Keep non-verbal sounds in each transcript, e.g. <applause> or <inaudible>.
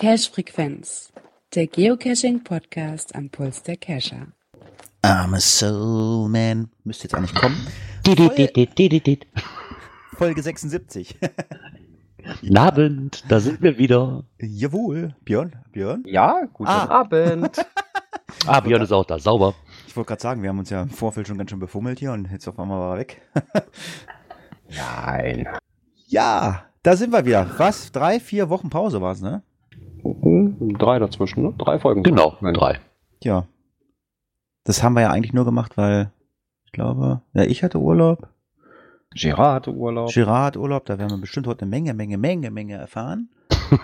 Cache-Frequenz, der Geocaching-Podcast am Puls der Cacher. I'm a Soul Man. Müsste jetzt eigentlich kommen. Folge 76. <laughs> Guten Abend, da sind wir wieder. Jawohl. Björn? Björn? Ja, guten Ah. Abend. <laughs> Ah, Björn ist auch da, sauber. Ich wollte gerade sagen, wir haben uns ja im Vorfeld schon ganz schön befummelt hier und jetzt auf einmal war er weg. <laughs> Nein. ja, da sind wir wieder. Was? Drei, vier Wochen Pause war es, ne? Mhm, Drei dazwischen, ne? Drei Folgen. Genau, Nein. drei. Ja. Das haben wir ja eigentlich nur gemacht, weil ich glaube, ja, ich hatte Urlaub. Gerard hatte Urlaub. Gerard hat Urlaub, da werden wir bestimmt heute eine Menge, Menge, Menge, Menge erfahren. <laughs>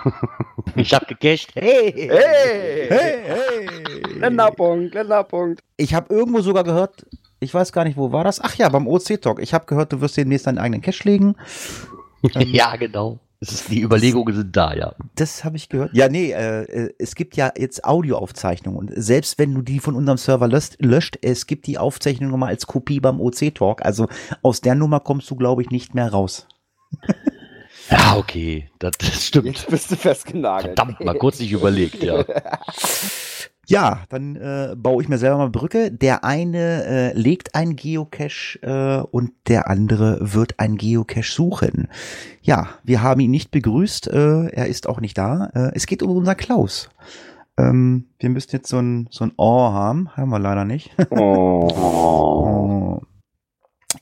Ich hab gecached. Hey! Hey! Hey, hey! Länderpunkt, Länderpunkt. Ich habe irgendwo sogar gehört, ich weiß gar nicht, wo war das? Ach ja, beim OC-Talk. Ich habe gehört, du wirst demnächst deinen eigenen Cash legen. <laughs> Ja, genau. Ist, die Überlegungen sind da, ja. Das habe ich gehört. Ja, nee, äh, äh, es gibt ja jetzt Audioaufzeichnungen. Und selbst wenn du die von unserem Server löscht, löscht es gibt die Aufzeichnung nochmal als Kopie beim OC-Talk. Also aus der Nummer kommst du, glaube ich, nicht mehr raus. Ja, okay, das, das stimmt. Jetzt bist du festgenagelt. Verdammt, mal kurz nicht überlegt, ja. <laughs> Ja, dann äh, baue ich mir selber mal Brücke. Der eine äh, legt ein Geocache äh, und der andere wird ein Geocache suchen. Ja, wir haben ihn nicht begrüßt. Äh, er ist auch nicht da. Äh, es geht um unser Klaus. Ähm, wir müssten jetzt so ein, so ein Ohr haben. Haben wir leider nicht. <laughs> Oh. Oh.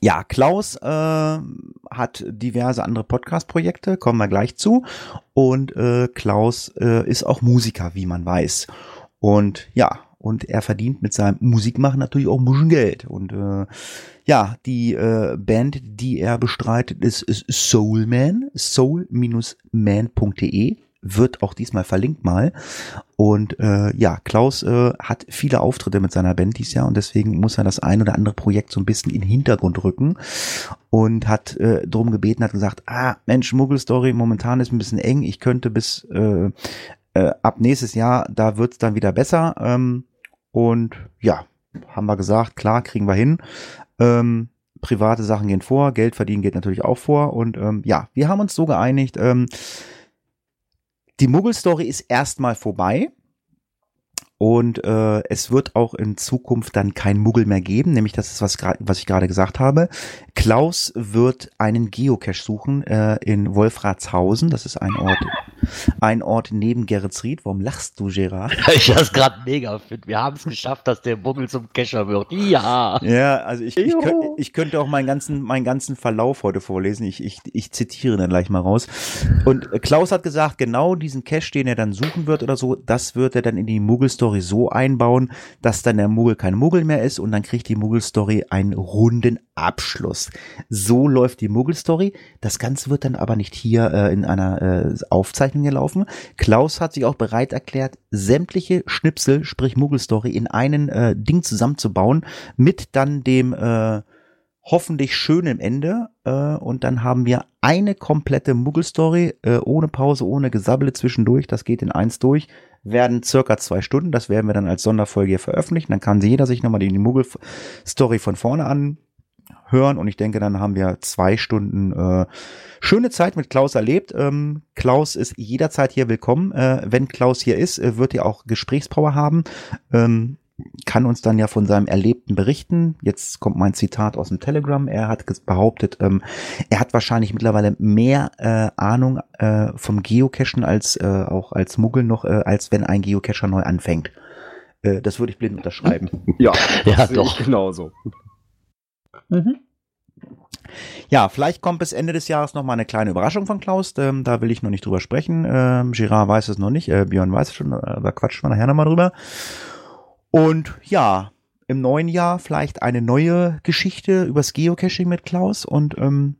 Ja, Klaus äh, hat diverse andere Podcast-Projekte, kommen wir gleich zu. Und äh, Klaus äh, ist auch Musiker, wie man weiß. Und ja, und er verdient mit seinem Musikmachen natürlich auch ein bisschen Geld. Und äh, ja, die äh, Band, die er bestreitet, ist, ist Soulman, soul-man.de wird auch diesmal verlinkt mal. Und äh, ja, Klaus äh, hat viele Auftritte mit seiner Band dieses Jahr und deswegen muss er das ein oder andere Projekt so ein bisschen in den Hintergrund rücken und hat äh, drum gebeten, hat gesagt, ah, Mensch, Muggelstory, momentan ist ein bisschen eng, ich könnte bis äh, äh, ab nächstes Jahr, da wird's dann wieder besser. Ähm, und ja, haben wir gesagt, klar, kriegen wir hin. Ähm, private Sachen gehen vor, Geld verdienen geht natürlich auch vor. Und ähm, ja, wir haben uns so geeinigt, ähm, die Muggel-Story ist erstmal vorbei. Und äh, es wird auch in Zukunft dann kein Muggel mehr geben, nämlich das ist was, was ich gerade gesagt habe. Klaus wird einen Geocache suchen äh, in Wolfratshausen. Das ist ein Ort, ein Ort neben Geretsried. Warum lachst du, Gerard? <laughs> Ich das gerade mega finde. Wir haben es geschafft, dass der Bummel zum Cacher wird. Ja. Ja, also ich, ich, Jo. könnte, ich könnte auch meinen ganzen, meinen ganzen Verlauf heute vorlesen. Ich, ich, ich zitiere dann gleich mal raus. Und Klaus hat gesagt, genau diesen Cache, den er dann suchen wird oder so, das wird er dann in die Muggel-Story so einbauen, dass dann der Muggel kein Muggel mehr ist und dann kriegt die Muggel-Story einen runden Abschluss. So läuft die Muggel-Story. Das Ganze wird dann aber nicht hier äh, in einer äh, Aufzeichnung gelaufen. Klaus hat sich auch bereit erklärt, sämtliche Schnipsel, sprich Muggel-Story, in einen äh, Ding zusammenzubauen, mit dann dem äh, hoffentlich schönen Ende. Äh, und dann haben wir eine komplette Muggel-Story, äh, ohne Pause, ohne Gesabbele zwischendurch. Das geht in eins durch. Werden circa zwei Stunden. Das werden wir dann als Sonderfolge hier veröffentlichen. Dann kann jeder sich nochmal die Muggel-Story von vorne anhören. Und ich denke, dann haben wir zwei Stunden äh, schöne Zeit mit Klaus erlebt. Ähm, Klaus ist jederzeit hier willkommen. Äh, wenn Klaus hier ist, äh, wird er auch Gesprächspower haben. Ähm, kann uns dann ja von seinem Erlebten berichten. Jetzt kommt mein Zitat aus dem Telegram. Er hat behauptet, ähm, er hat wahrscheinlich mittlerweile mehr äh, Ahnung äh, vom Geocachen als äh, auch als Muggel noch, äh, als wenn ein Geocacher neu anfängt. Äh, das würde ich blind unterschreiben. <laughs> Ja, Ja, sehe doch. ich Genauso. Ja, vielleicht kommt bis Ende des Jahres noch mal eine kleine Überraschung von Klaus. Ähm, da will ich noch nicht drüber sprechen. Ähm, Girard weiß es noch nicht. Äh, Björn weiß es schon. Äh, da quatschen wir nachher noch mal drüber. Und ja, im neuen Jahr vielleicht eine neue Geschichte übers Geocaching mit Klaus. Und ähm,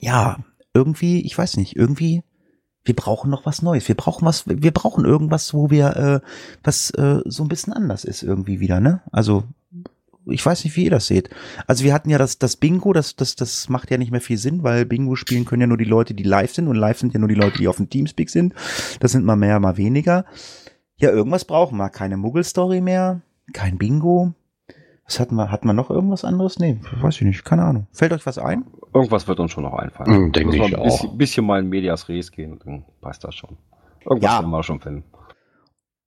ja, irgendwie, ich weiß nicht, irgendwie, wir brauchen noch was Neues. Wir brauchen was, wir brauchen irgendwas, wo wir, äh, was äh, so ein bisschen anders ist irgendwie wieder, ne? Also ich weiß nicht, wie ihr das seht. Also wir hatten ja das, das Bingo, das, das, das macht ja nicht mehr viel Sinn, weil Bingo spielen können ja nur die Leute, die live sind und live sind ja nur die Leute, die auf dem Teamspeak sind. Das sind mal mehr, mal weniger. Ja, irgendwas brauchen wir. Keine Muggelstory mehr, kein Bingo. Was hatten wir? Hatten wir noch irgendwas anderes? Nee, weiß ich nicht. Keine Ahnung. Fällt euch was ein? Irgendwas wird uns schon noch einfallen. Hm, denke ich mal ein bisschen, bisschen mal in Medias Res gehen und dann passt das schon. Irgendwas Ja. werden wir schon finden.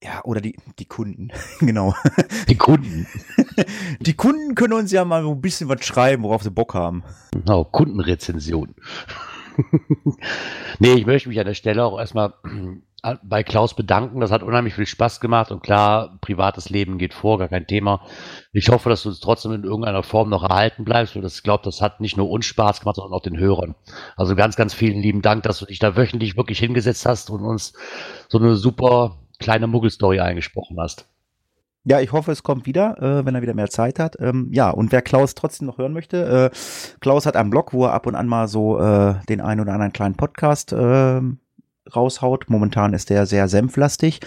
Ja, oder die, die Kunden. <laughs> genau. Die Kunden. <laughs> Die Kunden können uns ja mal so ein bisschen was schreiben, worauf sie Bock haben. Genau, Kundenrezension. <laughs> nee, ich möchte mich an der Stelle auch erstmal bei Klaus bedanken. Das hat unheimlich viel Spaß gemacht und klar, privates Leben geht vor, gar kein Thema. Ich hoffe, dass du uns trotzdem in irgendeiner Form noch erhalten bleibst, das, ich glaube, das hat nicht nur uns Spaß gemacht, sondern auch den Hörern. Also ganz, ganz vielen lieben Dank, dass du dich da wöchentlich wirklich hingesetzt hast und uns so eine super kleine Muggelstory eingesprochen hast. Ja, ich hoffe, es kommt wieder, äh, wenn er wieder mehr Zeit hat. Ähm, ja, und wer Klaus trotzdem noch hören möchte, äh, Klaus hat einen Blog, wo er ab und an mal so äh, den einen oder anderen kleinen Podcast äh, raushaut. Momentan ist der sehr senflastig.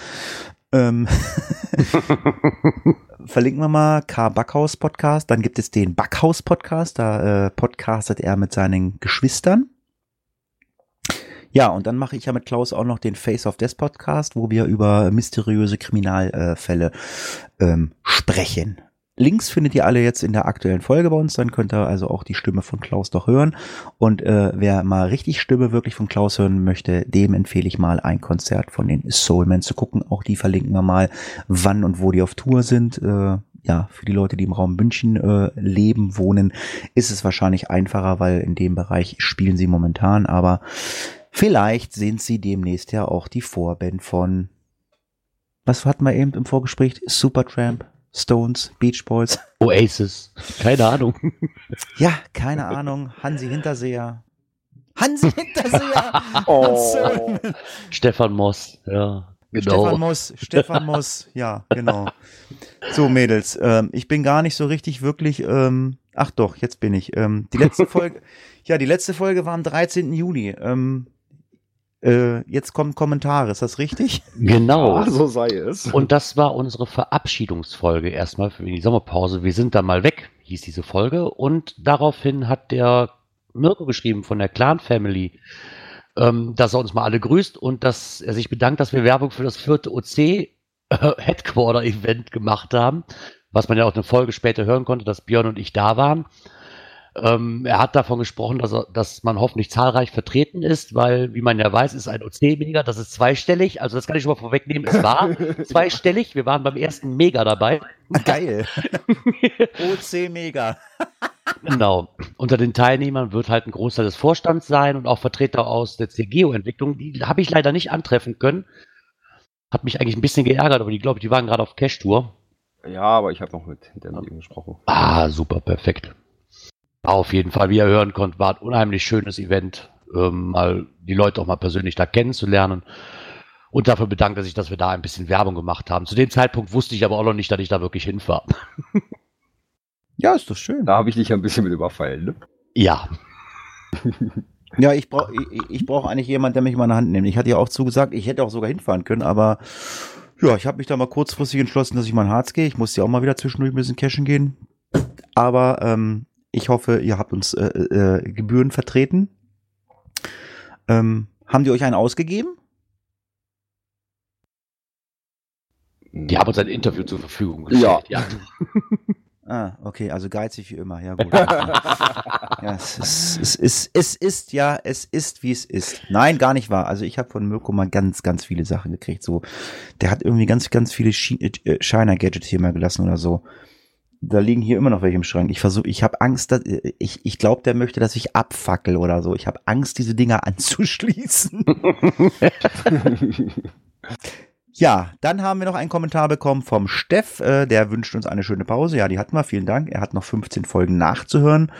Ähm, <laughs> verlinken wir mal K. Backhaus Podcast. Dann gibt es den Backhaus Podcast. Da äh, podcastet er mit seinen Geschwistern. Ja, und dann mache ich ja mit Klaus auch noch den Face of Death Podcast, wo wir über mysteriöse Kriminalfälle ähm, sprechen. Links findet ihr alle jetzt in der aktuellen Folge bei uns, dann könnt ihr also auch die Stimme von Klaus doch hören. Und äh, wer mal richtig Stimme wirklich von Klaus hören möchte, dem empfehle ich mal ein Konzert von den Soulmen zu gucken. Auch die verlinken wir mal, wann und wo die auf Tour sind. Äh, ja, für die Leute, die im Raum München äh, leben, wohnen, ist es wahrscheinlich einfacher, weil in dem Bereich spielen sie momentan, aber vielleicht sind sie demnächst ja auch die Vorband von was hatten wir eben im Vorgespräch? Supertramp, Stones, Beach Boys. Oasis. Keine Ahnung. Ja, keine Ahnung. Hansi Hinterseher. Hansi Hinterseher! <laughs> Oh. Stefan Moss. Ja, Stefan genau. Moss, Stefan Moss, ja, genau. So, Mädels, ähm, ich bin gar nicht so richtig wirklich, ähm, ach doch, jetzt bin ich. Ähm, die letzte <laughs> Folge, ja, die letzte Folge war am 13. Juli. Ähm, äh, jetzt kommen Kommentare, ist das richtig? Genau. Ah, so sei es. Und das war unsere Verabschiedungsfolge erstmal für die Sommerpause. Wir sind da mal weg, hieß diese Folge. Und daraufhin hat der Mirko geschrieben von der Clan Family, ähm, dass er uns mal alle grüßt und dass er sich bedankt, dass wir Werbung für das vierte OC äh, Headquarter Event gemacht haben, was man ja auch eine Folge später hören konnte, dass Björn und ich da waren. Ähm, er hat davon gesprochen, dass, er, dass man hoffentlich zahlreich vertreten ist, weil, wie man ja weiß, ist ein OC-Mega, das ist zweistellig. Also das kann ich schon mal vorwegnehmen. Es war <laughs> zweistellig. Wir waren beim ersten Mega dabei. Geil. <laughs> OC Mega. Genau. Unter den Teilnehmern wird halt ein Großteil des Vorstands sein und auch Vertreter aus der CGO-Entwicklung. Die habe ich leider nicht antreffen können. Hat mich eigentlich ein bisschen geärgert, aber die glaube ich, die waren gerade auf Cash-Tour. Ja, aber ich habe noch mit hinter ihm gesprochen. Ah, super, perfekt. Auf jeden Fall, wie ihr hören konnt, war ein unheimlich schönes Event, ähm, mal die Leute auch mal persönlich da kennenzulernen. Und dafür bedankt er sich, dass wir da ein bisschen Werbung gemacht haben. Zu dem Zeitpunkt wusste ich aber auch noch nicht, dass ich da wirklich hinfahre. <laughs> Ja, ist doch schön. Da habe ich dich ein bisschen mit überfallen, ne? Ja, <laughs> Ja, ich brauche ich, ich brauch eigentlich jemanden, der mich mal in die Hand nimmt. Ich hatte ja auch zugesagt, ich hätte auch sogar hinfahren können, aber ja, ich habe mich da mal kurzfristig entschlossen, dass ich mal in Harz gehe. Ich musste ja auch mal wieder zwischendurch ein bisschen cashen gehen. Aber ähm, ich hoffe, ihr habt uns äh, äh, Gebühren vertreten. Ähm, haben die euch einen ausgegeben? die haben uns ein Interview zur Verfügung gestellt. Ja. <laughs> Ah, okay, also geizig wie immer. Ja, gut. <laughs> ja, es ist, es ist, es ist, ja, es ist, wie es ist. Nein, gar nicht wahr. Also ich habe von Mirko mal ganz, ganz viele Sachen gekriegt. So, der hat irgendwie ganz, ganz viele äh, Shiner-Gadgets hier mal gelassen oder so. Da liegen hier immer noch welche im Schrank. Ich versuche, ich habe Angst, dass, ich, ich glaube, der möchte, dass ich abfackel oder so. Ich habe Angst, diese Dinger <laughs> anzuschließen. <laughs> Ja, dann haben wir noch einen Kommentar bekommen vom Steff, äh, der wünscht uns eine schöne Pause. Ja, die hatten wir, vielen Dank. Er hat noch 15 Folgen nachzuhören.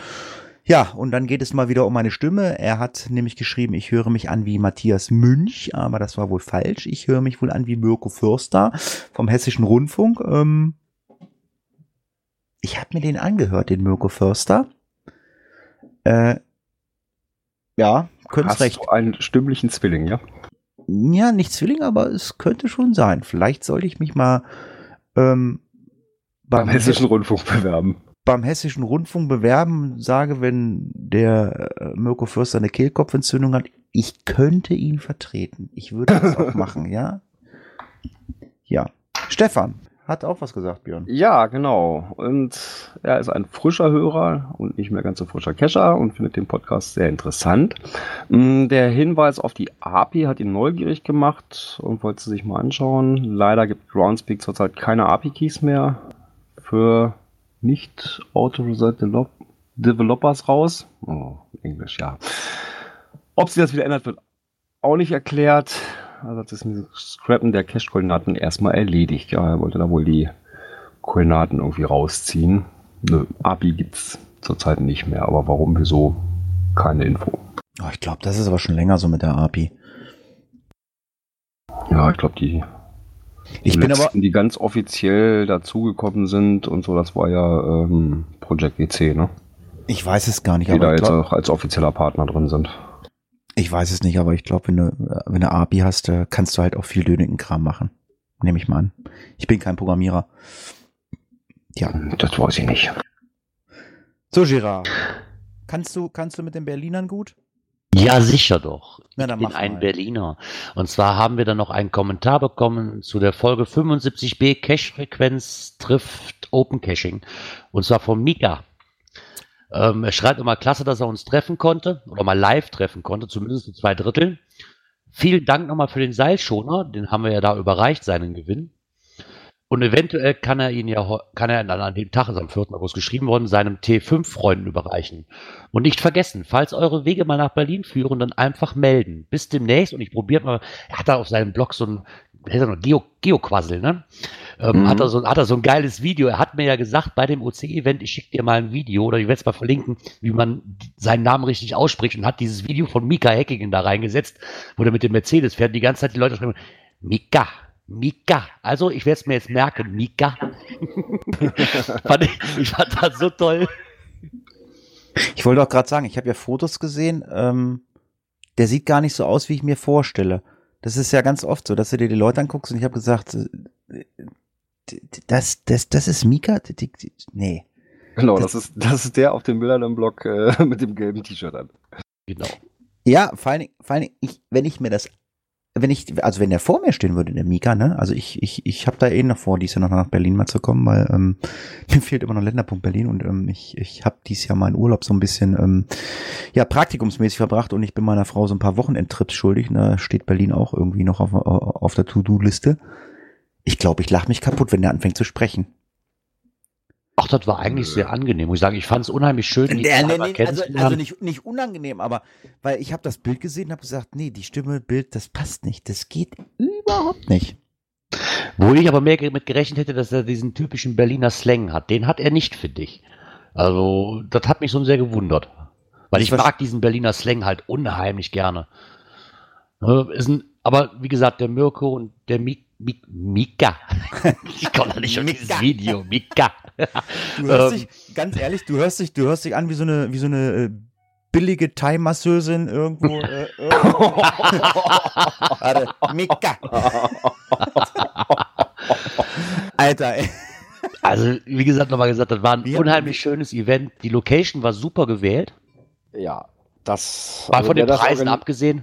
Ja, und dann geht es mal wieder um meine Stimme. Er hat nämlich geschrieben, ich höre mich an wie Matthias Münch, aber das war wohl falsch. Ich höre mich wohl an wie Mirko Fürster vom Hessischen Rundfunk. Ähm, ich habe mir den angehört, den Mirko Förster. Äh, ja, könnt's Hast recht. du einen stimmlichen Zwilling, ja? Ja, nicht Zwilling, aber es könnte schon sein. Vielleicht sollte ich mich mal ähm, beim, Beim Hessischen Rundfunk bewerben. beim Hessischen Rundfunk bewerben, sage, wenn der äh, Mirko Fürster eine Kehlkopfentzündung hat, ich könnte ihn vertreten. Ich würde das auch <laughs> machen, ja? Ja. Stefan hat auch was gesagt, Björn. Ja, genau. Und er ist ein frischer Hörer und nicht mehr ganz so frischer Kescher und findet den Podcast sehr interessant. Mm, Der Hinweis auf die API hat ihn neugierig gemacht und wollte sie sich mal anschauen. Leider gibt Groundspeak zurzeit keine API-Keys mehr für nicht Authorized Develop- Developers raus. Oh, Englisch, ja. Ob sie das wieder ändert, wird auch nicht erklärt. Also das ist mit Scrappen der Cache-Koordinaten erstmal erledigt. Ja, er wollte da wohl die Koordinaten irgendwie rausziehen. Eine API gibt's zurzeit nicht mehr, aber warum, wieso, keine Info. Oh, ich glaube, das ist aber schon länger so mit der API. Ja, ich glaube, die Ich bin aber, die ganz offiziell dazugekommen sind und so, das war ja ähm, Project WC, ne? ich weiß es gar nicht, Die da aber ich, jetzt glaub, auch als offizieller Partner drin sind. Ich weiß es nicht, aber ich glaube, wenn du, wenn du eine API hast, äh, kannst du halt auch viel dönigen Kram machen. Nehme ich mal an. Ich bin kein Programmierer. Ja. Das weiß ich nicht. So, Girard. Kannst du, kannst du mit den Berlinern gut? Ja, sicher doch. Na, dann ich bin mach ein mal. Berliner. Und zwar haben wir dann noch einen Kommentar bekommen zu der Folge 75b Cache-Frequenz trifft Open Caching. Und zwar von Mika. Ähm, er schreibt immer klasse, dass er uns treffen konnte oder mal live treffen konnte, zumindest in zwei Dritteln. Vielen Dank nochmal für den Seilschoner, den haben wir ja da überreicht, seinen Gewinn. Und eventuell kann er ihn ja, kann er dann an dem Tag, ist am 4. August geschrieben worden, seinem T5-Freunden überreichen. Und nicht vergessen, falls eure Wege mal nach Berlin führen, dann einfach melden. Bis demnächst. Und ich probiere mal, er hat da auf seinem Blog so ein, noch, Geo, Geoquassel, ne? Ähm, Mhm. hat, er so, hat er so ein geiles Video. Er hat mir ja gesagt, bei dem OC-Event, ich schicke dir mal ein Video oder ich werde es mal verlinken, wie man seinen Namen richtig ausspricht und hat dieses Video von Mika Häkkinen da reingesetzt, wo der mit dem Mercedes fährt. Die ganze Zeit die Leute schreiben, Mika, Mika. Also, ich werde es mir jetzt merken, Mika. <laughs> fand ich, ich fand das so toll. Ich wollte auch gerade sagen, ich habe ja Fotos gesehen. Ähm, der sieht gar nicht so aus, wie ich mir vorstelle. Das ist ja ganz oft so, dass du dir die Leute anguckst und ich habe gesagt, äh, das, das, das ist Mika? Nee. Genau, Das- das, ist, das ist der auf den Bildern im Blog äh, <laughs> mit dem gelben T-Shirt an. Genau. Ja, vor allen Dingen, vor allen dingen ich, wenn ich mir das, wenn ich, also wenn der vor mir stehen würde, der Mika, ne? Also ich, ich, ich habe da eh noch vor, dieses Jahr noch nach Berlin mal zu kommen, weil ähm, <laughs> mir fehlt immer noch Länderpunkt Berlin und ähm, ich, ich habe dieses Jahr meinen Urlaub so ein bisschen ähm, ja praktikumsmäßig verbracht und ich bin meiner Frau so ein paar Wochenendtrips schuldig. Und da steht Berlin auch irgendwie noch auf, auf der To-Do-Liste. Ich glaube, ich lach mich kaputt, wenn der anfängt zu sprechen. Ach, das war eigentlich sehr angenehm. Muss ich sagen, ich fand es unheimlich schön, die Ja, zwei nee, mal nee, also, also nicht, nicht unangenehm, aber weil ich habe das Bild gesehen und habe gesagt, nee, die Stimme, Bild, das passt nicht. Das geht überhaupt nicht. Wo ich aber mehr mit gerechnet hätte, dass er diesen typischen Berliner Slang hat. Den hat er nicht für dich. Also, das hat mich schon sehr gewundert. Weil ich mag diesen Berliner Slang halt unheimlich gerne. Ne, Ist ein, aber wie gesagt, der Mirko und der Mik, Mika. <laughs> ich komme nicht auf dieses. Video. Mika. Du hörst Ähm. dich, ganz ehrlich, du hörst dich, du hörst dich an wie so eine, wie so eine äh, billige Thai-Masseusin irgendwo. Äh, <laughs> irgendwo. Warte, Mika. Alter, ey. Also, wie gesagt, nochmal gesagt, das war ein Wie- unheimlich schönes Event. Die Location war super gewählt. Ja, das. Mal also von den Preisen abgesehen.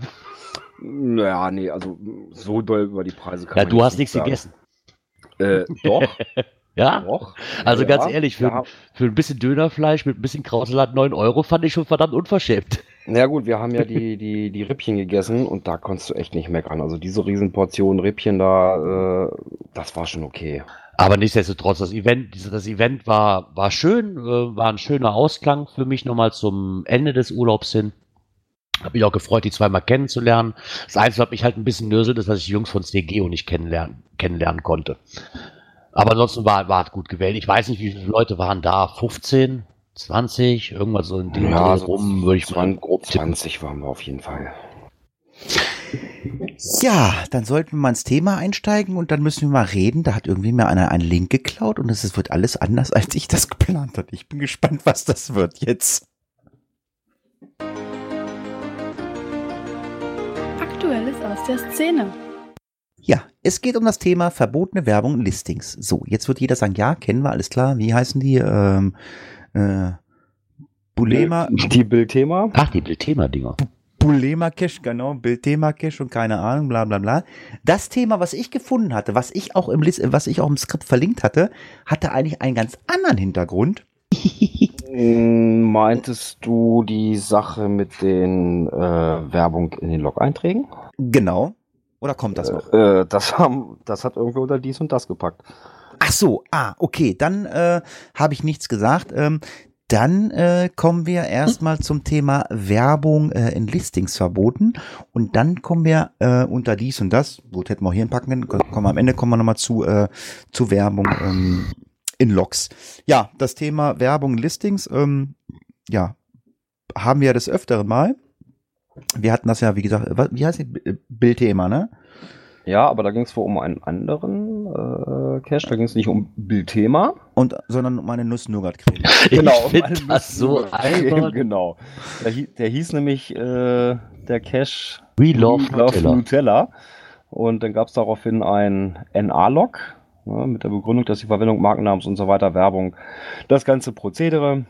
Naja, nee, also so doll über die Preise kann Ja, du hast nicht nichts sagen. gegessen. Äh, doch, <laughs> Ja? doch. Also Ja, ganz ehrlich, für, ja. für ein bisschen Dönerfleisch mit ein bisschen Krautsalat 9 Euro fand ich schon verdammt unverschämt. Na gut, wir haben ja <laughs> die, die, die Rippchen gegessen und da konntest du echt nicht meckern. Also diese Riesenportion Rippchen da, äh, das war schon okay. Aber nichtsdestotrotz, das Event, das Event war, war schön, äh, war ein schöner Ausklang für mich nochmal zum Ende des Urlaubs hin. Hab mich auch gefreut, die zweimal kennenzulernen. Das Einzige, was mich halt ein bisschen nöselt, ist, dass ich die Jungs von CGO nicht kennenlernen, kennenlernen konnte. Aber ansonsten war, war es gut gewählt. Ich weiß nicht, wie viele Leute waren da. 15, 20, irgendwas so in dem Dreh so rum, würde ich mal 20, grob 20 waren wir auf jeden Fall. Ja, dann sollten wir mal ins Thema einsteigen und dann müssen wir mal reden. Da hat irgendwie mir einer einen Link geklaut und es wird alles anders, <laughs> als ich das geplant hatte. Ich bin gespannt, was das wird jetzt. Aktuelles aus der Szene. Ja, es geht um das Thema verbotene Werbung und Listings. So, jetzt wird jeder sagen, ja, kennen wir, alles klar. Wie heißen die? Ähm, äh, Bulema, Die Bildthema? Ach, die Thema-Dinger. Bulema Cache, genau, Bildthema Cache und keine Ahnung, bla bla bla. Das Thema, was ich gefunden hatte, was ich auch im, was ich auch im Skript verlinkt hatte, hatte eigentlich einen ganz anderen Hintergrund. Mm, Meintest du die Sache mit den äh, Werbung in den Log-Einträgen? Genau. Oder kommt das noch? Äh, das, haben, das hat irgendwo unter dies und das gepackt. Ach so, ah, okay, dann äh, habe ich nichts gesagt. Ähm, dann äh, kommen wir erstmal zum Thema Werbung äh, in Listings verboten und dann kommen wir äh, unter dies und das, gut, hätten wir auch hier hinpacken können, kommen wir am Ende kommen wir nochmal zu, äh, zu Werbung ähm, in Logs. Ja, das Thema Werbung in Listings, ähm, ja, haben wir des Öfteren mal. Wir hatten das ja, wie gesagt, was- wie heißt die? B- Bildthema, ne? Ja, aber da ging es wohl um einen anderen äh, Cache. Da ging es nicht um Bildthema. Und, sondern um eine Nuss-Nougat-Creme. <laughs> ich um finde eine das so albern. <laughs> Genau. Der, der hieß nämlich äh, der Cache We love We Love Nutella. Nutella. Und dann gab es daraufhin ein NA-Log ja, mit der Begründung, dass die Verwendung Markennamens und so weiter, Werbung, das ganze Prozedere.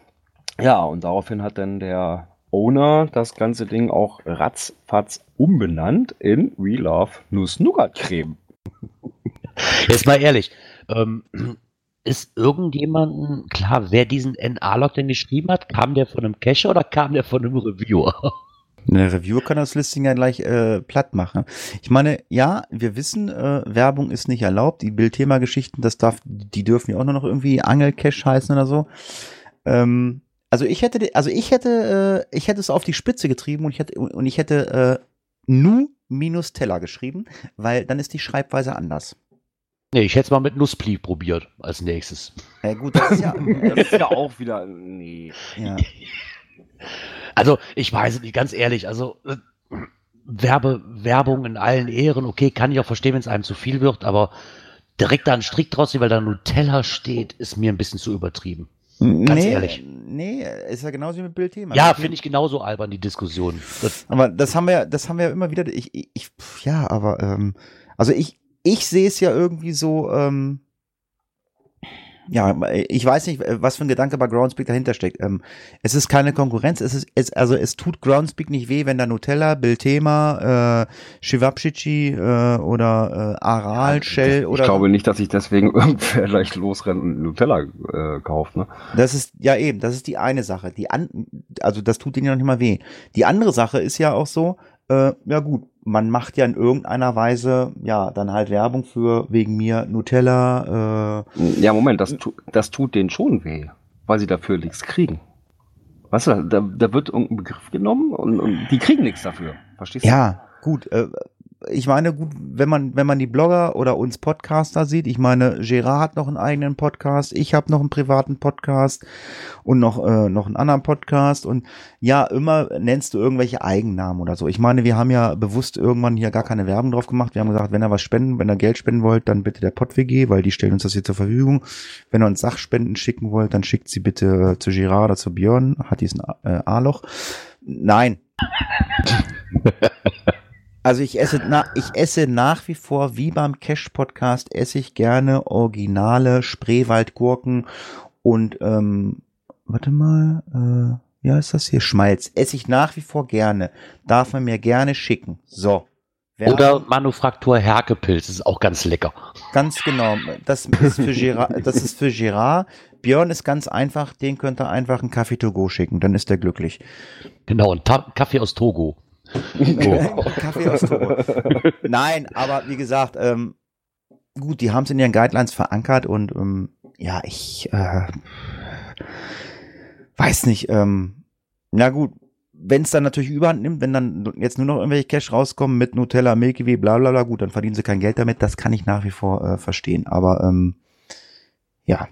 Ja, und daraufhin hat dann der Owner das ganze Ding auch ratzfatz umbenannt in We Love Nuss-Nougat-Creme. <laughs> Jetzt mal ehrlich, ähm, ist irgendjemanden klar, wer diesen NA-Log denn geschrieben hat? Kam der von einem Cacher oder kam der von einem Reviewer? Eine Reviewer kann das Listing ja gleich äh, platt machen. Ich meine, ja, wir wissen, äh, Werbung ist nicht erlaubt. Die Bildthema-Geschichten, das darf, die dürfen ja auch nur noch irgendwie Angelcash heißen oder so. Ähm, also ich hätte, also ich hätte, äh, ich hätte es auf die Spitze getrieben und ich hätte, und ich hätte äh, nu minus Teller geschrieben, weil dann ist die Schreibweise anders. Nee, ich hätte es mal mit Nusspli probiert als nächstes. Ja, gut, das ist ja, <laughs> Das ist ja auch wieder. Nee. ja. Also, ich weiß es nicht, ganz ehrlich, also äh, Werbe, Werbung in allen Ehren, okay, kann ich auch verstehen, wenn es einem zu viel wird, aber direkt da einen Strick draus, weil da Nutella steht, ist mir ein bisschen zu übertrieben. nee, ehrlich. Nee, ist ja genauso wie mit Bildthema. Ja, finde ich genauso albern, die Diskussion. Das, Aber das haben wir, das haben wir ja immer wieder. Ich, ich, ja, aber ähm, also ich, ich sehe es ja irgendwie so. Ähm, ja, ich weiß nicht, was für ein Gedanke bei Groundspeak dahinter steckt. Ähm, es ist keine Konkurrenz. Es ist, es, also es tut Groundspeak nicht weh, wenn da Nutella, Biltema, äh, Shivapchichi äh, oder äh, Aral, Shell oder Ich glaube nicht, dass sich deswegen <laughs> irgendwer gleich losrennt und Nutella äh, kauft. Ne? Das ist, ja eben, das ist die eine Sache. Die an, also das tut denen ja noch nicht mal weh. Die andere Sache ist ja auch so, äh, ja gut, man macht ja in irgendeiner Weise, ja, dann halt Werbung für wegen mir Nutella, äh, Ja, Moment, das, tu, das tut denen schon weh, weil sie dafür nichts kriegen. Weißt du, da, da wird irgendein Begriff genommen und, und die kriegen nichts dafür. Verstehst du? ja, gut, äh, ich meine, gut, wenn man, wenn man die Blogger oder uns Podcaster sieht, ich meine, Gerard hat noch einen eigenen Podcast, ich habe noch einen privaten Podcast und noch, äh, noch einen anderen Podcast und ja, immer nennst du irgendwelche Eigennamen oder so. Ich meine, wir haben ja bewusst irgendwann hier gar keine Werbung drauf gemacht. Wir haben gesagt, wenn ihr was spenden, wenn ihr Geld spenden wollt, dann bitte der PodWG, weil die stellen uns das hier zur Verfügung. Wenn ihr uns Sachspenden schicken wollt, dann schickt sie bitte zu Gerard oder zu Björn, hat diesen äh, A-Loch. Nein. <laughs> Also ich esse, na, ich esse nach wie vor, wie beim Cash-Podcast, esse ich gerne originale Spreewaldgurken und, ähm, warte mal, äh, ja, ist das hier? Schmalz. Esse ich nach wie vor gerne. Darf man mir gerne schicken. So. Werbung. oder Manufaktur Herkepilz, ist auch ganz lecker. Ganz genau. Das ist für Gerard, das ist für Gerard. Björn ist ganz einfach, den könnt ihr einfach einen Kaffee to go schicken, dann ist er glücklich. Genau, und Ta Kaffee aus Togo. <laughs> Kaffee aus Togo. Nein, aber wie gesagt, ähm, gut, die haben es in ihren Guidelines verankert und ähm, ja, ich äh, weiß nicht, ähm, na gut, wenn es dann natürlich überhand nimmt, wenn dann jetzt nur noch irgendwelche Cash rauskommen mit Nutella, Milky Way, bla bla bla, gut, dann verdienen sie kein Geld damit, das kann ich nach wie vor äh, verstehen, aber ähm, ja.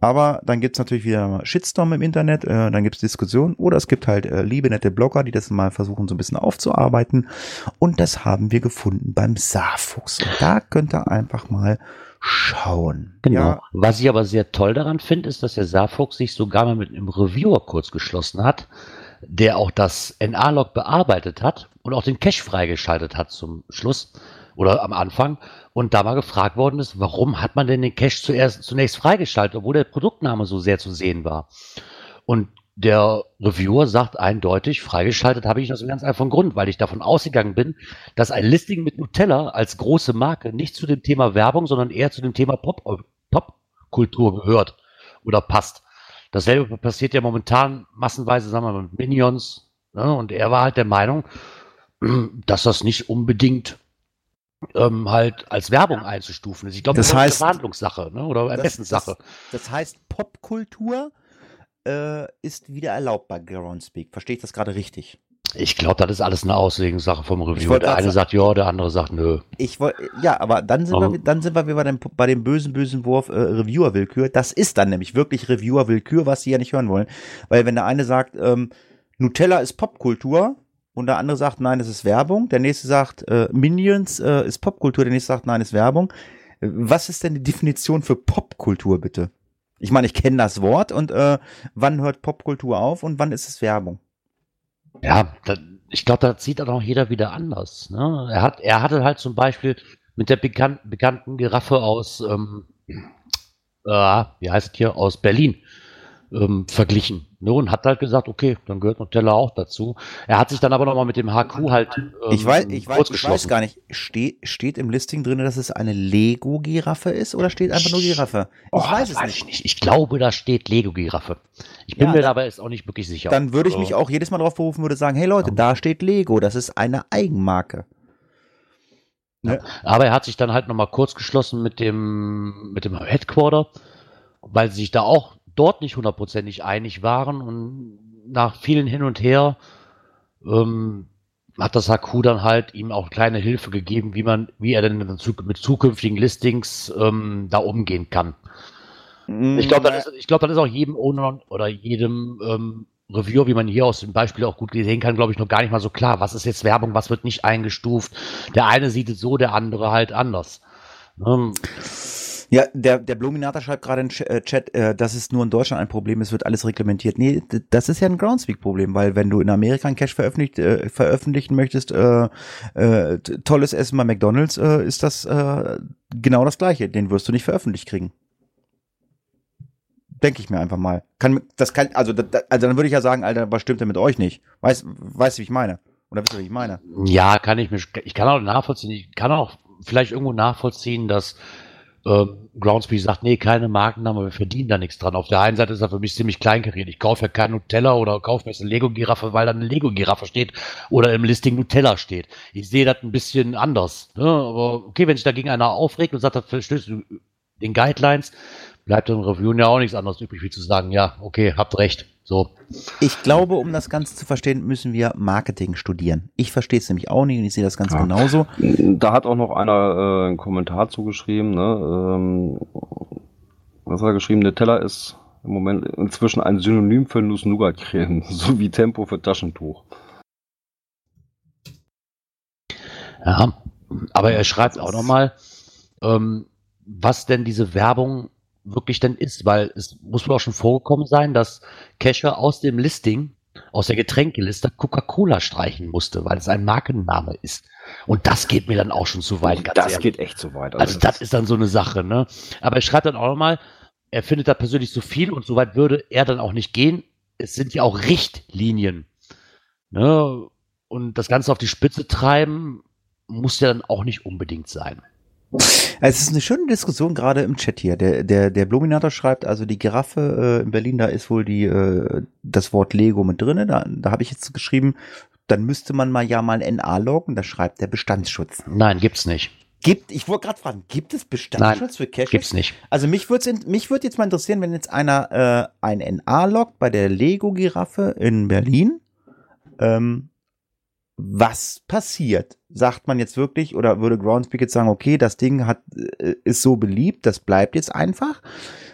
Aber dann gibt's natürlich wieder Shitstorm im Internet, äh, dann gibt's Diskussionen oder es gibt halt äh, liebe, nette Blogger, die das mal versuchen so ein bisschen aufzuarbeiten. Und das haben wir gefunden beim Saarfuchs. Und da könnt ihr einfach mal schauen. Genau. Ja, Was ich aber sehr toll daran finde, ist, dass der Saarfuchs sich sogar mal mit einem Reviewer kurz geschlossen hat, der auch das NA-Log bearbeitet hat und auch den Cache freigeschaltet hat zum Schluss oder am Anfang und da mal gefragt worden ist, warum hat man denn den Cache zuerst, zunächst freigeschaltet, obwohl der Produktname so sehr zu sehen war. Und der Reviewer sagt eindeutig, freigeschaltet habe ich aus einem ganz einfachen Grund, weil ich davon ausgegangen bin, dass ein Listing mit Nutella als große Marke nicht zu dem Thema Werbung, sondern eher zu dem Thema Pop, Popkultur gehört oder passt. Dasselbe passiert ja momentan massenweise, sagen wir mal, mit Minions. Ne? Und er war halt der Meinung, dass das nicht unbedingt ähm, halt als Werbung einzustufen ist. Ich glaube, Das das, ist heißt- eine Verhandlungssache ne? oder Ermessenssache. Das, das heißt, Popkultur äh, ist wieder erlaubt bei Groundspeak. Verstehe ich das gerade richtig? Ich glaube, das ist alles eine Auslegungssache vom Reviewer. wollte Der eine sa- sagt ja, der andere sagt nö. Ich wollte, ja, aber dann sind Aber- wir, dann sind wir wieder bei dem, bei dem bösen, bösen Wurf äh, Reviewer-Willkür. Das ist dann nämlich wirklich Reviewer-Willkür, was sie ja nicht hören wollen. Weil wenn der eine sagt, ähm, Nutella ist Popkultur und der andere sagt, nein, es ist Werbung, der nächste sagt, äh, Minions äh, ist Popkultur, der nächste sagt, nein, ist Werbung. Was ist denn die Definition für Popkultur, bitte? Ich meine, ich kenne das Wort und äh, wann hört Popkultur auf und wann ist es Werbung? Ja, da, ich glaube, da sieht dann auch jeder wieder anders. Ne? Er, hat, er hatte halt zum Beispiel mit der bekan bekannten Giraffe aus, ähm, äh, wie heißt es hier, aus Berlin ähm, verglichen. Ne? Und hat halt gesagt, okay, dann gehört Nutella auch dazu. Er hat sich dann aber nochmal mit dem HQ halt ähm, ich weiß, ich weiß, ich weiß gar nicht. Ste steht im Listing drin, dass es eine Lego-Giraffe ist oder steht einfach nur Giraffe? Ich Oh, weiß es weiß nicht. ich nicht. Ich glaube, da steht Lego-Giraffe. Ich bin Ja, mir dabei jetzt auch nicht wirklich sicher. Dann würde ich mich auch jedes Mal darauf berufen, würde sagen, hey Leute, da steht Lego, das ist eine Eigenmarke. Aber er hat sich dann halt nochmal kurz geschlossen mit dem, mit dem Headquarter, weil sie sich da auch dort nicht hundertprozentig einig waren und nach vielen Hin und Her ähm, hat das HQ dann halt ihm auch kleine Hilfe gegeben, wie man, wie er denn mit zuk- mit zukünftigen Listings ähm, da umgehen kann. Ich glaube, das, glaub, das ist auch jedem Owner oder jedem ähm, Reviewer, wie man hier aus dem Beispiel auch gut sehen kann, glaube ich, noch gar nicht mal so klar. Was ist jetzt Werbung, was wird nicht eingestuft? Der eine sieht es so, der andere halt anders. Ähm, Ja, der, der Bluminator schreibt gerade Ch äh, Chat, äh, dass es nur in Deutschland ein Problem ist, wird alles reglementiert. Nee, das ist ja ein Groundspeak-Problem, weil wenn du in Amerika einen Cache veröffentlicht, äh, veröffentlichen möchtest, äh, äh, tolles Essen bei McDonalds, äh, ist das äh, genau das gleiche. Den wirst du nicht veröffentlicht kriegen. Denke ich mir einfach mal. Kann, das kann, also, da, da- also dann würde ich ja sagen, Alter, was stimmt denn mit euch nicht? Weißt, weißt du, wie ich meine? Oder wisst ihr, wie ich meine? ja, kann ich mich, ich kann auch nachvollziehen, ich kann auch vielleicht irgendwo nachvollziehen, dass ähm, Groundspeak sagt, nee, keine Markennamen, wir verdienen da nichts dran. Auf der einen Seite ist er für mich ziemlich kleinkariert. Ich kaufe ja kein Nutella oder kaufe mir jetzt eine Lego-Giraffe, weil da eine Lego-Giraffe steht oder im Listing Nutella steht. Ich sehe das ein bisschen anders. Ne? Aber okay, wenn sich dagegen einer aufregt und sagt, das verstößt den Guidelines, bleibt im Review ja auch nichts anderes übrig, wie zu sagen, ja, okay, habt recht. So. Ich glaube, um das Ganze zu verstehen, müssen wir Marketing studieren. Ich verstehe es nämlich auch nicht und ich sehe das ganz Ja. genauso. Da hat auch noch einer äh, einen Kommentar zugeschrieben. Ne? Ähm, was hat er geschrieben? Nutella ist im Moment inzwischen ein Synonym für Nuss-Nougat-Creme, <laughs> sowie Tempo für Taschentuch. Ja, aber er schreibt auch nochmal, ähm, was denn diese Werbung wirklich denn ist, weil es muss wohl auch schon vorgekommen sein, dass Kescher aus dem Listing, aus der Getränkeliste Coca-Cola streichen musste, weil es ein Markenname ist. Und das geht mir dann auch schon zu weit, das ehrlich. geht echt zu weit. Also das ist dann so eine Sache, ne? Aber er schreibt dann auch nochmal, er findet da persönlich zu viel und so weit würde er dann auch nicht gehen. Es sind ja auch Richtlinien. Ne? Und das Ganze auf die Spitze treiben muss ja dann auch nicht unbedingt sein. Es ist eine schöne Diskussion gerade im Chat hier. Der, der, der Bluminator schreibt, also die Giraffe äh, in Berlin, da ist wohl die, äh, das Wort Lego mit drinne. Da, da habe ich jetzt geschrieben, dann müsste man mal ja mal NA loggen. Da schreibt der Bestandsschutz. Nein, gibt's nicht. Gibt, ich wollte gerade fragen, gibt es Bestandsschutz für Caches? Gibt's nicht. Also mich würde mich würd jetzt mal interessieren, wenn jetzt einer äh, ein NA loggt bei der Lego-Giraffe in Berlin, ähm, was passiert? Sagt man jetzt wirklich oder würde Groundspeak jetzt sagen, okay, das Ding hat äh, ist so beliebt, das bleibt jetzt einfach?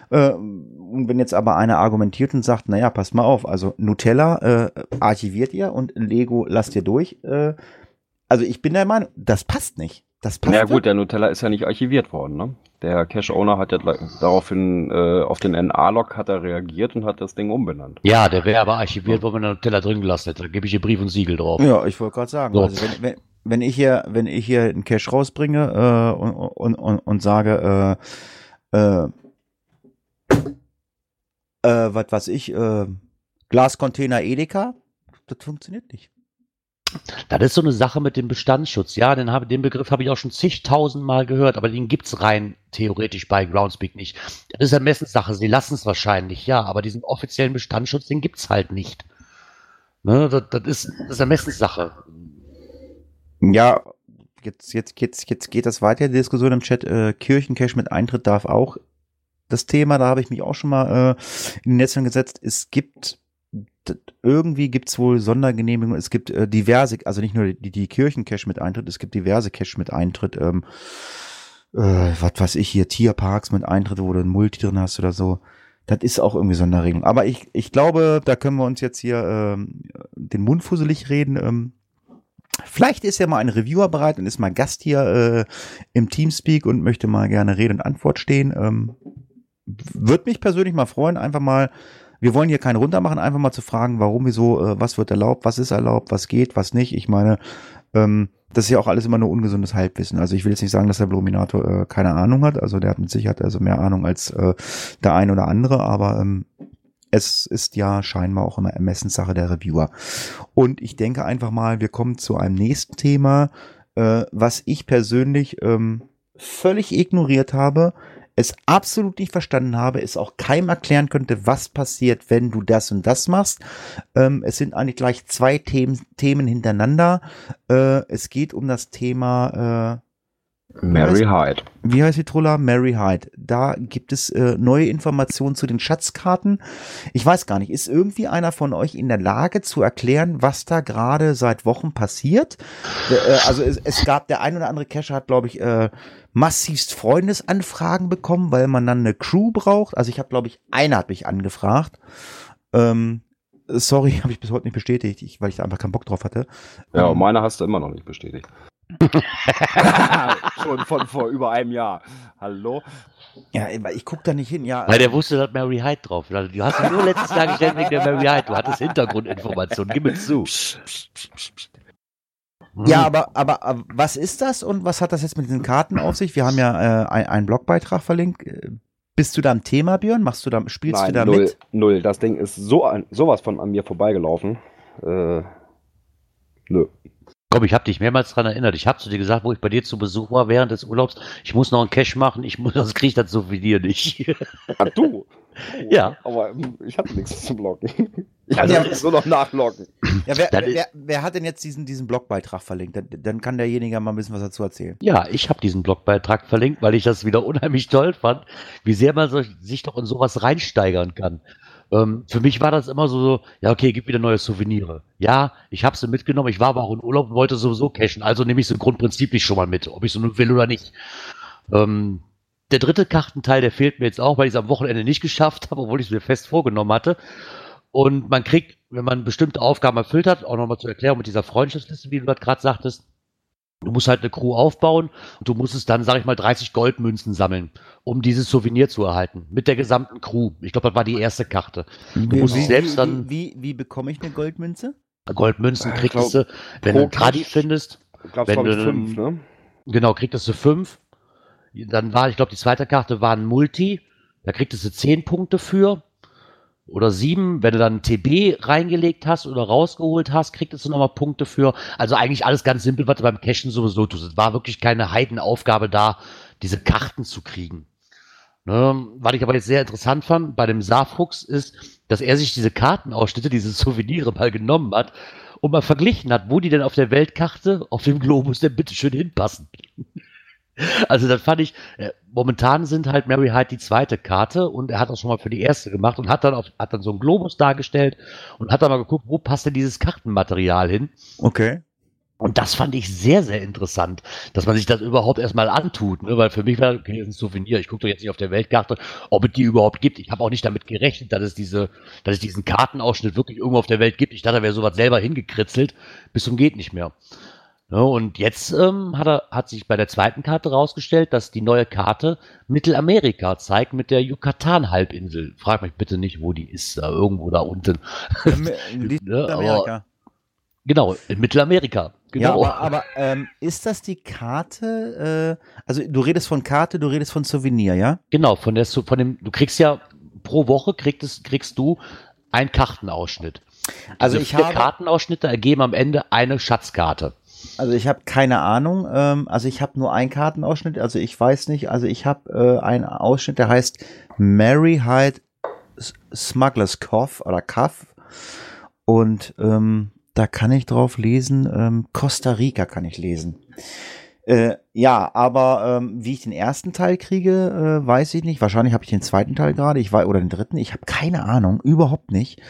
Äh, und wenn jetzt aber einer argumentiert und sagt, naja, passt mal auf, also Nutella äh, archiviert ihr und Lego lasst ihr durch. Äh, also ich bin der Meinung, das passt nicht. Das passt Ja wirklich. gut, der Nutella ist ja nicht archiviert worden. Ne? Der Cache-Owner hat ja daraufhin äh, auf den NA-Log hat er reagiert und hat das Ding umbenannt. Ja, der wäre aber archiviert, wo man den Teller drin gelassen hätte. Da gebe ich hier Brief und Siegel drauf. Ja, ich wollte gerade sagen, So. also wenn, wenn, wenn ich hier, wenn ich hier einen Cash rausbringe äh, und, und, und, und sage, äh, äh, äh, was weiß ich, äh, Glascontainer Edeka, das funktioniert nicht. Das ist so eine Sache mit dem Bestandsschutz. Ja, den, hab, den Begriff habe ich auch schon zigtausendmal gehört, aber den gibt es rein theoretisch bei Groundspeak nicht. Das ist Ermessenssache. Sie lassen es wahrscheinlich, ja, aber diesen offiziellen Bestandsschutz, den gibt es halt nicht. Ne, das, das, ist, das ist Ermessenssache. Ja, jetzt, jetzt, jetzt, jetzt geht das weiter, die Diskussion im Chat. Äh, Kirchencash mit Eintritt darf auch das Thema, da habe ich mich auch schon mal äh, in die Netzwerke gesetzt. Es gibt irgendwie gibt es wohl Sondergenehmigungen. Es gibt äh, diverse, also nicht nur die, die Kirchencash mit Eintritt, es gibt diverse Cash mit Eintritt. Ähm, äh, was weiß ich hier, Tierparks mit Eintritt, wo du ein Multi drin hast oder so. Das ist auch irgendwie Sonderregelung. Aber ich, ich glaube, da können wir uns jetzt hier ähm, den Mund fusselig reden. Ähm, Vielleicht ist ja mal ein Reviewer bereit und ist mal Gast hier äh, im Teamspeak und möchte mal gerne Rede und Antwort stehen. Ähm, Würde mich persönlich mal freuen, einfach mal wir wollen hier keinen runtermachen, einfach mal zu fragen, warum, wieso, äh, was wird erlaubt, was ist erlaubt, was geht, was nicht. Ich meine, ähm, das ist ja auch alles immer nur ungesundes Halbwissen. Also ich will jetzt nicht sagen, dass der Bluminator äh, keine Ahnung hat. Also der hat mit Sicherheit also mehr Ahnung als äh, der ein oder andere, aber ähm, es ist ja scheinbar auch immer Ermessenssache der Reviewer. Und ich denke einfach mal, wir kommen zu einem nächsten Thema, äh, was ich persönlich ähm, völlig ignoriert habe, es absolut nicht verstanden habe, es auch keinem erklären könnte, was passiert, wenn du das und das machst. Ähm, es sind eigentlich gleich zwei Themen, Themen hintereinander. Äh, es geht um das Thema äh, Mary Hyde. Wie heißt die Troller? Mary Hyde. Da gibt es äh, neue Informationen zu den Schatzkarten. Ich weiß gar nicht, ist irgendwie einer von euch in der Lage zu erklären, was da gerade seit Wochen passiert? Äh, also es, es, gab der ein oder andere Cacher hat, glaube ich, äh, massivst Freundesanfragen bekommen, weil man dann eine Crew braucht. Also ich habe, glaube ich, einer hat mich angefragt. Ähm, sorry, <laughs> habe ich bis heute nicht bestätigt, ich, weil ich da einfach keinen Bock drauf hatte. Ja, ähm, meine hast du immer noch nicht bestätigt. <laughs> Schon von vor über einem Jahr. Hallo? Ja, ich guck da nicht hin, ja. Weil der wusste, dass Mary Hyde drauf war. Du hast ihn nur letztes Jahr gestellt wegen der Mary Hyde. Du hattest Hintergrundinformationen. Gib mir zu. Psst, psst, psst, ja, aber, aber, aber, was ist das und was hat das jetzt mit diesen Karten auf sich? Wir haben ja äh, ein, einen Blogbeitrag verlinkt. Bist du da am Thema, Björn? Machst du da, spielst Nein, du da null, mit? Null. Das Ding ist so an, sowas von an mir vorbeigelaufen. Äh, nö. Komm, ich habe dich mehrmals daran erinnert. Ich habe zu dir gesagt, wo ich bei dir zu Besuch war während des Urlaubs, ich muss noch einen Cash machen, ich muss, das kriege ich das so wie dir nicht. Ach, du? <laughs> ja. Aber ich hatte nichts zu blocken. <laughs> Ich kann ja so noch nachloggen. Ja, wer, wer, wer, hat denn jetzt diesen, diesen Blogbeitrag verlinkt? Dann, dann kann derjenige mal ein bisschen was dazu erzählen. Ja, ich habe diesen Blogbeitrag verlinkt, weil ich das wieder unheimlich toll fand, wie sehr man sich doch in sowas reinsteigern kann. Ähm, für mich war das immer so, so, ja, okay, gib wieder neue Souvenire. Ja, ich habe sie mitgenommen, ich war aber auch in Urlaub und wollte sowieso cashen, also nehme ich sie grundprinziplich schon mal mit, ob ich so nun will oder nicht. Ähm, der dritte Kartenteil, der fehlt mir jetzt auch, weil ich es am Wochenende nicht geschafft habe, obwohl ich es mir fest vorgenommen hatte. Und man kriegt, wenn man bestimmte Aufgaben erfüllt hat, auch nochmal zur Erklärung mit dieser Freundschaftsliste, wie du gerade sagtest, du musst halt eine Crew aufbauen und du musst es dann, sag ich mal, 30 Goldmünzen sammeln, um dieses Souvenir zu erhalten. Mit der gesamten Crew. Ich glaube, das war die erste Karte. Du wie, musst wie, selbst dann. Wie, wie, wie bekomme ich eine Goldmünze? Goldmünzen kriegst du, wenn du einen Tradi findest. Glaub, wenn du fünf, ne? Genau, kriegst du fünf. Dann war, ich glaube, die zweite Karte war ein Multi. Da kriegst du zehn Punkte für. Oder sieben. Wenn du dann TB reingelegt hast oder rausgeholt hast, kriegst du nochmal Punkte für. Also eigentlich alles ganz simpel, was du beim Cashen sowieso tust. Es war wirklich keine Heidenaufgabe da, diese Karten zu kriegen. Ne, was ich aber jetzt sehr interessant fand bei dem Saarfuchs ist, dass er sich diese Kartenausschnitte, diese Souvenire mal genommen hat und mal verglichen hat, wo die denn auf der Weltkarte, auf dem Globus denn bitteschön hinpassen. <laughs> Also das fand ich, äh, momentan sind halt Mary Hyde die zweite Karte und er hat das schon mal für die erste gemacht und hat dann, auf, hat dann so einen Globus dargestellt und hat dann mal geguckt, wo passt denn dieses Kartenmaterial hin. Okay. Und das fand ich sehr, sehr interessant, dass man sich das überhaupt erstmal antut, ne? weil für mich war okay, das ein Souvenir. Ich gucke doch jetzt nicht auf der Weltkarte, ob es die überhaupt gibt. Ich habe auch nicht damit gerechnet, dass es diese, dass es diesen Kartenausschnitt wirklich irgendwo auf der Welt gibt. Ich dachte, da wäre sowas selber hingekritzelt, bis zum geht nicht mehr. Ja, und jetzt ähm, hat, er, hat sich bei der zweiten Karte rausgestellt, dass die neue Karte Mittelamerika zeigt mit der Yucatan-Halbinsel. Frag mich bitte nicht, wo die ist, da irgendwo da unten. <laughs> Mittelamerika. genau, in Mittelamerika. Genau. Ja, aber, aber ähm, ist das die Karte? Äh, also du redest von Karte, du redest von Souvenir, ja? Genau, von der von dem. Du kriegst ja pro Woche kriegst, kriegst du ein Kartenausschnitt. Also Diese ich habe- Kartenausschnitte ergeben am Ende eine Schatzkarte. Also ich habe keine Ahnung. Ähm, also ich habe nur einen Kartenausschnitt. Also ich weiß nicht. Also ich habe äh, einen Ausschnitt, der heißt Mary Hyde Smuggler's Cove oder Cuff. Und ähm, da kann ich drauf lesen. Ähm, Costa Rica kann ich lesen. Äh, ja, aber ähm, wie ich den ersten Teil kriege, äh, weiß ich nicht. Wahrscheinlich habe ich den zweiten Teil gerade. Ich weiß oder den dritten. Ich habe keine Ahnung, überhaupt nicht.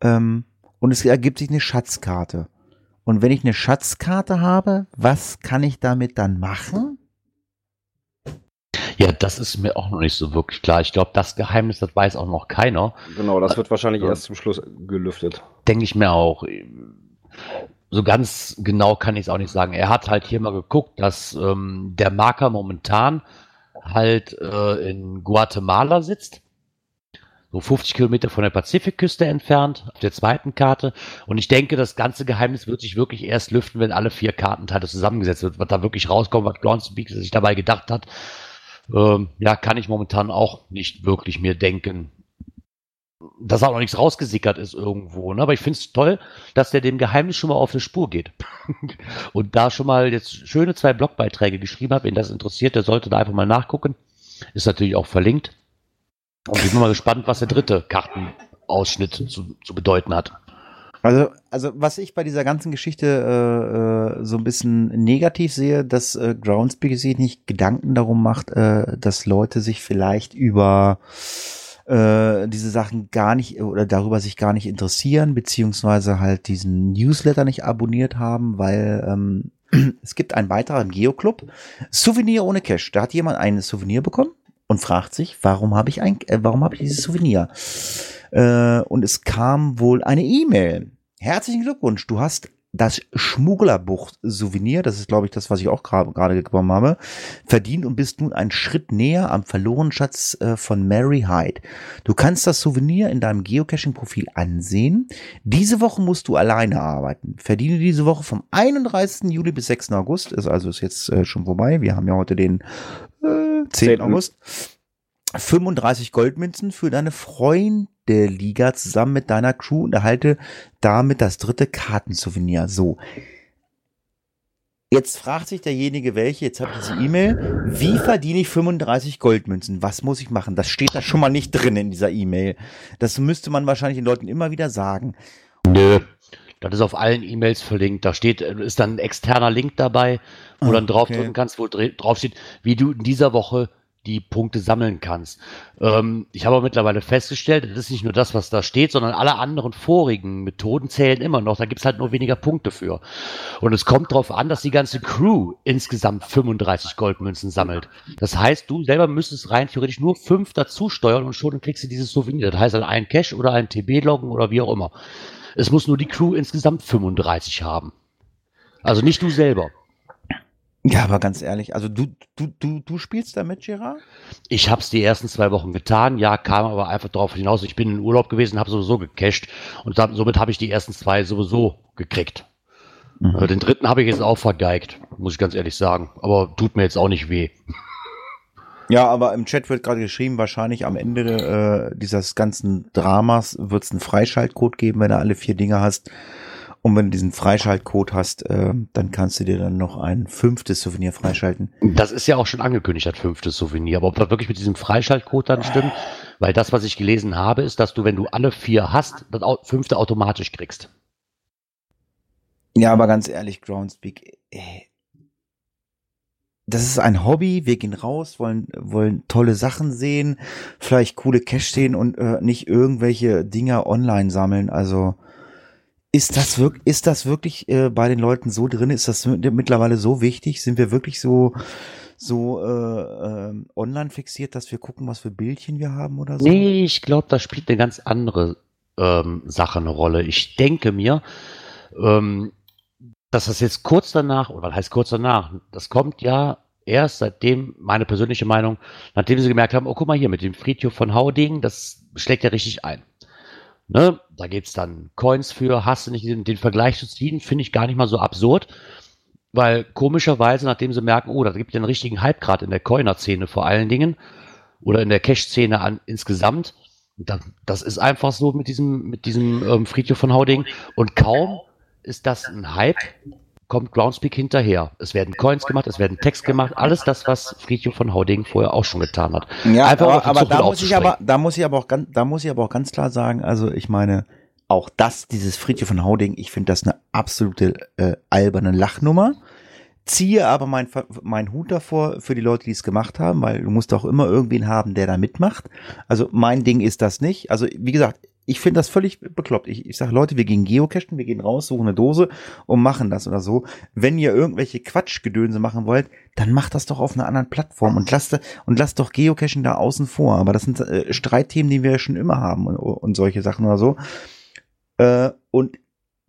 Ähm, und es ergibt sich eine Schatzkarte. Und wenn ich eine Schatzkarte habe, was kann ich damit dann machen? Ja, das ist mir auch noch nicht so wirklich klar. Ich glaube, das Geheimnis, das weiß auch noch keiner. Genau, das wird wahrscheinlich Ja. erst zum Schluss gelüftet. Denke ich mir auch. So ganz genau kann ich es auch nicht sagen. Er hat halt hier mal geguckt, dass ähm, der Marker momentan halt äh, in Guatemala sitzt. So 50 Kilometer von der Pazifikküste entfernt, auf der zweiten Karte. Und ich denke, das ganze Geheimnis wird sich wirklich erst lüften, wenn alle vier Kartenteile zusammengesetzt wird. Was da wirklich rauskommt, was Groundspeak sich dabei gedacht hat, ähm, ja, kann ich momentan auch nicht wirklich mir denken. Dass auch noch nichts rausgesickert ist irgendwo. Ne? Aber ich finde es toll, dass der dem Geheimnis schon mal auf die Spur geht. <laughs> Und da schon mal jetzt schöne zwei Blogbeiträge geschrieben hat. Wen das interessiert, der sollte da einfach mal nachgucken. Ist natürlich auch verlinkt. Und ich bin mal gespannt, was der dritte Kartenausschnitt zu, zu bedeuten hat. Also, also was ich bei dieser ganzen Geschichte äh, äh, so ein bisschen negativ sehe, dass äh, Groundspeak sich nicht Gedanken darum macht, äh, dass Leute sich vielleicht über äh, diese Sachen gar nicht oder darüber sich gar nicht interessieren, beziehungsweise halt diesen Newsletter nicht abonniert haben, weil ähm, <clears throat> es gibt einen weiteren Geoclub, Souvenir ohne Cash. Da hat jemand ein Souvenir bekommen und fragt sich, warum habe ich ein, äh, warum habe ich dieses Souvenir? Äh, und es kam wohl eine E-Mail. Herzlichen Glückwunsch, du hast das Schmugglerbuch-Souvenir, das ist, glaube ich, das, was ich auch gerade bekommen habe, verdient und bist nun einen Schritt näher am verlorenen Schatz äh, von Mary Hyde. Du kannst das Souvenir in deinem Geocaching-Profil ansehen. Diese Woche musst du alleine arbeiten. Verdiene diese Woche vom 31. Juli bis 6. August, ist also ist jetzt äh, schon vorbei. Wir haben ja heute den äh, 10. Zehnten. August. 35 Goldmünzen für deine Freunde-Liga zusammen mit deiner Crew und erhalte damit das dritte Kartensouvenir. So. Jetzt fragt sich derjenige, welche, jetzt habe ich diese E-Mail, wie verdiene ich 35 Goldmünzen? Was muss ich machen? Das steht da schon mal nicht drin in dieser E-Mail. Das müsste man wahrscheinlich den Leuten immer wieder sagen. Nö. Das ist auf allen E-Mails verlinkt. Da steht, äh, ist dann ein externer Link dabei, wo Ah, dann drauf okay. drücken kannst, wo drauf steht, wie du in dieser Woche die Punkte sammeln kannst. Ähm, ich habe aber mittlerweile festgestellt, das ist nicht nur das, was da steht, sondern alle anderen vorigen Methoden zählen immer noch. Da gibt es halt nur weniger Punkte für. Und es kommt darauf an, dass die ganze Crew insgesamt 35 Goldmünzen sammelt. Das heißt, du selber müsstest rein theoretisch nur fünf dazu steuern und schon kriegst du dieses Souvenir. Das heißt halt ein Cash oder ein TB-Loggen oder wie auch immer. Es muss nur die Crew insgesamt 35 haben. Also nicht du selber. Ja, aber ganz ehrlich, also du, du, du, du spielst damit, Gerard? Ich habe es die ersten zwei Wochen getan, ja, kam aber einfach darauf hinaus. Ich bin in Urlaub gewesen, habe sowieso gecached und dann, somit habe ich die ersten zwei sowieso gekriegt. Äh, Den dritten habe ich jetzt auch vergeigt, muss ich ganz ehrlich sagen. Aber tut mir jetzt auch nicht weh. Ja, aber im Chat wird gerade geschrieben, wahrscheinlich am Ende äh, dieses ganzen Dramas wird es einen Freischaltcode geben, wenn du alle vier Dinge hast. Und wenn du diesen Freischaltcode hast, äh, dann kannst du dir dann noch ein fünftes Souvenir freischalten. Das ist ja auch schon angekündigt, das fünfte Souvenir. Aber ob das wirklich mit diesem Freischaltcode dann stimmt, weil das, was ich gelesen habe, ist, dass du, wenn du alle vier hast, das fünfte automatisch kriegst. Ja, aber ganz ehrlich, Groundspeak, äh, das ist ein Hobby. Wir gehen raus, wollen, wollen tolle Sachen sehen, vielleicht coole Cash sehen und äh, nicht irgendwelche Dinger online sammeln. Also ist das wirklich, ist das wirklich äh, bei den Leuten so drin? Ist das mi- mittlerweile so wichtig? Sind wir wirklich so so äh, ähm, online fixiert, dass wir gucken, was für Bildchen wir haben oder so? Nee, ich glaube, da spielt eine ganz andere ähm, Sache eine Rolle. Ich denke mir, ähm, dass das jetzt kurz danach, oder was heißt kurz danach, das kommt ja erst seitdem, meine persönliche Meinung, nachdem sie gemerkt haben, oh, guck mal hier, mit dem Friedhof von Hauding, das schlägt ja richtig ein. Ne? Da gibt's dann Coins für, hast du nicht den, den Vergleich zu ziehen, finde ich gar nicht mal so absurd. Weil komischerweise, nachdem sie merken, oh, da gibt ja einen richtigen Hype gerade in der Coiner-Szene vor allen Dingen oder in der Cash-Szene insgesamt, Das, das ist einfach so mit diesem, mit diesem ähm, Friedhof von Hauding. Und kaum ist das ein Hype, kommt Groundspeak hinterher. Es werden Coins gemacht, es werden Text gemacht, alles das, was Friedhof von Hauding vorher auch schon getan hat. Ja, Einfach aber, aber da muss ich aber, da muss ich aber auch ganz, da muss ich aber auch ganz klar sagen, also ich meine, auch das, dieses Friedhof von Hauding, ich finde das eine absolute äh, alberne Lachnummer. Ziehe aber mein, mein Hut davor für die Leute, die es gemacht haben, weil du musst auch immer irgendwen haben, der da mitmacht. Also mein Ding ist das nicht. Also wie gesagt, ich finde das völlig bekloppt. Ich, ich sage, Leute, wir gehen geocachen, wir gehen raus, suchen eine Dose und machen das oder so. Wenn ihr irgendwelche Quatschgedönse machen wollt, dann macht das doch auf einer anderen Plattform und lasst, und lasst doch Geocachen da außen vor. Aber das sind äh, Streitthemen, die wir schon immer haben und, und solche Sachen oder so. Äh, und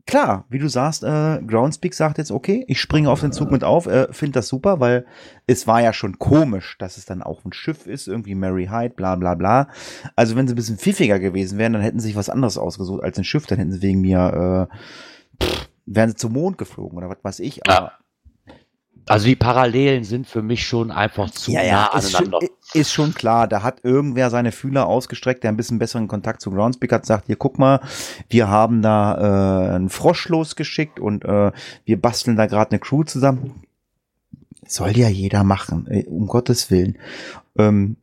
klar, wie du sagst, äh, Groundspeak sagt jetzt, okay, ich springe auf den Zug mit auf, äh, finde das super, weil es war ja schon komisch, dass es dann auch ein Schiff ist, irgendwie Mary Hyde, bla bla bla. Also wenn sie ein bisschen pfiffiger gewesen wären, dann hätten sie sich was anderes ausgesucht als ein Schiff, dann hätten sie wegen mir, äh, pff, wären sie zum Mond geflogen oder was weiß ich. Aber Also die Parallelen sind für mich schon einfach zu nah ist schon, aneinander. ist schon klar. Da hat irgendwer seine Fühler ausgestreckt, der ein bisschen besseren Kontakt zu Groundspeak hat, sagt, hier guck mal, wir haben da äh, einen Frosch losgeschickt und äh, wir basteln da gerade eine Crew zusammen. Soll ja jeder machen, äh, um Gottes Willen. Ähm,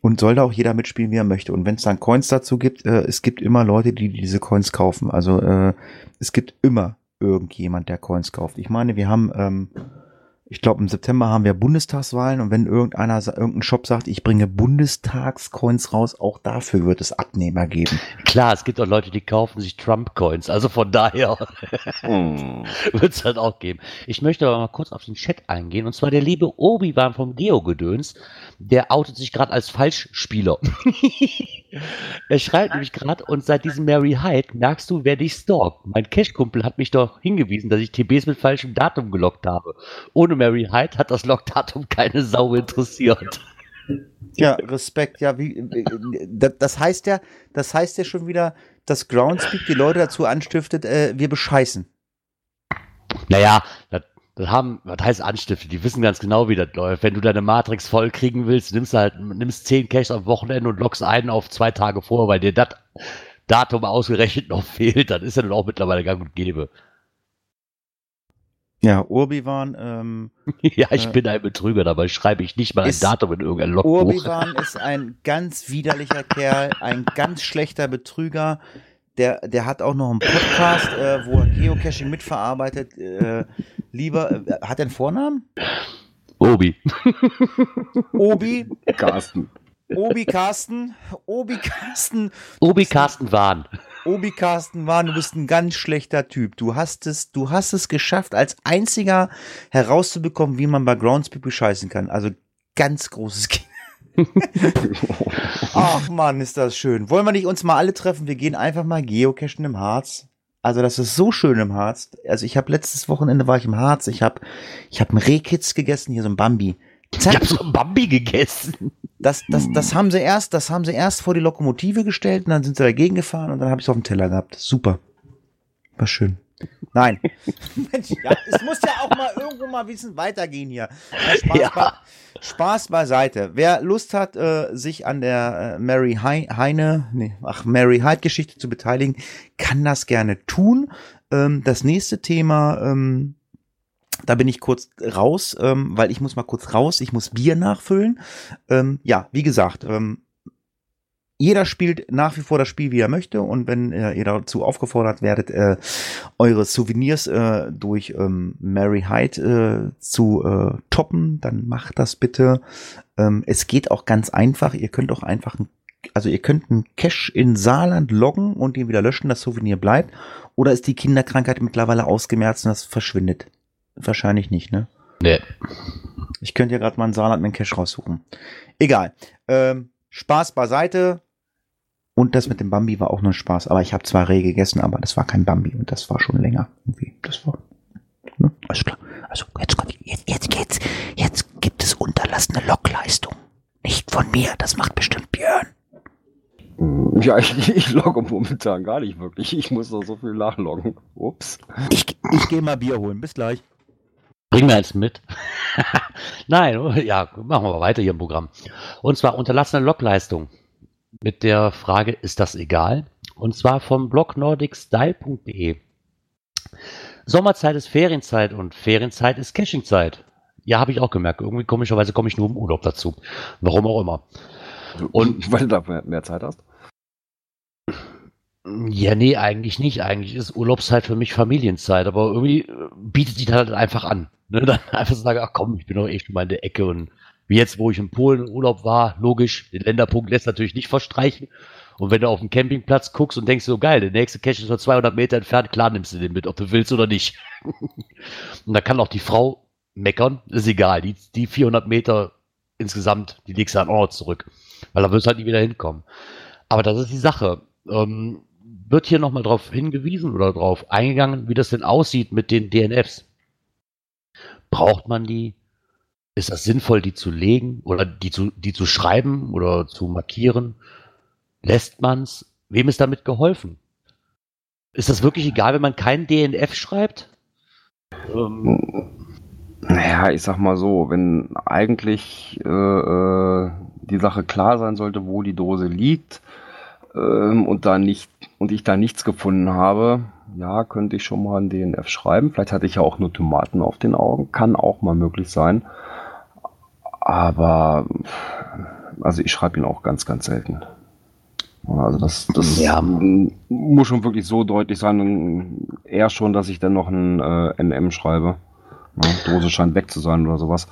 und soll da auch jeder mitspielen, wie er möchte. Und wenn es dann Coins dazu gibt, äh, es gibt immer Leute, die diese Coins kaufen. Also äh, es gibt immer irgendjemand, der Coins kauft. Ich meine, wir haben ähm, ich glaube, im September haben wir Bundestagswahlen und wenn irgendeiner, irgendein Shop sagt, ich bringe Bundestagscoins raus, auch dafür wird es Abnehmer geben. Klar, es gibt auch Leute, die kaufen sich Trump-Coins. Also von daher <laughs> Hm. wird es halt auch geben. Ich möchte aber mal kurz auf den Chat eingehen. Und zwar der liebe Obi-Wan vom Geo-Gedöns. Der outet sich gerade als Falschspieler. <laughs> er schreibt nämlich gerade, und seit diesem Mary Hyde merkst du, wer dich stalkt. Mein Cash-Kumpel hat mich doch hingewiesen, dass ich TBs mit falschem Datum gelockt habe. Ohne Mary Hyde hat das Logdatum keine Sau interessiert. Ja, Respekt, ja, wie, äh, das, das heißt ja, das heißt ja schon wieder, dass Groundspeak die Leute dazu anstiftet, äh, wir bescheißen. Naja, das, das haben, was heißt Anstifte? Die wissen ganz genau, wie das läuft. Wenn du deine Matrix voll kriegen willst, nimmst du halt, nimmst 10 Caches am Wochenende und lockst einen auf zwei Tage vor, weil dir das Datum ausgerechnet noch <laughs> fehlt, dann ist ja nun auch mittlerweile gang und gäbe. Ja, Urbiwan, ähm, <laughs> ja, ich Äh, bin ein Betrüger, dabei schreibe ich nicht mal ein ist- Datum in irgendein Logbuch. Urbiwan ist ein ganz widerlicher <laughs> Kerl, ein ganz schlechter Betrüger. Der, der hat auch noch einen Podcast, äh, wo er Geocaching mitverarbeitet. Äh, lieber, äh, hat er einen Vornamen? Obi. Obi, Carsten. Obi Carsten, Obi Carsten, Obi Carsten Wahn. Obi Carsten war, du bist ein ganz schlechter Typ. Du hast es, du hast es geschafft, als einziger herauszubekommen, wie man bei Groundspeak bescheißen kann. Also ganz großes Kind. <laughs> Ach man, ist das schön. Wollen wir nicht uns mal alle treffen? Wir gehen einfach mal geocachen im Harz. Also das ist so schön im Harz. Also ich habe letztes Wochenende war ich im Harz. Ich habe ich habe einen Rehkitz gegessen, hier so ein Bambi. Ich Zack, hab so einen Bambi gegessen. das, das, das haben sie erst, das haben sie erst vor die Lokomotive gestellt und dann sind sie dagegen gefahren und dann habe ich es auf dem Teller gehabt. Super. War schön. Nein. <laughs> Mensch, ja, es muss ja auch mal irgendwo mal ein bisschen weitergehen hier. Ja, Spaß, Ja. Be Spaß beiseite. Wer Lust hat, äh, sich an der äh, Mary Hei- Heine, nee, ach, Mary Hyde Geschichte zu beteiligen, kann das gerne tun. Ähm, das nächste Thema, ähm, da bin ich kurz raus, ähm, weil ich muss mal kurz raus, ich muss Bier nachfüllen. Ähm, ja, wie gesagt, ähm, jeder spielt nach wie vor das Spiel, wie er möchte. Und wenn äh, ihr dazu aufgefordert werdet, äh, eure Souvenirs äh, durch ähm, Mary Hyde äh, zu äh, toppen, dann macht das bitte. Ähm, es geht auch ganz einfach. Ihr könnt auch einfach, ein, also ihr könnt einen Cache in Saarland loggen und ihn wieder löschen, das Souvenir bleibt. Oder ist die Kinderkrankheit mittlerweile ausgemerzt und das verschwindet? Wahrscheinlich nicht, ne? Nee. Ich könnte ja gerade mal in Saarland einen Cache raussuchen. Egal. Ähm, Spaß beiseite. Und das mit dem Bambi war auch nur ein Spaß. Aber ich habe zwei Rehe gegessen, aber das war kein Bambi und das war schon länger. Irgendwie. Das war. Ne? Alles klar. Also jetzt kommt jetzt, jetzt geht's. Jetzt gibt es unterlassene Lokleistung. Nicht von mir, das macht bestimmt Björn. Hm, Ja, <laughs> ich, ich logge momentan gar nicht wirklich. Ich muss noch so viel nachloggen. Ups. Ich, ich gehe mal Bier holen. Bis gleich. Bring mir eins mit. <laughs> Nein, ja, machen wir weiter hier im Programm. Und zwar unterlassene Lokleistung. mit der Frage, ist das egal? Und zwar vom Blog nordicstyle.de. Sommerzeit ist Ferienzeit und Ferienzeit ist Cachingzeit. Ja, habe ich auch gemerkt. Irgendwie komischerweise komme ich nur im Urlaub dazu. Warum auch immer. Und weil du da mehr Zeit hast? Ja, nee, eigentlich nicht. Eigentlich ist Urlaubszeit für mich Familienzeit, aber irgendwie äh, bietet sich das halt einfach an. Ne? <laughs> Dann einfach sagen, ach komm, ich bin doch echt mal in der Ecke und wie jetzt, wo ich in Polen Urlaub war, logisch, den Länderpunkt lässt natürlich nicht verstreichen. Und wenn du auf dem Campingplatz guckst und denkst so, geil, der nächste Cache ist nur 200 Meter entfernt, klar nimmst du den mit, ob du willst oder nicht. <laughs> und da kann auch die Frau meckern, ist egal, die, die 400 Meter insgesamt, die legst du dann auch noch zurück. Weil da wirst du halt nie wieder hinkommen. Aber das ist die Sache. Ähm, wird hier nochmal drauf hingewiesen oder drauf eingegangen, wie das denn aussieht mit den DNFs? Braucht man die? Ist das sinnvoll, die zu legen oder die zu, die zu schreiben oder zu markieren? Lässt man's? Wem ist damit geholfen? Ist das wirklich egal, wenn man keinen DNF schreibt? Ähm. Naja, ich sag mal so, wenn eigentlich äh, äh, die Sache klar sein sollte, wo die Dose liegt ähm, und da nicht und ich da nichts gefunden habe, ja, könnte ich schon mal ein DNF schreiben. Vielleicht hatte ich ja auch nur Tomaten auf den Augen, kann auch mal möglich sein. Aber also ich schreibe ihn auch ganz, ganz selten. Also das, das ja. muss schon wirklich so deutlich sein. Eher schon, dass ich dann noch ein äh, NM schreibe. Ja, Dose scheint weg zu sein oder sowas.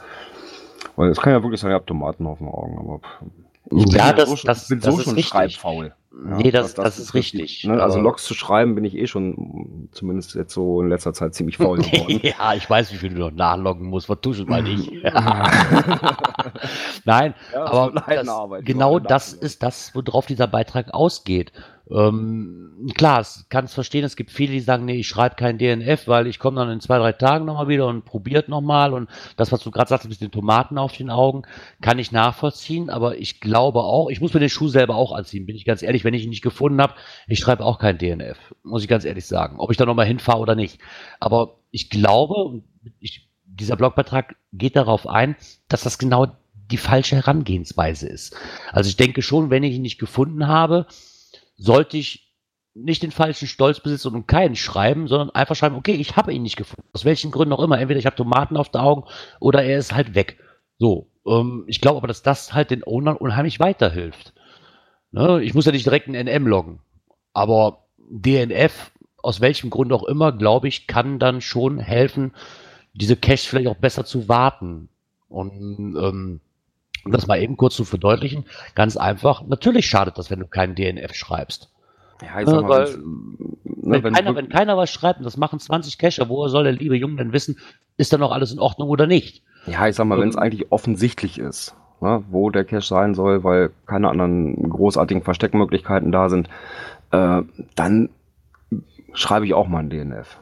Weil es kann ja wirklich sein, ihr habt Tomaten auf den Augen, aber ich ja, das, so, das, bin das so schon schreibfaul. Ja, nee, das, das, das ist richtig. Ne? Also Logs zu schreiben bin ich eh schon, zumindest jetzt so in letzter Zeit, ziemlich faul <laughs> geworden. ja, ich weiß, wie viel du noch nachloggen musst, vertuschen mal nicht. Nein, ja, aber das, genau das ist das, worauf dieser Beitrag ausgeht. Ähm, klar, ich kann es verstehen, es gibt viele, die sagen, nee, ich schreibe kein DNF, weil ich komme dann in zwei, drei Tagen nochmal wieder und probiert nochmal und das, was du gerade sagst, mit den Tomaten auf den Augen, kann ich nachvollziehen, aber ich glaube auch, ich muss mir den Schuh selber auch anziehen, bin ich ganz ehrlich, wenn ich ihn nicht gefunden habe, ich schreibe auch kein DNF, muss ich ganz ehrlich sagen, ob ich da nochmal hinfahre oder nicht. Aber ich glaube, ich, dieser Blogbeitrag geht darauf ein, dass das genau die falsche Herangehensweise ist. Also ich denke schon, wenn ich ihn nicht gefunden habe, sollte ich nicht den falschen Stolz besitzen und keinen schreiben, sondern einfach schreiben, okay, ich habe ihn nicht gefunden. Aus welchen Gründen auch immer. Entweder ich habe Tomaten auf den Augen oder er ist halt weg. So. Ähm, ich glaube aber, dass das halt den Ownern unheimlich weiterhilft. Ne? Ich muss ja nicht direkt ein NM loggen. Aber DNF, aus welchem Grund auch immer, glaube ich, kann dann schon helfen, diese Cache vielleicht auch besser zu warten. Und ähm, um das mal eben kurz zu verdeutlichen, ganz einfach, natürlich schadet das, wenn du keinen DNF schreibst. Ja, ich sag mal, weil, ne, wenn, keiner, wenn keiner was schreibt, und das machen 20 Cacher, woher soll der liebe Junge denn wissen, ist da noch alles in Ordnung oder nicht? Ja, ich sag mal, wenn es eigentlich offensichtlich ist, ne, wo der Cache sein soll, weil keine anderen großartigen Versteckmöglichkeiten da sind, äh, dann schreibe ich auch mal ein DNF.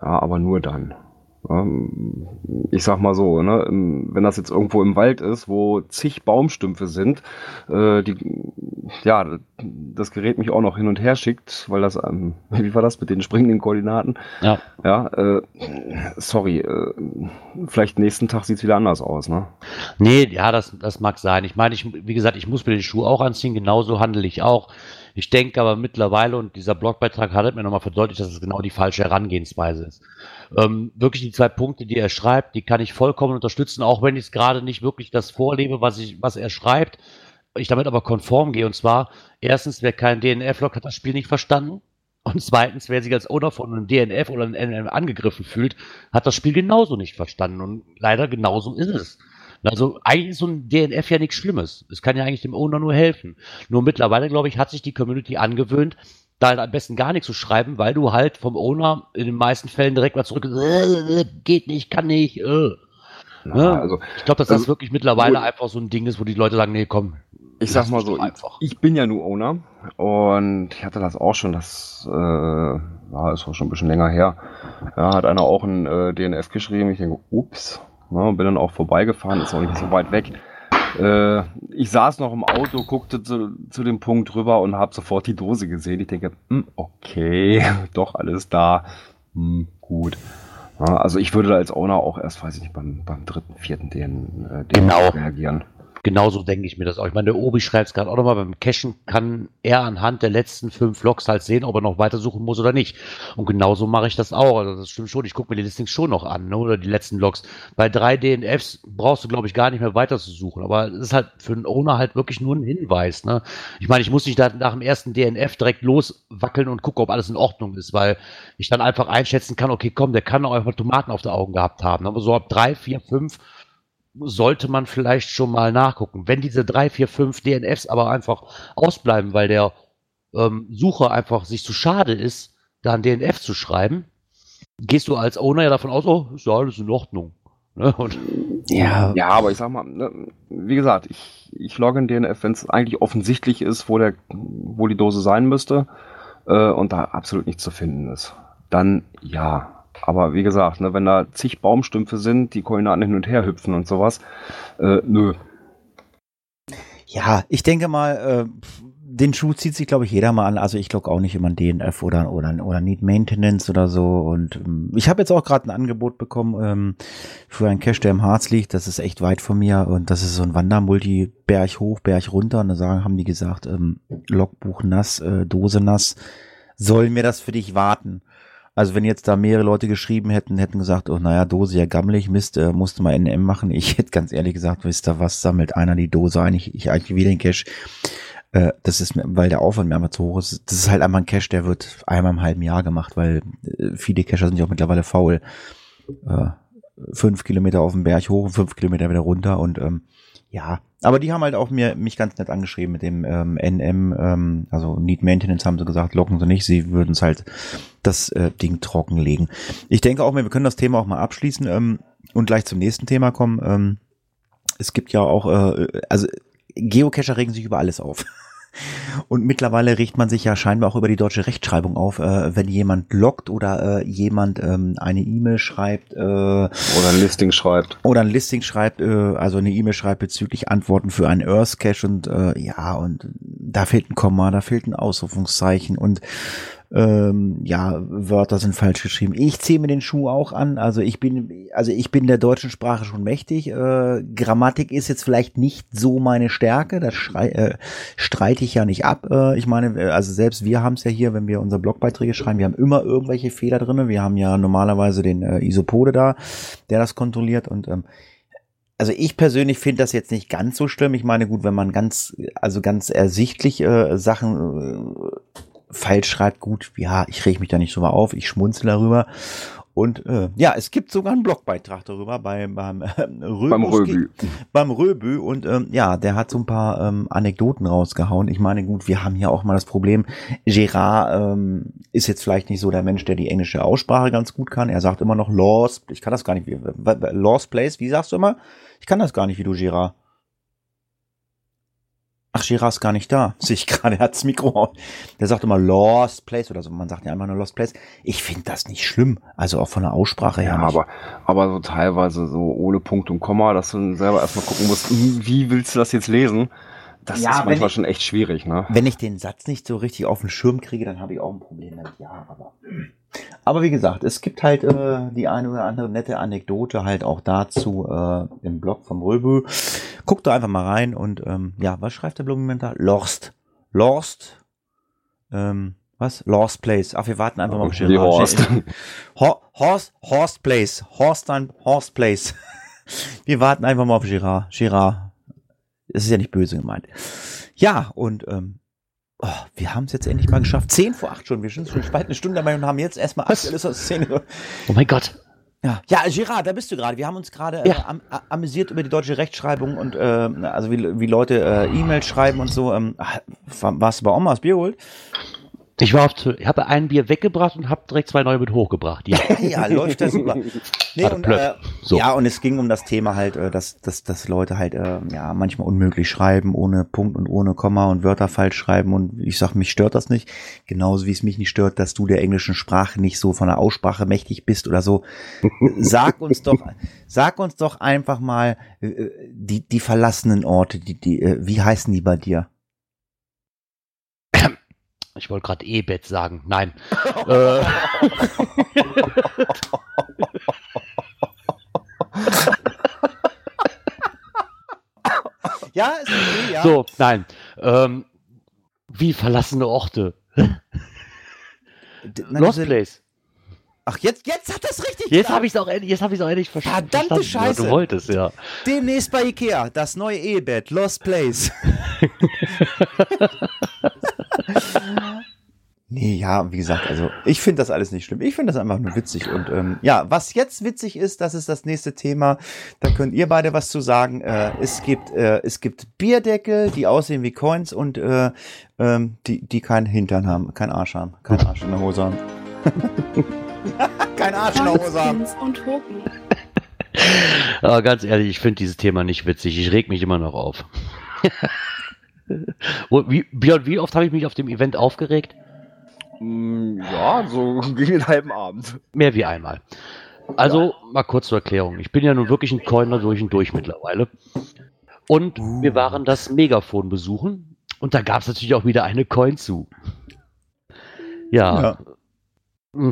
Ja, aber nur dann. Ich sag mal so, ne, wenn das jetzt irgendwo im Wald ist, wo zig Baumstümpfe sind, äh, die, ja, das Gerät mich auch noch hin und her schickt, weil das, ähm, <laughs> wie war das mit den springenden Koordinaten? Ja. Ja, äh, sorry, äh, vielleicht nächsten Tag sieht's wieder anders aus, ne? Nee, ja, das, das mag sein. Ich meine, ich, wie gesagt, ich muss mir den Schuh auch anziehen, genauso handle ich auch. Ich denke aber mittlerweile, und dieser Blogbeitrag hat mir nochmal verdeutlicht, dass es genau die falsche Herangehensweise ist. Ähm, wirklich die zwei Punkte, die er schreibt, die kann ich vollkommen unterstützen, auch wenn ich es gerade nicht wirklich das vorlebe, was, ich, was er schreibt. Ich damit aber konform gehe. Und zwar, erstens, wer keinen DNF-Log hat das Spiel nicht verstanden. Und zweitens, wer sich als Owner von einem DNF oder einem NM angegriffen fühlt, hat das Spiel genauso nicht verstanden. Und leider genauso ist es. Also eigentlich ist so ein DNF ja nichts Schlimmes. Es kann ja eigentlich dem Owner nur helfen. Nur mittlerweile, glaube ich, hat sich die Community angewöhnt, da halt am besten gar nichts zu schreiben, weil du halt vom Owner in den meisten Fällen direkt mal zurück, äh, <laughs> geht nicht, kann nicht. Äh. Na, ne? also, ich glaube, dass das also, wirklich mittlerweile einfach so ein Ding ist, wo die Leute sagen, nee, komm. Ich sag mal so, einfach. ich bin ja nur Owner und ich hatte das auch schon, das äh, ja, ist auch schon ein bisschen länger her. Ja, hat einer auch ein äh, DNF geschrieben. Ich denke, ups, Ne, bin dann auch vorbeigefahren, ist auch nicht so weit weg. Äh, ich saß noch im Auto, guckte zu, zu dem Punkt rüber und habe sofort die Dose gesehen. Ich denke, hm, okay, <laughs> doch alles da. Hm, gut. Ja, also ich würde da als Owner auch erst, weiß ich nicht, beim, beim dritten, vierten den, äh, den genau. reagieren. Genauso denke ich mir das auch. Ich meine, der Obi schreibt es gerade auch nochmal, beim Cachen kann er anhand der letzten fünf Logs halt sehen, ob er noch weitersuchen muss oder nicht. Und genauso mache ich das auch. Also das stimmt schon. Ich gucke mir die Listings schon noch an, ne? oder die letzten Logs. Bei drei DNFs brauchst du, glaube ich, gar nicht mehr weiter zu suchen. Aber es ist halt für einen Owner halt wirklich nur ein Hinweis. Ne? Ich meine, ich muss nicht da nach dem ersten DNF direkt loswackeln und gucken, ob alles in Ordnung ist, weil ich dann einfach einschätzen kann, okay, komm, der kann auch einfach Tomaten auf der Augen gehabt haben. Aber so ab drei, vier, fünf sollte man vielleicht schon mal nachgucken. Wenn diese drei, vier, fünf DNFs aber einfach ausbleiben, weil der ähm, Sucher einfach sich zu schade ist, da ein DNF zu schreiben, gehst du als Owner ja davon aus, oh, ist ja alles in Ordnung. Ne? Und ja. ja, aber ich sag mal, ne, wie gesagt, ich, ich logge ein DNF, wenn es eigentlich offensichtlich ist, wo, der, wo die Dose sein müsste äh, und da absolut nichts zu finden ist. Dann ja, aber wie gesagt, ne, wenn da zig Baumstümpfe sind, die Koordinaten hin und her hüpfen und sowas, äh, nö. Ja, ich denke mal, äh, den Schuh zieht sich, glaube ich, jeder mal an. Also ich logge auch nicht immer ein DNF oder, oder, oder Need Maintenance oder so. Und ähm, ich habe jetzt auch gerade ein Angebot bekommen ähm, für einen Cache, der im Harz liegt. Das ist echt weit von mir. Und das ist so ein Wandermulti, Berg hoch, Berg runter. Und da sagen, haben die gesagt, ähm, Logbuch nass, äh, Dose nass. Soll mir das für dich warten? Also wenn jetzt da mehrere Leute geschrieben hätten, hätten gesagt, oh naja, Dose ja gammelig, Mist, äh, musste mal NM machen. Ich hätte ganz ehrlich gesagt, wisst ihr was, sammelt einer die Dose ein, ich, ich eigentlich wieder den Cash. Äh, das ist, weil der Aufwand mir einfach zu hoch ist. Das ist halt einmal ein Cash, der wird einmal im halben Jahr gemacht, weil äh, viele Cacher sind ja auch mittlerweile faul. Äh, fünf Kilometer auf den Berg hoch, fünf Kilometer wieder runter und ähm, ja, aber die haben halt auch mir mich ganz nett angeschrieben mit dem ähm, NM, ähm, also Need Maintenance haben sie gesagt, locken sie nicht, sie würden es halt das äh, Ding trockenlegen. Ich denke auch, wir können das Thema auch mal abschließen ähm, und gleich zum nächsten Thema kommen. Ähm, es gibt ja auch, äh, also Geocacher regen sich über alles auf. Und mittlerweile riecht man sich ja scheinbar auch über die deutsche Rechtschreibung auf, äh, wenn jemand loggt oder äh, jemand ähm, eine E-Mail schreibt. Äh, oder ein Listing schreibt. Oder ein Listing schreibt, äh, also eine E-Mail schreibt bezüglich Antworten für einen Earth Cache und äh, ja, und da fehlt ein Komma, da fehlt ein Ausrufungszeichen und ähm, ja, Wörter sind falsch geschrieben. Ich ziehe mir den Schuh auch an. Also ich bin, also ich bin der deutschen Sprache schon mächtig. Äh, Grammatik ist jetzt vielleicht nicht so meine Stärke. Das schrei, äh, streite ich ja nicht ab. Äh, ich meine, äh, also selbst wir haben es ja hier, wenn wir unsere Blogbeiträge schreiben, wir haben immer irgendwelche Fehler drinne. Wir haben ja normalerweise den äh, Isopode da, der das kontrolliert und ähm, also ich persönlich finde das jetzt nicht ganz so schlimm. Ich meine, gut, wenn man ganz, also ganz ersichtlich äh, Sachen äh, falsch schreibt, gut, ja, ich reg mich da nicht drüber auf, ich schmunzel darüber. Und äh, ja, es gibt sogar einen Blogbeitrag darüber bei, beim, <laughs> äh, Röbü, beim Röbü. Beim Röbü. Und ähm, ja, der hat so ein paar ähm, Anekdoten rausgehauen. Ich meine, gut, wir haben hier auch mal das Problem, Gerard ähm, ist jetzt vielleicht nicht so der Mensch, der die englische Aussprache ganz gut kann. Er sagt immer noch Lost, ich kann das gar nicht, wie, Lost Place, wie sagst du immer? Ich kann das gar nicht, wie du, Gerard. Ach, Girard ist gar nicht da. <laughs> Sehe ich gerade, er hat das Mikro. Der sagt immer Lost Place oder so. Man sagt ja einfach nur Lost Place. Ich finde das nicht schlimm. Also auch von der Aussprache her. Ja, aber, aber so teilweise so ohne Punkt und Komma, dass du selber erstmal gucken musst, hm, wie willst du das jetzt lesen? Das ja, ist manchmal ich, schon echt schwierig, ne? Wenn ich den Satz nicht so richtig auf den Schirm kriege, dann habe ich auch ein Problem damit. Ja, aber. Aber wie gesagt, es gibt halt äh, die eine oder andere nette Anekdote halt auch dazu äh, im Blog vom Röbö. Guckt da einfach mal rein und ähm, ja, was schreibt der Blog da? Lost. Lost. Ähm, was? Lost Place. Ach, wir warten einfach mal auf Gerard. Horst. Horst, Horst Place. Horst dann Horst Place. <laughs> wir warten einfach mal auf Gerard. Gerard. Es ist ja nicht böse gemeint. Ja, und ähm, oh, wir haben es jetzt endlich mal geschafft. Zehn vor acht schon. Wir sind schon bald eine Stunde dabei und haben jetzt erstmal aktuelles aus Szene. Oh mein Gott. Ja, ja, Gerard, da bist du gerade. Wir haben uns gerade äh, am, amüsiert über die deutsche Rechtschreibung und äh, also wie, wie Leute äh, E-Mails schreiben und so. Ähm, warst du bei Oma das Bier geholt? Ich war auf, ich habe ein Bier weggebracht und habe direkt zwei neue mit hochgebracht. Ja, <laughs> ja läuft das super. <laughs> Nee, und, äh, so. Ja, und es ging um das Thema halt, äh, dass, dass, dass Leute halt äh, ja manchmal unmöglich schreiben, ohne Punkt und ohne Komma und Wörter falsch schreiben. Und ich sag, mich stört das nicht. Genauso wie es mich nicht stört, dass du der englischen Sprache nicht so von der Aussprache mächtig bist oder so. <laughs> Sag uns doch, sag uns doch einfach mal äh, die, die verlassenen Orte, die, die, äh, wie heißen die bei dir? Ich wollte gerade E-Bett sagen. Nein. <laughs> äh. ja. So, nein. Ähm, wie verlassene Orte. Nein, Lost Place. Ach, jetzt, jetzt hat das richtig Jetzt habe ich es auch, endlich- jetzt hab ich's auch endlich ver Verdammte verstanden. Ja, Scheiße. du wolltest, ja. Demnächst bei Ikea, das neue Ehebett, Lost Place. <laughs> nee, ja, wie gesagt, also ich finde das alles nicht schlimm. Ich finde das einfach nur witzig. Und ähm, ja, was jetzt witzig ist, das ist das nächste Thema. Da könnt ihr beide was zu sagen. Äh, es gibt äh, es gibt Bierdeckel, die aussehen wie Coins und äh, ähm, die die keinen Hintern haben, keinen Arsch haben, keinen Arsch in der Hose haben. <laughs> Kein Arsch in der Hose haben. Und. <laughs> Aber ganz ehrlich, ich finde dieses Thema nicht witzig. Ich reg mich immer noch auf. <laughs> Und wie, Björn, wie oft habe ich mich auf dem Event aufgeregt? Mm, Ja, so gegen <laughs> den halben Abend. Mehr wie einmal. Also, mal kurz zur Erklärung. Ich bin ja nun wirklich ein Coiner durch und durch mittlerweile. Und Uh. wir waren das Megafon besuchen. Und da gab es natürlich auch wieder eine Coin zu. Ja. Ja.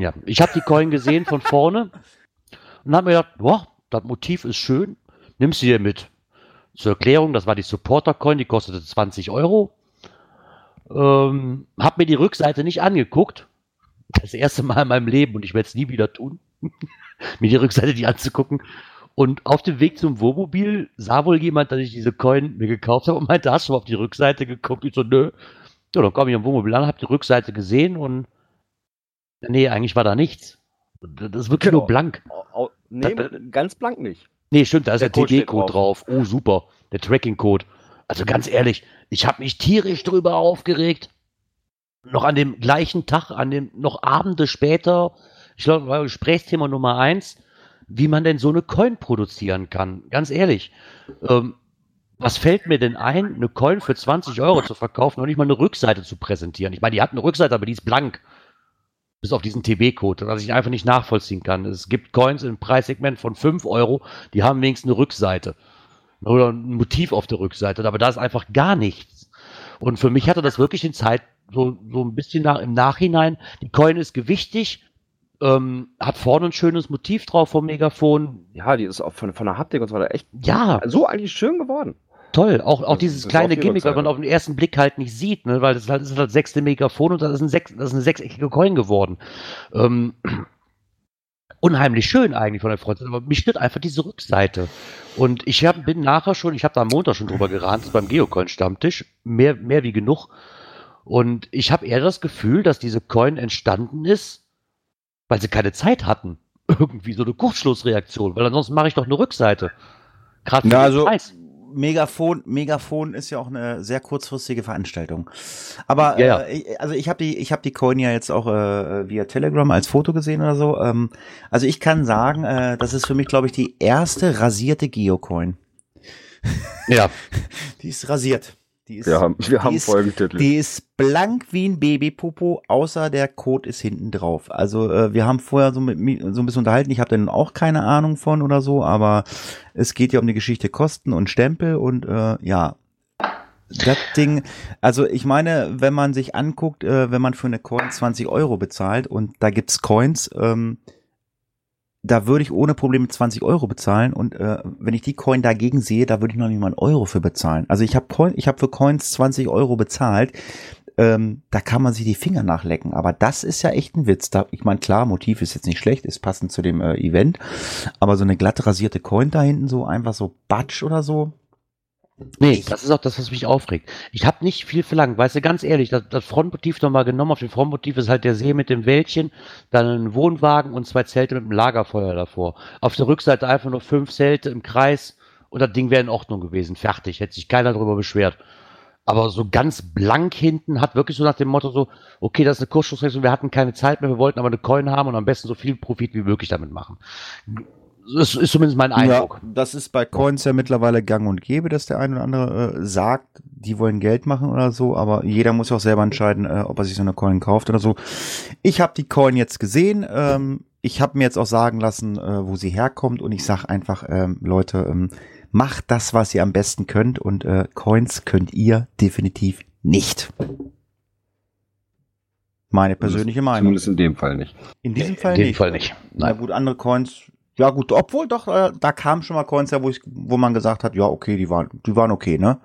Ja, ich habe die Coin gesehen von vorne und habe mir gedacht, boah, das Motiv ist schön. Nimm sie dir mit. Zur Erklärung, das war die Supporter-Coin, die kostete 20 Euro. Ähm, hab mir die Rückseite nicht angeguckt. Das erste Mal in meinem Leben und ich werde es nie wieder tun, <laughs> mir die Rückseite nicht anzugucken. Und auf dem Weg zum Wohnmobil sah wohl jemand, dass ich diese Coin mir gekauft habe und meinte, hast du mal auf die Rückseite geguckt? Ich so, nö. Ja, dann komme ich am Wohnmobil an, habe die Rückseite gesehen und nee, eigentlich war da nichts. Das ist wirklich Genau. nur blank. Au- Nee, Da- ganz blank nicht. Nee, stimmt, da ist der, Der Code steht TD-Code drauf. Oh, super. Der Tracking-Code. Also ganz ehrlich, ich habe mich tierisch drüber aufgeregt. Noch an dem gleichen Tag, an dem noch Abende später, ich glaube, war Gesprächsthema Nummer eins, wie man denn so eine Coin produzieren kann. Ganz ehrlich. Ähm, was fällt mir denn ein, eine Coin für 20 Euro zu verkaufen und nicht mal eine Rückseite zu präsentieren? Ich meine, die hat eine Rückseite, aber die ist blank. Bis auf diesen TB-Code, was ich einfach nicht nachvollziehen kann. Es gibt Coins im Preissegment von 5 Euro, die haben wenigstens eine Rückseite. Oder ein Motiv auf der Rückseite, aber da ist einfach gar nichts. Und für mich hatte das wirklich in Zeit so, so ein bisschen nach, im Nachhinein. Die Coin ist gewichtig, ähm, hat vorne ein schönes Motiv drauf vom Megafon. Ja, die ist auch von, von der Haptik und so weiter echt Ja, so eigentlich schön geworden. Toll. Auch, auch Das- dieses das kleine Gimmick, was man auf den ersten Blick halt nicht sieht, ne? weil das ist halt, das ist halt sechste Megafon und das ist, ein sechs, das ist eine sechseckige Coin geworden. Ähm, <clears throat> unheimlich schön eigentlich von der Freundin, aber mich stört einfach diese Rückseite. Und ich hab, bin nachher schon, ich habe da am Montag schon drüber gerannt, beim Geocoin-Stammtisch, mehr, mehr wie genug. Und ich habe eher das Gefühl, dass diese Coin entstanden ist, weil sie keine Zeit hatten. <laughs> Irgendwie so eine Kurzschlussreaktion, weil ansonsten mache ich doch eine Rückseite. Gerade für Ja, den also Preis. Megafon, Megafon ist ja auch eine sehr kurzfristige Veranstaltung. Aber Ja. Äh, ich- also ich habe die, ich habe die Coin ja jetzt auch äh, via Telegram als Foto gesehen oder so. Ähm, also ich kann sagen, äh, das ist für mich, glaube ich, die erste rasierte Geocoin. Ja, <laughs> Die ist rasiert. Die ist, Wir haben, wir haben ist- Folgentitel. die ist blank wie ein Babypopo, außer der Code ist hinten drauf. Also äh, wir haben vorher so, mit, mi- so ein bisschen unterhalten, ich habe dann auch keine Ahnung von oder so, aber es geht ja um die Geschichte Kosten und Stempel und äh, ja, das Ding, also ich meine, wenn man sich anguckt, äh, wenn man für eine Coin 20 Euro bezahlt und da gibt's Coins, ähm, da würde ich ohne Probleme 20 Euro bezahlen und äh, wenn ich die Coin dagegen sehe, da würde ich noch nicht mal einen Euro für bezahlen. Also ich habe Coin, ich habe für Coins 20 Euro bezahlt. Ähm, da kann man sich die Finger nachlecken, aber das ist ja echt ein Witz. Da, ich meine, klar, Motiv ist jetzt nicht schlecht, ist passend zu dem äh, Event, aber so eine glatt rasierte Coin da hinten, so einfach so Batsch oder so. Nee, das ist auch das, was mich aufregt. Ich habe nicht viel verlangt, weißt du, ganz ehrlich, das, das Frontmotiv nochmal genommen. Auf dem Frontmotiv ist halt der See mit dem Wäldchen, dann ein Wohnwagen und zwei Zelte mit einem Lagerfeuer davor. Auf der Rückseite einfach nur fünf Zelte im Kreis und das Ding wäre in Ordnung gewesen. Fertig, hätte sich keiner darüber beschwert. Aber so ganz blank hinten hat wirklich so nach dem Motto so, okay, das ist eine Kursschlussreaktion, wir hatten keine Zeit mehr, wir wollten aber eine Coin haben und am besten so viel Profit wie möglich damit machen. Das ist zumindest mein Eindruck. Ja, das ist bei Coins ja mittlerweile gang und gäbe, dass der eine oder andere äh, sagt, die wollen Geld machen oder so, aber jeder muss auch selber entscheiden, äh, ob er sich so eine Coin kauft oder so. Ich habe die Coin jetzt gesehen, ähm, ich habe mir jetzt auch sagen lassen, äh, wo sie herkommt und ich sag einfach, ähm, Leute, ähm, macht das, was ihr am besten könnt und äh, Coins könnt ihr definitiv nicht. Meine persönliche Meinung. Zumindest in dem Fall nicht. In diesem Fall In dem nicht. Fall nicht. Na Nein. gut, andere Coins. Ja gut, obwohl doch, äh, da kamen schon mal Coins her, wo, ich, wo man gesagt hat, ja okay, die waren, die waren okay, ne?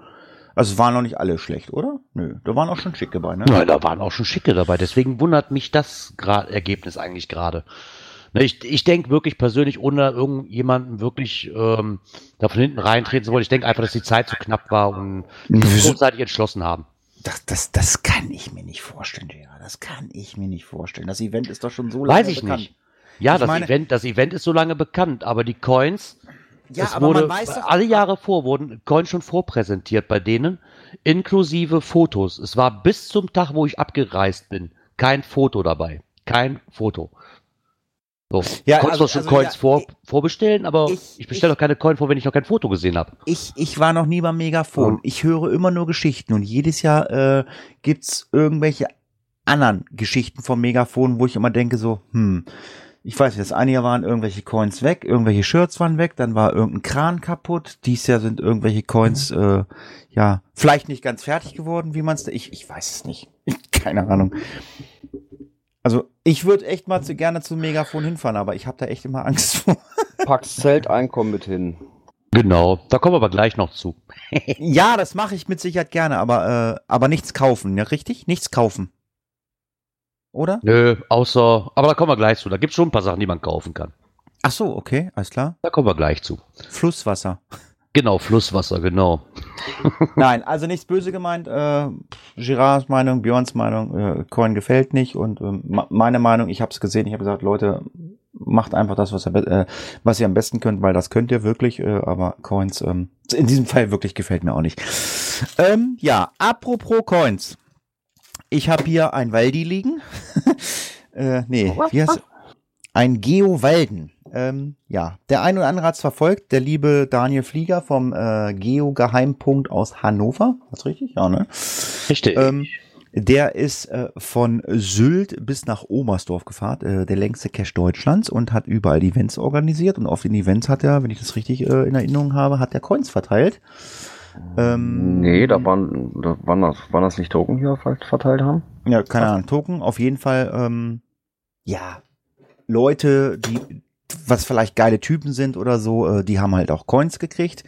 Also waren noch nicht alle schlecht, oder? Nö, da waren auch schon schicke bei, ne? Nein, da waren auch schon schicke dabei. Deswegen wundert mich das gra- Ergebnis eigentlich gerade. Ne, Ich, ich denke wirklich persönlich, ohne irgendjemanden wirklich ähm, da von hinten reintreten zu wollen, ich denke einfach, dass die Zeit zu knapp war und die sich kurzzeitig entschlossen haben. Das, das, das kann ich mir nicht vorstellen, Gerard. Das kann ich mir nicht vorstellen. Das Event ist doch schon so lange Weiß ich bekannt. nicht. Ja, Ich das, meine- Event, das Event ist so lange bekannt, aber die Coins, Ja, es aber wurde, man weiß doch, alle Jahre vor wurden Coins schon vorpräsentiert bei denen, inklusive Fotos. Es war bis zum Tag, wo ich abgereist bin, kein Foto dabei. Kein Foto. So, Ja, konntest also- doch schon also Coins ja, vor, ich- vorbestellen, aber ich- ich, bestelle doch keine Coin vor, wenn ich noch kein Foto gesehen habe. ich, ich war noch nie beim Megafon. Ich höre immer nur Geschichten und jedes Jahr äh, gibt's irgendwelche anderen Geschichten vom Megafon, wo ich immer denke so, hm, ich weiß nicht, das eine Jahr waren irgendwelche Coins weg, irgendwelche Shirts waren weg, dann war irgendein Kran kaputt, dies Jahr sind irgendwelche Coins, äh, ja, vielleicht nicht ganz fertig geworden, wie man's, ich, ich weiß es nicht. <laughs> Keine Ahnung. Also, ich würde echt mal zu, gerne zum Megafon hinfahren, aber ich habe da echt immer <laughs> Angst vor. Packst Zelteinkommen mit hin. Genau, da kommen wir aber gleich noch zu. <laughs> Ja, das mache ich mit Sicherheit gerne, aber, äh, aber nichts kaufen, ja, richtig? Nichts kaufen. Oder? Nö, außer, aber da kommen wir gleich zu. Da gibt es schon ein paar Sachen, die man kaufen kann. Ach so, okay, alles klar. Da kommen wir gleich zu. Flusswasser. Genau, Flusswasser, genau. <laughs> <laughs> Nein, also nichts böse gemeint. Äh, Girards Meinung, Björns Meinung, äh, Coin gefällt nicht und ma- meine Meinung, ich habe es gesehen, ich habe gesagt, Leute, macht einfach das, was ihr, äh, was ihr am besten könnt, weil das könnt ihr wirklich, äh, aber Coins, ähm, in diesem Fall wirklich gefällt mir auch nicht. Ähm, ja, apropos Coins. Ich habe hier ein Waldi liegen. <laughs> äh, nee, wie heißt Ein Geo-Walden. Ähm, ja, der ein oder andere hat es verfolgt. Der liebe Daniel Flieger vom äh, Geo-Geheimpunkt aus Hannover. Was richtig? Ja, ne? Richtig. Ähm, der ist äh, von Sylt bis nach Oberstdorf gefahren, äh, der längste Cache Deutschlands und hat überall Events organisiert und auf den Events hat er, wenn ich das richtig äh, in Erinnerung habe, hat er Coins verteilt. Ähm, Nee, da waren, da waren, das, waren das nicht Token, die wir verteilt haben? Ja, keine Ahnung, Token. Auf jeden Fall, ähm, ja, Leute, die, was vielleicht geile Typen sind oder so, äh, die haben halt auch Coins gekriegt.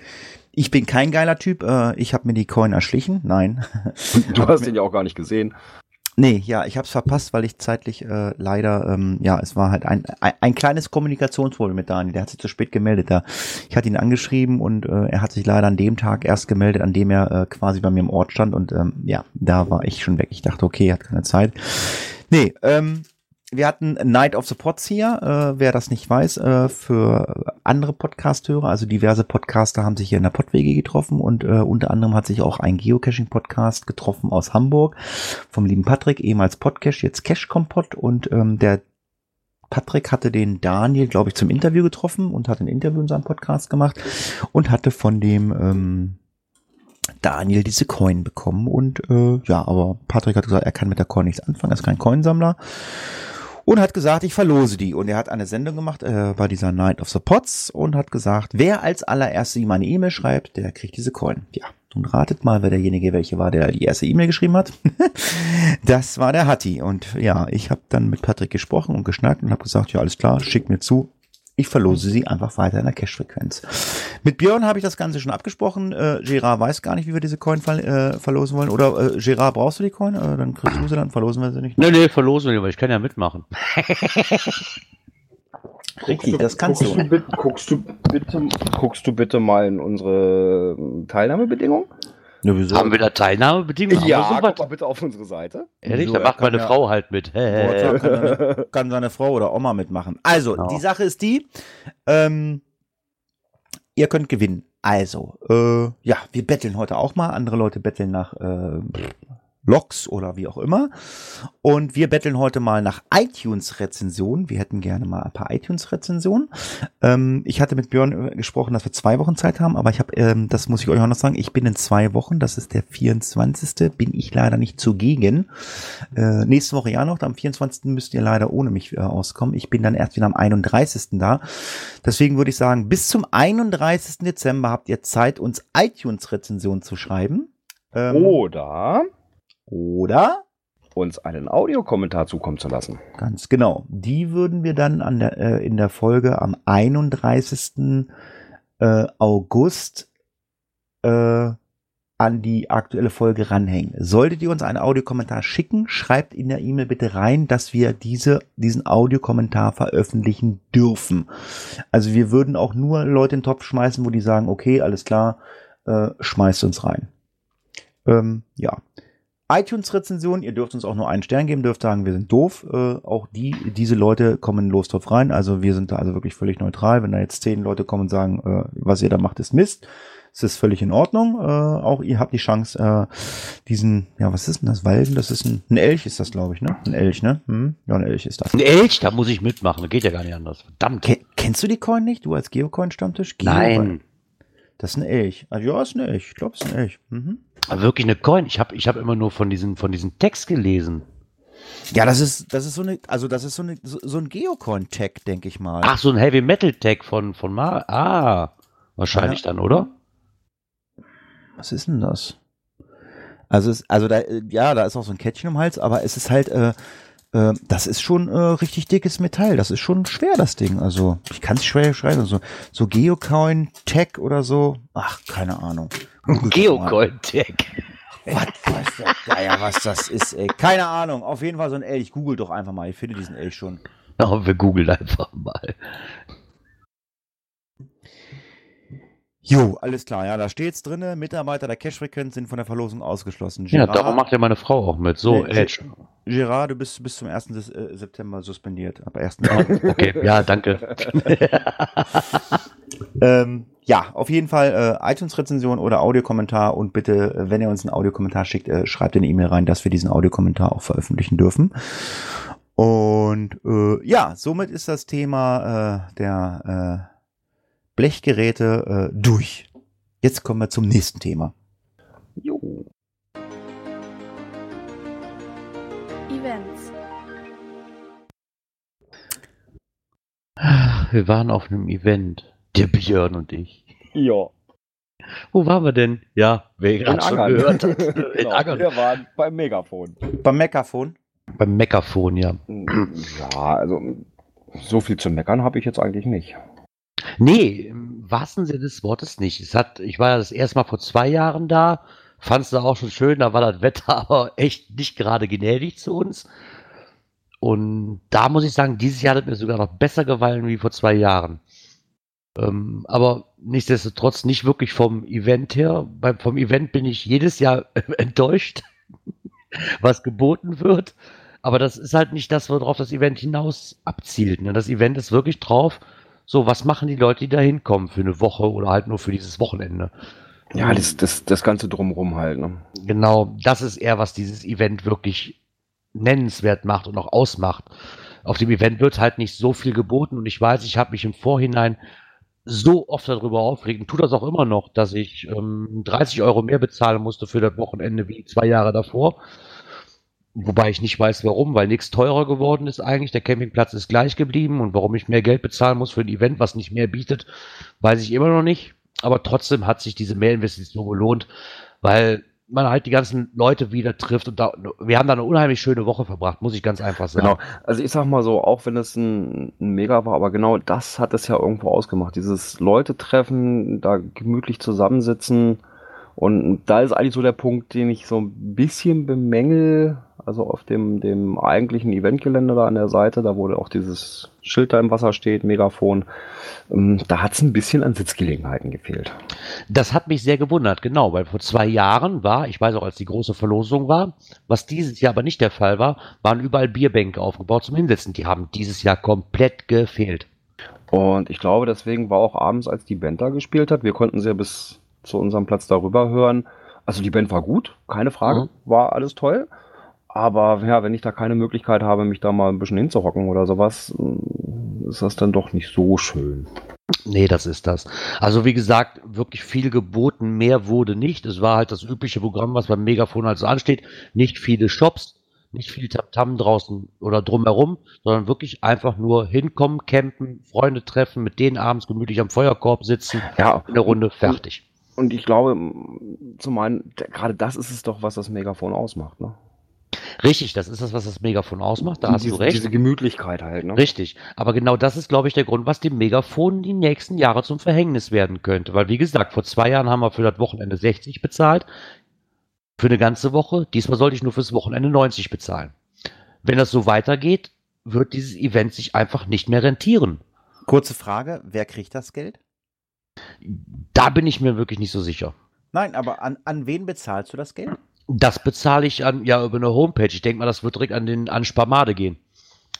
Ich bin kein geiler Typ, äh, ich habe mir die Coin erschlichen, nein. Du <laughs> hast den ja auch gar nicht gesehen. Nee, ja, ich habe es verpasst, weil ich zeitlich äh, leider, ähm, ja, es war halt ein, ein, ein kleines Kommunikationsproblem mit Daniel. Der hat sich zu spät gemeldet. Da. Ich hatte ihn angeschrieben und äh, er hat sich leider an dem Tag erst gemeldet, an dem er äh, quasi bei mir im Ort stand. Und ähm, ja, da war ich schon weg. Ich dachte, okay, er hat keine Zeit. Nee, ähm, wir hatten Night of the Pods hier, äh, wer das nicht weiß, äh, für andere Podcast-Hörer, also diverse Podcaster haben sich hier in der Pottwege getroffen und äh, unter anderem hat sich auch ein Geocaching-Podcast getroffen aus Hamburg vom lieben Patrick, ehemals Podcache, jetzt Cache Kompott und ähm, der Patrick hatte den Daniel, glaube ich, zum Interview getroffen und hat ein Interview in seinem Podcast gemacht und hatte von dem ähm, Daniel diese Coin bekommen. Und äh, ja, aber Patrick hat gesagt, er kann mit der Coin nichts anfangen, er ist kein Coinsammler und hat gesagt, ich verlose die. Und er hat eine Sendung gemacht äh, bei dieser Night of the Pots und hat gesagt, wer als allererstes ihm eine E-Mail schreibt, der kriegt diese Coin. Ja, nun ratet mal, wer derjenige welche war, der die erste E-Mail geschrieben hat. <laughs> das war der Hatti. Und ja, ich habe dann mit Patrick gesprochen und geschnackt und habe gesagt, ja, alles klar, schick mir zu. Ich verlose sie einfach weiter in der Cache-Frequenz. Mit Björn habe ich das Ganze schon abgesprochen. Äh, Gerard weiß gar nicht, wie wir diese Coin ver äh, verlosen wollen. Oder äh, Gerard, brauchst du die Coin? Äh, dann kriegst du sie, dann verlosen wir sie nicht. nee, nee, verlosen wir, aber ich kann ja mitmachen. <laughs> Richtig, das kannst guckst du. Du bitte, guckst, du bitte, guckst du bitte mal in unsere Teilnahmebedingungen? Ja, wieso? Haben wir da Teilnahmebedingungen? Haben wir guck mal bitte auf unsere Seite. Ehrlich, Wieso? da macht meine ja- Frau halt mit. Hä? kann, seine, kann seine Frau oder Oma mitmachen. Also, Genau. die Sache ist die, ähm, ihr könnt gewinnen. Also, äh, ja, wir betteln heute auch mal. Andere Leute betteln nach äh, Logs oder wie auch immer. Und wir betteln heute mal nach iTunes-Rezensionen. Wir hätten gerne mal ein paar iTunes-Rezensionen. Ähm, ich hatte mit Björn gesprochen, dass wir zwei Wochen Zeit haben, aber ich habe, ähm, das muss ich euch auch noch sagen, ich bin in zwei Wochen, das ist der 24. bin ich leider nicht zugegen. Äh, nächste Woche ja noch, am 24. müsst ihr leider ohne mich äh, auskommen. Ich bin dann erst wieder am 31. da. Deswegen würde ich sagen, bis zum 31. Dezember habt ihr Zeit, uns iTunes-Rezensionen zu schreiben. Ähm, Oder Oder? uns einen Audiokommentar zukommen zu lassen. Ganz genau. Die würden wir dann an der, äh, in der Folge am 31. Äh, August äh, an die aktuelle Folge ranhängen. Solltet ihr uns einen Audiokommentar schicken, schreibt in der E-Mail bitte rein, dass wir diese, diesen Audiokommentar veröffentlichen dürfen. Also wir würden auch nur Leute in den Topf schmeißen, wo die sagen, okay, alles klar, äh, schmeißt uns rein. Ähm, ja. iTunes-Rezension, ihr dürft uns auch nur einen Stern geben, dürft sagen, wir sind doof. Äh, auch die, diese Leute kommen los drauf rein. Also wir sind da also wirklich völlig neutral. Wenn da jetzt zehn Leute kommen und sagen, äh, was ihr da macht, ist Mist, es ist völlig in Ordnung. Äh, auch ihr habt die Chance, äh, diesen, ja, was ist denn das? Walden? Das ist ein, ein Elch, ist das, glaube ich, ne? Ein Elch, ne? Hm? Ja, ein Elch ist das. Ein Elch, da muss ich mitmachen. Das geht ja gar nicht anders. Verdammt. Ke kennst du die Coin nicht? Du als Geocoin-Stammtisch? Nein. Das ist ein Elch. Also, ja, ist ein Elch. Ich glaube, es ist ein Elch. Mhm. Wirklich eine Coin. Ich habe ich hab immer nur von diesen, von diesen Text gelesen. Ja, das ist, das ist so eine, also das ist so, eine, so, so ein Geocoin-Tag, denke ich mal. Ach, so ein Heavy Metal Tag von, von Mar. Ah, wahrscheinlich Ja. dann, oder? Was ist denn das? Also, es, also da, äh, ja, da ist auch so ein Kettchen im Hals, aber es ist halt, äh, äh, das ist schon äh, richtig dickes Metall. Das ist schon schwer, das Ding. Also, ich kann es schwer schreiben. So, so Geocoin, Tech oder so. Ach, keine Ahnung. Geocoin Tag. Was weiß der Geier, was das ist, ey. Keine Ahnung. Auf jeden Fall so ein Elch. Google doch einfach mal. Ich finde diesen Elch schon. Ja, wir googeln einfach mal. Jo, alles klar. Ja, da steht's drinne. Mitarbeiter der Cash-Frequenz sind von der Verlosung ausgeschlossen. Ja, Gerard- darum macht ja meine Frau auch mit. So, Nee, Edge. Gerard, du bist bis zum 1. Des, äh, September suspendiert. Ab 1. <laughs> Okay, ja, danke. <laughs> ähm, ja, auf jeden Fall äh, iTunes-Rezension oder Audiokommentar und bitte, äh, wenn ihr uns einen Audiokommentar schickt, äh, schreibt in eine E-Mail rein, dass wir diesen Audiokommentar auch veröffentlichen dürfen. Und äh, ja, somit ist das Thema äh, der äh, Blechgeräte äh, durch. Jetzt kommen wir zum nächsten Thema. Jo. Events. Wir waren auf einem Event. Der Björn und ich. Ja. Wo waren wir denn? Ja, wer gerade schon gehört hat. <laughs> In genau. Angern. Wir waren beim Megafon. Beim Megafon. Beim Megafon, ja. Ja, also so viel zu meckern habe ich jetzt eigentlich nicht. Nee, im wahrsten Sinne des Wortes nicht. Es hat, ich war ja das erste Mal vor zwei Jahren da, fand es da auch schon schön, da war das Wetter <laughs> aber echt nicht gerade gnädig zu uns. Und da muss ich sagen, dieses Jahr hat mir sogar noch besser gefallen wie vor zwei Jahren. Ähm, aber nichtsdestotrotz nicht wirklich vom Event her. Beim, vom Event bin ich jedes Jahr <laughs> enttäuscht, <laughs> was geboten wird. Aber das ist halt nicht das, worauf das Event hinaus abzielt. Ne? Das Event ist wirklich drauf, so, was machen die Leute, die da hinkommen für eine Woche oder halt nur für dieses Wochenende? Ja, das, das, das Ganze drumrum halt. Ne? Genau, das ist eher, was dieses Event wirklich nennenswert macht und auch ausmacht. Auf dem Event wird halt nicht so viel geboten und ich weiß, ich habe mich im Vorhinein so oft darüber aufgeregt und tue das auch immer noch, dass ich ähm, 30 Euro mehr bezahlen musste für das Wochenende wie zwei Jahre davor. Wobei ich nicht weiß, warum, weil nichts teurer geworden ist eigentlich. Der Campingplatz ist gleich geblieben und warum ich mehr Geld bezahlen muss für ein Event, was nicht mehr bietet, weiß ich immer noch nicht. Aber trotzdem hat sich diese Mehrinvestition gelohnt, weil man halt die ganzen Leute wieder trifft und da, wir haben da eine unheimlich schöne Woche verbracht, muss ich ganz einfach sagen. Genau. Also ich sag mal so, auch wenn es ein, ein Mega war, aber genau das hat es ja irgendwo ausgemacht. Dieses Leute treffen, da gemütlich zusammensitzen. Und da ist eigentlich so der Punkt, den ich so ein bisschen bemängel. Also auf dem, dem eigentlichen Eventgelände da an der Seite, da wo auch dieses Schild da im Wasser steht, Megafon, ähm, da hat es ein bisschen an Sitzgelegenheiten gefehlt. Das hat mich sehr gewundert, genau, weil vor zwei Jahren war, ich weiß auch, als die große Verlosung war, was dieses Jahr aber nicht der Fall war, waren überall Bierbänke aufgebaut zum Hinsetzen. Die haben dieses Jahr komplett gefehlt. Und ich glaube, deswegen war auch abends, als die Band da gespielt hat, wir konnten sie ja bis zu unserem Platz darüber hören. Also die Band war gut, keine Frage, Mhm. war alles toll. Aber ja, wenn ich da keine Möglichkeit habe, mich da mal ein bisschen hinzuhocken oder sowas, mm, ist das dann doch nicht so schön. Nee, das ist das. Also wie gesagt, wirklich viel geboten, mehr wurde nicht. Es war halt das übliche Programm, was beim Megafon halt so ansteht. Nicht viele Shops, nicht viel Tamtam draußen oder drumherum, sondern wirklich einfach nur hinkommen, campen, Freunde treffen, mit denen abends gemütlich am Feuerkorb sitzen, Ja, eine Runde fertig. Und ich glaube, zum einen, gerade das ist es doch, was das Megafon ausmacht. Ne? Richtig, das ist das, was das Megafon ausmacht, da hast diese, du recht. Diese Gemütlichkeit halt, ne? Richtig, aber genau das ist, glaube ich, der Grund, was dem Megafon die nächsten Jahre zum Verhängnis werden könnte. Weil, wie gesagt, vor zwei Jahren haben wir für das Wochenende 60 bezahlt, für eine ganze Woche. Diesmal sollte ich nur fürs Wochenende 90 bezahlen. Wenn das so weitergeht, wird dieses Event sich einfach nicht mehr rentieren. Kurze Frage, wer kriegt das Geld? Da bin ich mir wirklich nicht so sicher. Nein, aber an, an wen bezahlst du das Geld? Das bezahle ich an, ja, über eine Homepage. Ich denke mal, das wird direkt an den, an Sparmade gehen.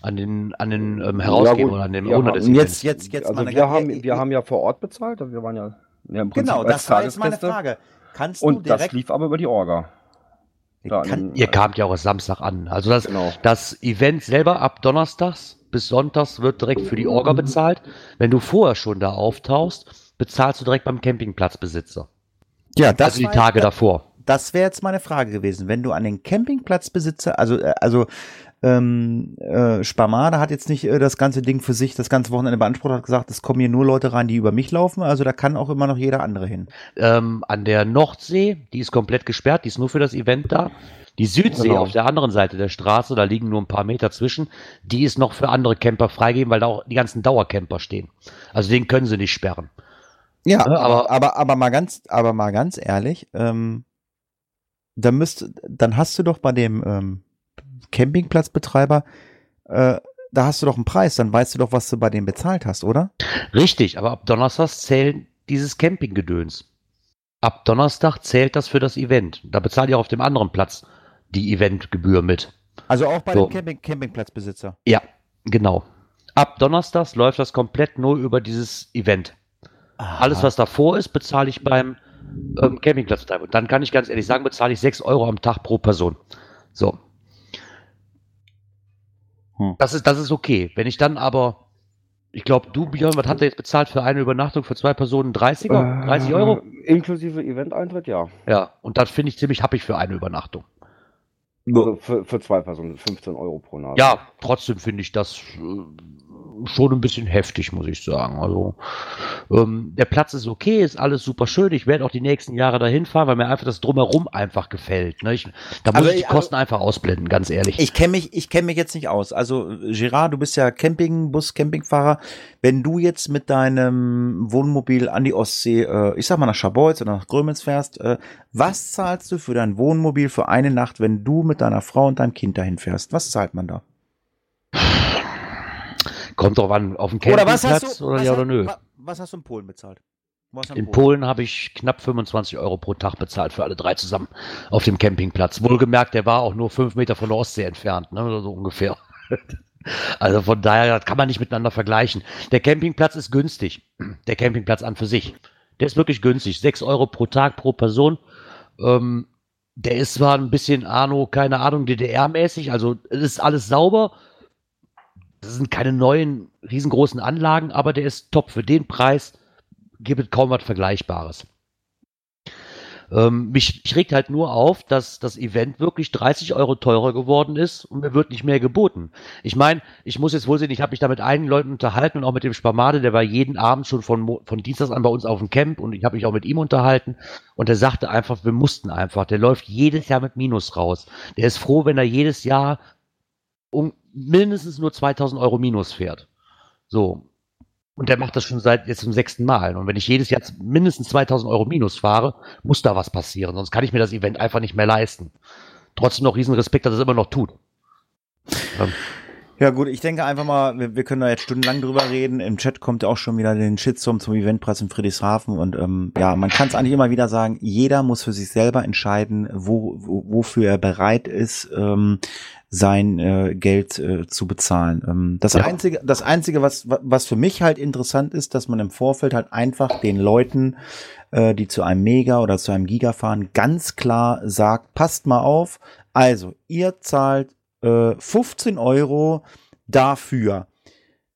An den, an den ähm, Herausgeber oder an den Owner des. Jetzt, jetzt, jetzt also wir haben, wir haben ja vor Ort bezahlt, wir waren ja, ja im Prinzip Genau, als das war jetzt meine. Frage. Kannst du Und das lief aber über die Orga. Kann- Ihr kamt ja auch erst Samstag an. Also das, Genau. das Event selber ab Donnerstags bis Sonntags wird direkt für die Orga bezahlt. Wenn du vorher schon da auftauchst, bezahlst du direkt beim Campingplatzbesitzer. ja, das also die Tage davor. Das wäre jetzt meine Frage gewesen. Wenn du an den Campingplatzbesitzer, also, äh, also ähm, äh, Sparmade hat jetzt nicht äh, das ganze Ding für sich, das ganze Wochenende beansprucht, hat gesagt, es kommen hier nur Leute rein, die über mich laufen, also da kann auch immer noch jeder andere hin. Ähm, an der Nordsee, die ist komplett gesperrt, die ist nur für das Event da. Die Südsee Genau. auf der anderen Seite der Straße, da liegen nur ein paar Meter zwischen, die ist noch für andere Camper freigegeben, weil da auch die ganzen Dauercamper stehen. Also den können sie nicht sperren. Ja, Ja, aber, aber- aber, aber mal ganz, aber mal ganz ehrlich, ähm, da müsst, dann hast du doch bei dem ähm, Campingplatzbetreiber, äh, da hast du doch einen Preis, dann weißt du doch, was du bei dem bezahlt hast, oder? Richtig, aber ab Donnerstags zählen dieses Campinggedöns. Ab Donnerstag zählt das für das Event. Da bezahlt ihr auf dem anderen Platz die Eventgebühr mit. Also auch bei So. dem Camping Campingplatzbesitzer. Ja, genau. Ab Donnerstags läuft das komplett nur über dieses Event. Alles, was davor ist, bezahle ich beim ähm, Campingplatzbetreiber. Und dann kann ich ganz ehrlich sagen, bezahle ich 6 Euro am Tag pro Person. So. Hm. Das, ist, das ist okay. Wenn ich dann aber, ich glaube, du, Björn, was hat er jetzt bezahlt für eine Übernachtung für zwei Personen? 30er? 30 Euro? Äh, Inklusive Event-Eintritt, ja. Ja, und das finde ich ziemlich happig für eine Übernachtung. Also für, für zwei Personen 15 Euro pro Nase. Ja, trotzdem finde ich das äh, schon ein bisschen heftig, muss ich sagen. Also ähm, der Platz ist okay, ist alles super schön. Ich werde auch die nächsten Jahre dahin fahren, weil mir einfach das drumherum einfach gefällt. Ne? Ich, da muss Also ich die Kosten einfach ausblenden, ganz ehrlich. Ich kenne mich, ich kenne mich jetzt nicht aus. Also Gerard, du bist ja Campingbus, Campingfahrer. Wenn du jetzt mit deinem Wohnmobil an die Ostsee, äh, ich sag mal nach Scharbeutz oder nach Grömitz fährst, äh, was zahlst du für dein Wohnmobil für eine Nacht, wenn du mit deiner Frau und deinem Kind dahin fährst? Was zahlt man da? Kommt drauf an, auf dem Oder was Campingplatz hast du? oder was, ja oder nö. wa- was hast du in Polen bezahlt? In Polen habe ich knapp 25 Euro pro Tag bezahlt für alle drei zusammen auf dem Campingplatz. Wohlgemerkt, der war auch nur fünf Meter von der Ostsee entfernt, ne, so ungefähr. <laughs> Also von daher das kann man nicht miteinander vergleichen. Der Campingplatz ist günstig. Der Campingplatz an für sich. Der ist wirklich günstig. Sechs Euro pro Tag pro Person. Ähm, der ist zwar ein bisschen Arno, keine Ahnung, DDR-mäßig, also es ist alles sauber. Das sind keine neuen riesengroßen Anlagen, aber der ist top. Für den Preis gibt es kaum was Vergleichbares. Ähm, mich, mich regt halt nur auf, dass das Event wirklich 30 Euro teurer geworden ist und mir wird nicht mehr geboten. Ich meine, ich muss jetzt wohl sehen, ich habe mich da mit einigen Leuten unterhalten und auch mit dem Sparmade, der war jeden Abend schon von, von Dienstags an bei uns auf dem Camp und ich habe mich auch mit ihm unterhalten und der sagte einfach, wir mussten einfach, der läuft jedes Jahr mit Minus raus. Der ist froh, wenn er jedes Jahr um mindestens nur 2000 Euro Minus fährt. So. Und der macht das schon seit jetzt zum sechsten Mal. Und wenn ich jedes Jahr mindestens 2000 Euro Minus fahre, muss da was passieren. Sonst kann ich mir das Event einfach nicht mehr leisten. Trotzdem noch riesen Respekt, dass er es immer noch tut. Ähm, Ja gut, ich denke einfach mal, wir, wir können da jetzt stundenlang drüber reden. Im Chat kommt ja auch schon wieder den Shitstorm zum Eventpreis in Friedrichshafen und ähm, ja, man kann es eigentlich immer wieder sagen, jeder muss für sich selber entscheiden, wo, wo, wofür er bereit ist, ähm, sein äh, Geld äh, zu bezahlen. Ähm, das Ja. einzige, das einzige, was was für mich halt interessant ist, dass man im Vorfeld halt einfach den Leuten, äh, die zu einem Mega oder zu einem Giga fahren, ganz klar sagt, passt mal auf. Also ihr zahlt äh, 15 Euro dafür.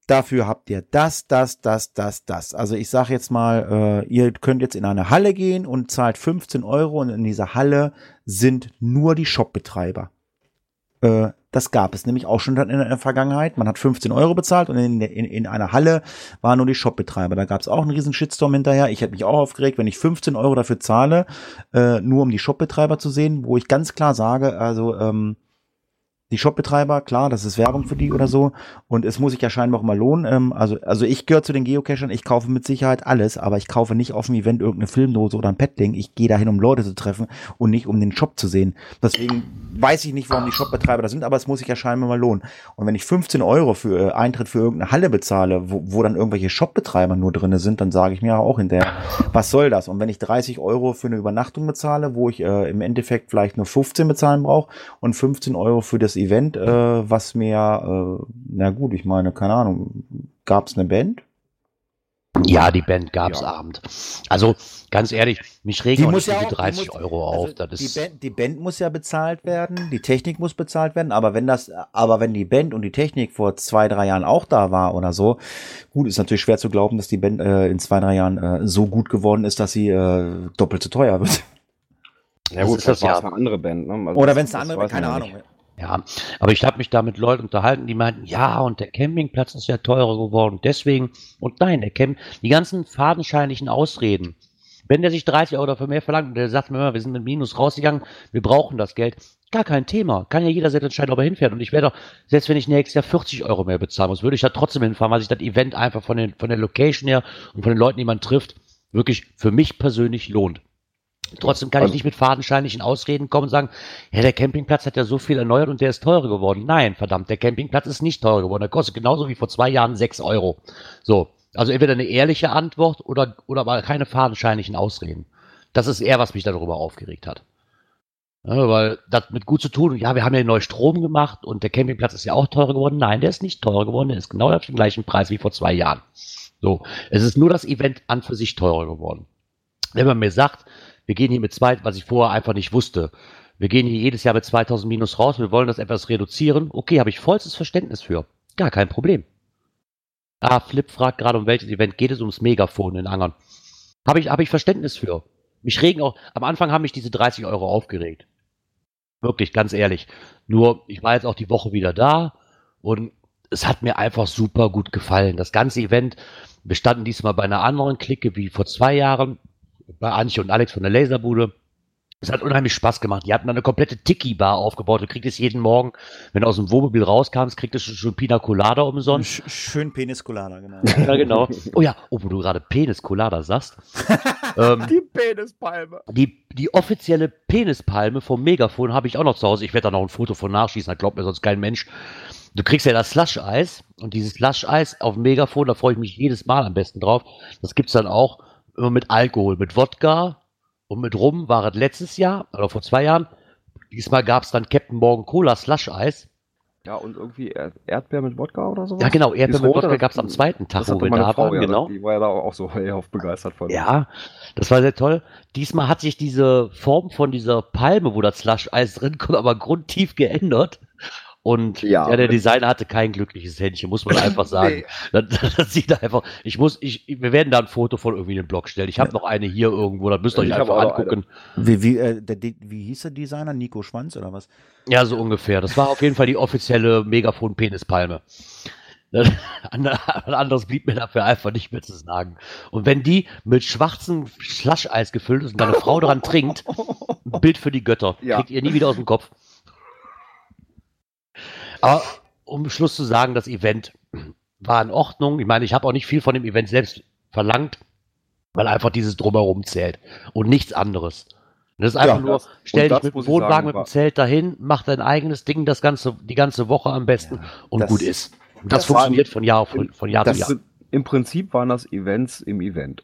Dafür habt ihr das, das, das, das, das. Also ich sage jetzt mal, äh, ihr könnt jetzt in eine Halle gehen und zahlt 15 Euro und in dieser Halle sind nur die Shopbetreiber. Äh, das gab es nämlich auch schon in der Vergangenheit. Man hat 15 Euro bezahlt und in, in, in einer Halle waren nur die Shopbetreiber. Da gab es auch einen riesen Shitstorm hinterher. Ich hätte mich auch aufgeregt, wenn ich 15 Euro dafür zahle, äh, nur um die Shopbetreiber zu sehen, wo ich ganz klar sage, also ähm, die Shopbetreiber, klar, das ist Werbung für die oder so. Und es muss sich ja scheinbar auch mal lohnen. Ähm, also, also ich gehöre zu den Geocachern, ich kaufe mit Sicherheit alles, aber ich kaufe nicht auf dem Event irgendeine Filmdose oder ein Petting. Ich gehe dahin, um Leute zu treffen und nicht um den Shop zu sehen. Deswegen weiß ich nicht, warum die Shopbetreiber da sind, aber es muss sich ja scheinbar mal lohnen. Und wenn ich 15 Euro für äh, Eintritt für irgendeine Halle bezahle, wo, wo dann irgendwelche Shopbetreiber nur drinne sind, dann sage ich mir auch hinterher, was soll das? Und wenn ich 30 Euro für eine Übernachtung bezahle, wo ich äh, im Endeffekt vielleicht nur 15 bezahlen brauche und 15 Euro für das Event, äh, was mir, äh, na gut, ich meine, keine Ahnung, gab es eine Band? Ja, die Band gab's Ja. Abend. Also ganz ehrlich, mich regen auch nicht ja auch- 30 die muss- Euro auf. also das die, Band, die Band muss ja bezahlt werden, die Technik muss bezahlt werden, aber wenn das, aber wenn die Band und die Technik vor zwei, drei Jahren auch da war oder so, gut, ist natürlich schwer zu glauben, dass die Band äh, in zwei, drei Jahren äh, so gut geworden ist, dass sie äh, doppelt so teuer wird. Ja Das gut, ist das das war ja. eine andere Band. Ne? Also Oder wenn es eine andere, man keine Ahnung. nicht. Ja, aber ich habe mich da mit Leuten unterhalten, die meinten, ja, und der Campingplatz ist ja teurer geworden, deswegen, und nein, der Camp, die ganzen fadenscheinlichen Ausreden. Wenn der sich 30 Euro dafür mehr verlangt und der sagt mir immer, wir sind mit Minus rausgegangen, wir brauchen das Geld, gar kein Thema. Kann ja jeder selbst entscheiden, ob er hinfährt. Und ich werde doch, selbst wenn ich nächstes Jahr 40 Euro mehr bezahlen muss, würde ich da trotzdem hinfahren, weil sich das Event einfach von, den, von der Location her und von den Leuten, die man trifft, wirklich für mich persönlich lohnt. Trotzdem kann ich Also- nicht mit fadenscheinlichen Ausreden kommen und sagen, ja, der Campingplatz hat ja so viel erneuert und der ist teurer geworden. Nein, verdammt, der Campingplatz ist nicht teurer geworden. Der kostet genauso wie vor zwei Jahren 6 Euro. So. Also entweder eine ehrliche Antwort oder, oder mal keine fadenscheinlichen Ausreden. Das ist eher, was mich darüber aufgeregt hat. Ja, weil das mit gut zu tun, ja, wir haben ja neu Strom gemacht und der Campingplatz ist ja auch teurer geworden. Nein, der ist nicht teurer geworden, der ist genau auf dem gleichen Preis wie vor zwei Jahren. So. Es ist nur das Event an für sich teurer geworden. Wenn man mir sagt, wir gehen hier mit zwei, was ich vorher einfach nicht wusste, wir gehen hier jedes Jahr mit 2000 Minus raus, wir wollen das etwas reduzieren, okay, habe ich vollstes Verständnis für. Gar kein Problem. Ah, Flip fragt gerade, um welches Event geht es ums Megafon in Angern. Habe ich, habe ich Verständnis für. Mich regen auch, am Anfang haben mich diese 30 Euro aufgeregt. Wirklich, ganz ehrlich. Nur, ich war jetzt auch die Woche wieder da und es hat mir einfach super gut gefallen. Das ganze Event, wir standen diesmal bei einer anderen Clique wie vor zwei Jahren, bei Antje und Alex von der Laserbude. Es hat unheimlich Spaß gemacht. Die hatten eine komplette Tiki-Bar aufgebaut. Du kriegst jeden Morgen, wenn du aus dem Wohnmobil rauskamst, kriegst du schon Pina Colada umsonst. Sch schön Penis Colada, genau. <laughs> Ja, genau. Oh ja, oh, wo du gerade Penis Colada sagst. <laughs> ähm, Die Penispalme. die, die offizielle Penispalme vom Megafon habe ich auch noch zu Hause. Ich werde da noch ein Foto von nachschießen, da glaubt mir sonst kein Mensch. Du kriegst ja das Slush-Eis und dieses Slush-Eis auf dem Megafon, da freue ich mich jedes Mal am besten drauf. Das gibt's dann auch immer mit Alkohol, mit Wodka und mit Rum war es letztes Jahr oder vor zwei Jahren. Diesmal gab's dann Captain Morgan Cola Slush-Eis. Ja, und irgendwie Erd Erdbeer mit Wodka oder so. Ja genau, Erdbeer mit Wodka das- gab's am zweiten Tag, Das wo wir da Frau, waren, ja, genau. Die war ja da auch so <laughs> hellauf begeistert von. Ja, das war sehr toll. Diesmal hat sich diese Form von dieser Palme, wo das Slush-Eis drin kommt, aber grundtief geändert. Und Ja. ja, der Designer hatte kein glückliches Händchen, muss man <laughs> einfach sagen. das, <laughs> das sieht einfach. Ich muss, ich, wir werden da ein Foto von irgendwie in den Blog stellen. Ich habe noch eine hier irgendwo, das müsst ihr euch einfach angucken. Wie, wie, äh, der, wie hieß der Designer? Nico Schwanz oder was? Ja, so ungefähr. Das war auf jeden Fall die offizielle Megafon-Penispalme. <laughs> An- Anderes blieb mir dafür einfach nicht mehr zu sagen. Und wenn die mit schwarzem Slush-Eis gefüllt ist und deine Frau daran trinkt, ein Bild für die Götter. Ja. Kriegt ihr nie wieder aus dem Kopf. Aber um Schluss zu sagen, das Event war in Ordnung. Ich meine, ich habe auch nicht viel von dem Event selbst verlangt, weil einfach dieses Drumherum zählt und nichts anderes. Und das ist einfach Ja, nur, das- stell dich mit dem Wohnwagen, sagen, mit dem Zelt dahin, mach dein eigenes Ding das ganze, die ganze Woche am besten und das- gut ist. Und das, das war- funktioniert von Jahr, von, von Jahr zu Jahr. sind, Im Prinzip waren das Events im Event.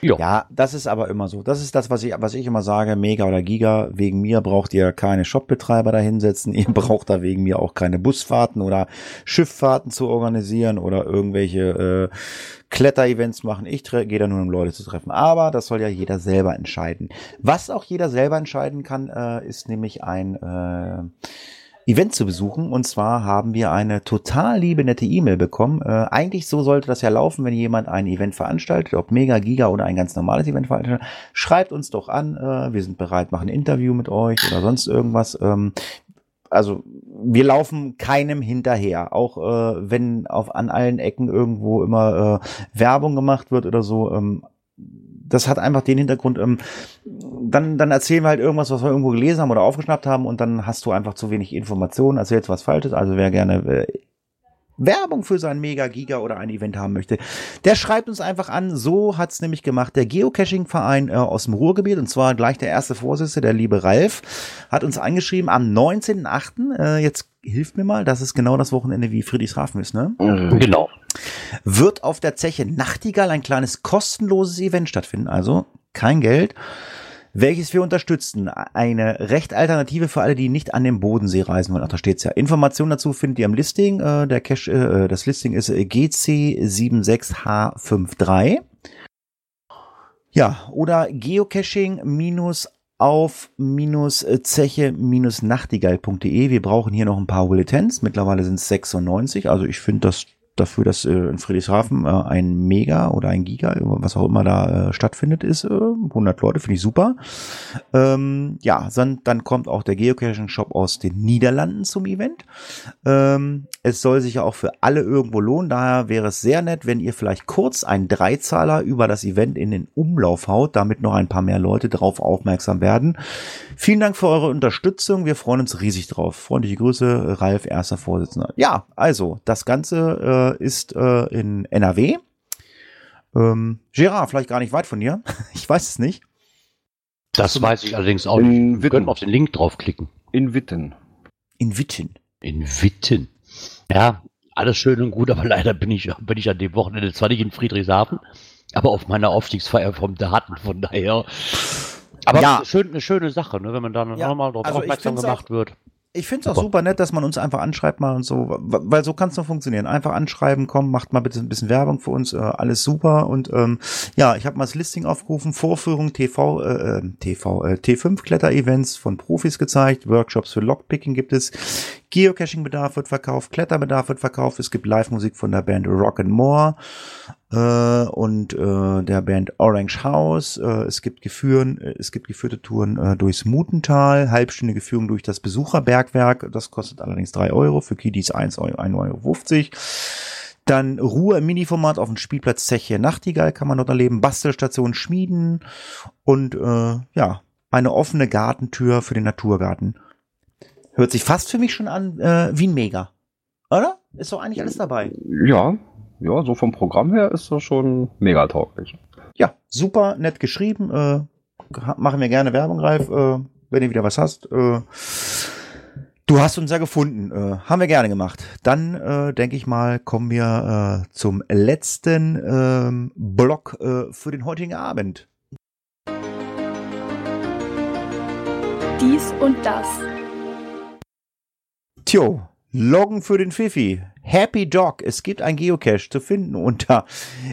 Ja. Ja, das ist aber immer so. Das ist das, was ich, was ich immer sage, Mega oder Giga. Wegen mir braucht ihr keine Shopbetreiber da hinsetzen. <laughs> Ihr braucht da wegen mir auch keine Busfahrten oder Schifffahrten zu organisieren oder irgendwelche äh, Kletterevents machen. Ich gehe da nur, um Leute zu treffen. Aber das soll ja jeder selber entscheiden. Was auch jeder selber entscheiden kann, äh, ist nämlich ein äh, Event zu besuchen. Und zwar haben wir eine total liebe, nette E-Mail bekommen. Äh, eigentlich so sollte das ja laufen, wenn jemand ein Event veranstaltet, ob Mega, Giga oder ein ganz normales Event veranstaltet. Schreibt uns doch an. Äh, wir sind bereit, machen ein Interview mit euch oder sonst irgendwas. Ähm, also wir laufen keinem hinterher, auch äh, wenn auf an allen Ecken irgendwo immer äh, Werbung gemacht wird oder so. Ähm, das hat einfach den Hintergrund, ähm, dann, dann erzählen wir halt irgendwas, was wir irgendwo gelesen haben oder aufgeschnappt haben und dann hast du einfach zu wenig Informationen, erzählst was Falsches. Also wer gerne äh, Werbung für sein Mega Giga oder ein Event haben möchte, der schreibt uns einfach an. So hat's nämlich gemacht der Geocaching-Verein äh, aus dem Ruhrgebiet und zwar gleich der erste Vorsitzende, der liebe Ralf, hat uns angeschrieben am 19.8. Äh, jetzt hilft mir mal, das ist genau das Wochenende wie Friedrichshafen ist, ne? Genau. Wird auf der Zeche Nachtigall ein kleines kostenloses Event stattfinden, also kein Geld welches wir unterstützen. Eine recht Alternative für alle, die nicht an den Bodensee reisen wollen. Ach, da steht's ja. Informationen dazu findet ihr am Listing. Äh, der Cache, äh, das Listing ist äh, GC76H53. Ja, oder Geocaching minus auf minus äh, zeche minus nachtigall.de. Wir brauchen hier noch ein paar Bulletins. Mittlerweile sind es 96. Also ich finde das dafür, dass äh, in Friedrichshafen äh, ein Mega oder ein Giga, was auch immer da äh, stattfindet, ist. Äh, 100 Leute, finde ich super. Ähm, ja, dann, dann kommt auch der Geocaching-Shop aus den Niederlanden zum Event. Ähm, es soll sich ja auch für alle irgendwo lohnen. Daher wäre es sehr nett, wenn ihr vielleicht kurz einen Dreizahler über das Event in den Umlauf haut, damit noch ein paar mehr Leute drauf aufmerksam werden. Vielen Dank für eure Unterstützung. Wir freuen uns riesig drauf. Freundliche Grüße, Ralf, erster Vorsitzender. Ja, also, das Ganze äh, ist äh, in NRW. Ähm, Gerard, vielleicht gar nicht weit von dir. <laughs> Ich weiß es nicht. Das weiß ich allerdings auch In nicht. Wir können auf den Link draufklicken. In Witten. In Witten. In Witten. Ja, alles schön und gut, <laughs> aber leider bin ich, bin ich an dem Wochenende zwar nicht in Friedrichshafen, aber auf meiner Aufstiegsfeier vom Daten, von daher. Aber Ja. schön, eine schöne Sache, ne, wenn man dann Ja, nochmal darauf also ich aufmerksam gemacht wird. Ich finde es auch Super. nett, dass man uns einfach anschreibt mal und so, weil so kann es nur funktionieren. Einfach anschreiben, komm, macht mal bitte ein bisschen Werbung für uns, äh, alles super. Und ähm, ja, ich habe mal das Listing aufgerufen, Vorführung TV, äh, äh, TV, äh, T5 Kletter-Events von Profis gezeigt, Workshops für Lockpicking gibt es, Geocaching-Bedarf wird verkauft, Kletterbedarf wird verkauft, es gibt Live-Musik von der Band Rock and More äh, und äh, der Band Orange House. Äh, es gibt Geführen, äh, es gibt geführte Touren äh, durchs Mutental, halbstündige Führung durch das Besucherbergwerk. Das kostet allerdings drei Euro, für Kiddies 1 Euro, 1,50 Euro. Dann Ruhe im Miniformat auf dem Spielplatz Zeche Nachtigall kann man dort erleben. Bastelstation Schmieden und äh, ja, eine offene Gartentür für den Naturgarten. Hört sich fast für mich schon an äh, wie ein Mega. Oder? Ist doch eigentlich alles dabei. Ja, ja, so vom Programm her ist das schon mega tauglich. Ja, super nett geschrieben. Äh, machen wir gerne Werbung, Ralf, äh, wenn du wieder was hast. Äh, du hast uns ja gefunden. Äh, haben wir gerne gemacht. Dann äh, denke ich mal, kommen wir äh, zum letzten ähm, Block äh, für den heutigen Abend. Dies und das. Tjo, Loggen für den Fifi. Happy Dog. Es gibt ein Geocache zu finden unter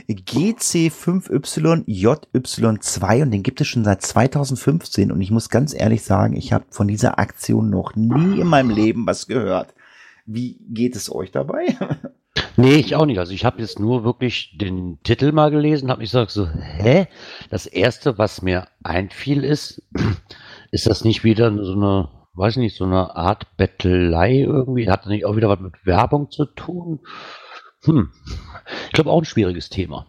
GC5YJY2 und den gibt es schon seit 2015 und ich muss ganz ehrlich sagen, ich habe von dieser Aktion noch nie in meinem Leben was gehört. Wie geht es euch dabei? <laughs> Nee, ich auch nicht. Also ich habe jetzt nur wirklich den Titel mal gelesen, habe mich gesagt so, hä? Das erste, was mir einfiel, ist, <clears throat> ist das nicht wieder so eine, weiß nicht, so eine Art Bettelei irgendwie? Hat das nicht auch wieder was mit Werbung zu tun? Hm. Ich glaube auch ein schwieriges Thema.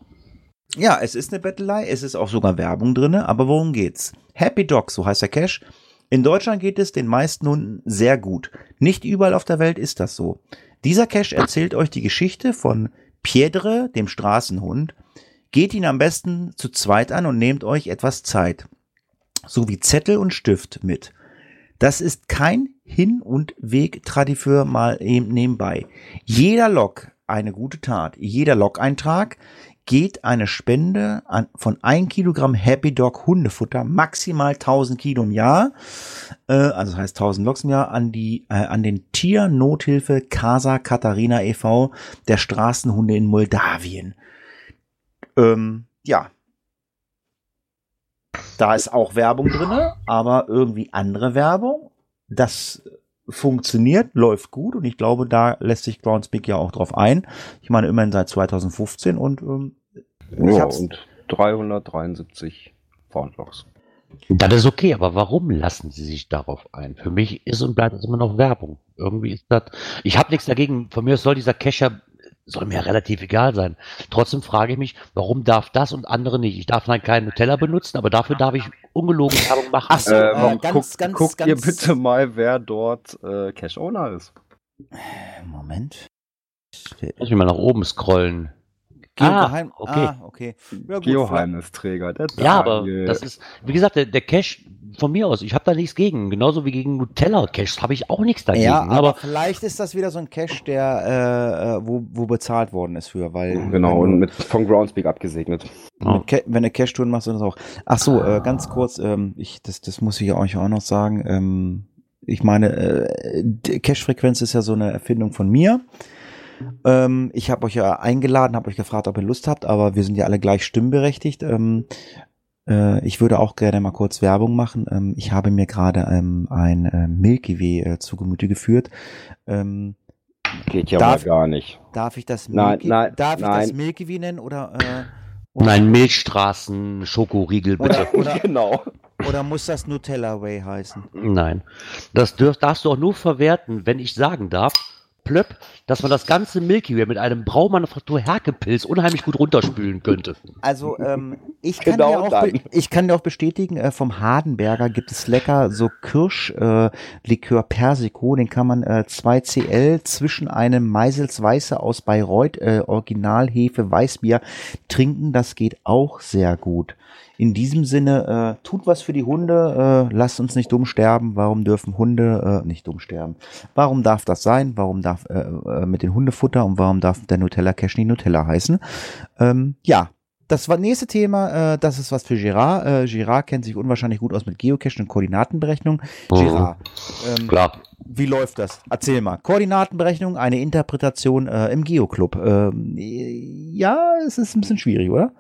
Ja, es ist eine Bettelei, es ist auch sogar Werbung drinne, aber worum geht's? Happy Dog, so heißt der Cache. In Deutschland geht es den meisten Hunden sehr gut. Nicht überall auf der Welt ist das so. Dieser Cache erzählt euch die Geschichte von Piedre, dem Straßenhund. Geht ihn am besten zu zweit an und nehmt euch etwas Zeit. Sowie Zettel und Stift mit. Das ist kein Hin- und Weg-Tradifeur mal eben nebenbei. Jeder Log eine gute Tat. Jeder Log-Eintrag geht eine Spende an, von 1 Kilogramm Happy Dog Hundefutter, maximal 1000 Kilo im Jahr, äh, also das heißt 1000 Loks im Jahr, an die, äh, an den Tiernothilfe Casa Katharina e.V. der Straßenhunde in Moldawien. Ähm, ja. Da ist auch Werbung drinne, aber irgendwie andere Werbung. Das funktioniert, läuft gut und ich glaube, da lässt sich Groundspeak ja auch drauf ein. Ich meine, immerhin seit 2015 und ähm, ich Ja, hab's- und 373 Foundlogs. Das ist okay, aber warum lassen sie sich darauf ein? Für mich ist und bleibt es immer noch Werbung. Irgendwie ist das. Ich habe nichts dagegen. Von mir soll dieser Cacher soll mir ja relativ egal sein. Trotzdem frage ich mich, warum darf das und andere nicht? Ich darf dann keinen Nutella benutzen, aber dafür darf ich ungelogen Werbung machen. Ach so, Äh, äh, ganz, guckt ganz, guckt ganz, ihr bitte mal, wer dort äh, Cash-Owner ist. Moment. Muss ich mal nach oben scrollen. Geogeheim. Ah, okay. Ah, okay. Ja, gut, Geoheimnisträger. Der Ja, aber das ist, wie gesagt, der, der Cash von mir aus, ich habe da nichts gegen. Genauso wie gegen Nutella-Cash habe ich auch nichts dagegen. Ja, aber, aber vielleicht ist das wieder so ein Cash, der, äh, wo, wo bezahlt worden ist für, weil. Genau, und mit, von Groundspeak abgesegnet. Mit Ca- wenn du Cash-Touren machst, ist das auch. Ach so, äh, ganz kurz, ähm, ich, das, das muss ich euch auch noch sagen. Ähm, ich meine, äh, Cash-Frequenz ist ja so eine Erfindung von mir. Ähm, ich habe euch ja eingeladen, habe euch gefragt, ob ihr Lust habt, aber wir sind ja alle gleich stimmberechtigt. Ähm, äh, ich würde auch gerne mal kurz Werbung machen. Ähm, ich habe mir gerade ähm, ein äh, Milky Way äh, zu Gemüte geführt. Ähm, Geht ja Darf- mal gar nicht. darf ich das Nein, Milky, nein, darf ich das nein. Milky Way nennen oder? Äh, oder- nein, Milchstraßen, Schokoriegel, bitte. Oder, oder, <laughs> genau. Oder muss das Nutella Way heißen? Nein. Das dürf, darfst du auch nur verwerten, wenn ich sagen darf, plöpp, dass man das ganze Milky Way mit einem Braumanufaktur Herkepilz unheimlich gut runterspülen könnte. Also ähm, ich, kann Genau dir auch ich kann dir auch bestätigen, äh, vom Hardenberger gibt es lecker so Kirschlikör äh, Likör Persico, den kann man äh, 2cl zwischen einem Meisels Weiße aus Bayreuth äh, Originalhefe Weißbier trinken, das geht auch sehr gut. In diesem Sinne, äh, tut was für die Hunde, äh, lasst uns nicht dumm sterben. Warum dürfen Hunde äh, nicht dumm sterben? Warum darf das sein? Warum darf äh, äh, mit den Hundefutter und warum darf der Nutella Cash nicht Nutella heißen? Ähm, ja, das war nächste Thema. Äh, das ist was für Girard. Äh, Girard kennt sich unwahrscheinlich gut aus mit Geocaching und Koordinatenberechnung. Girard, ähm, Klar. wie läuft das? Erzähl mal. Koordinatenberechnung, eine Interpretation äh, im Geoclub. Ähm, ja, es ist ein bisschen schwierig, oder?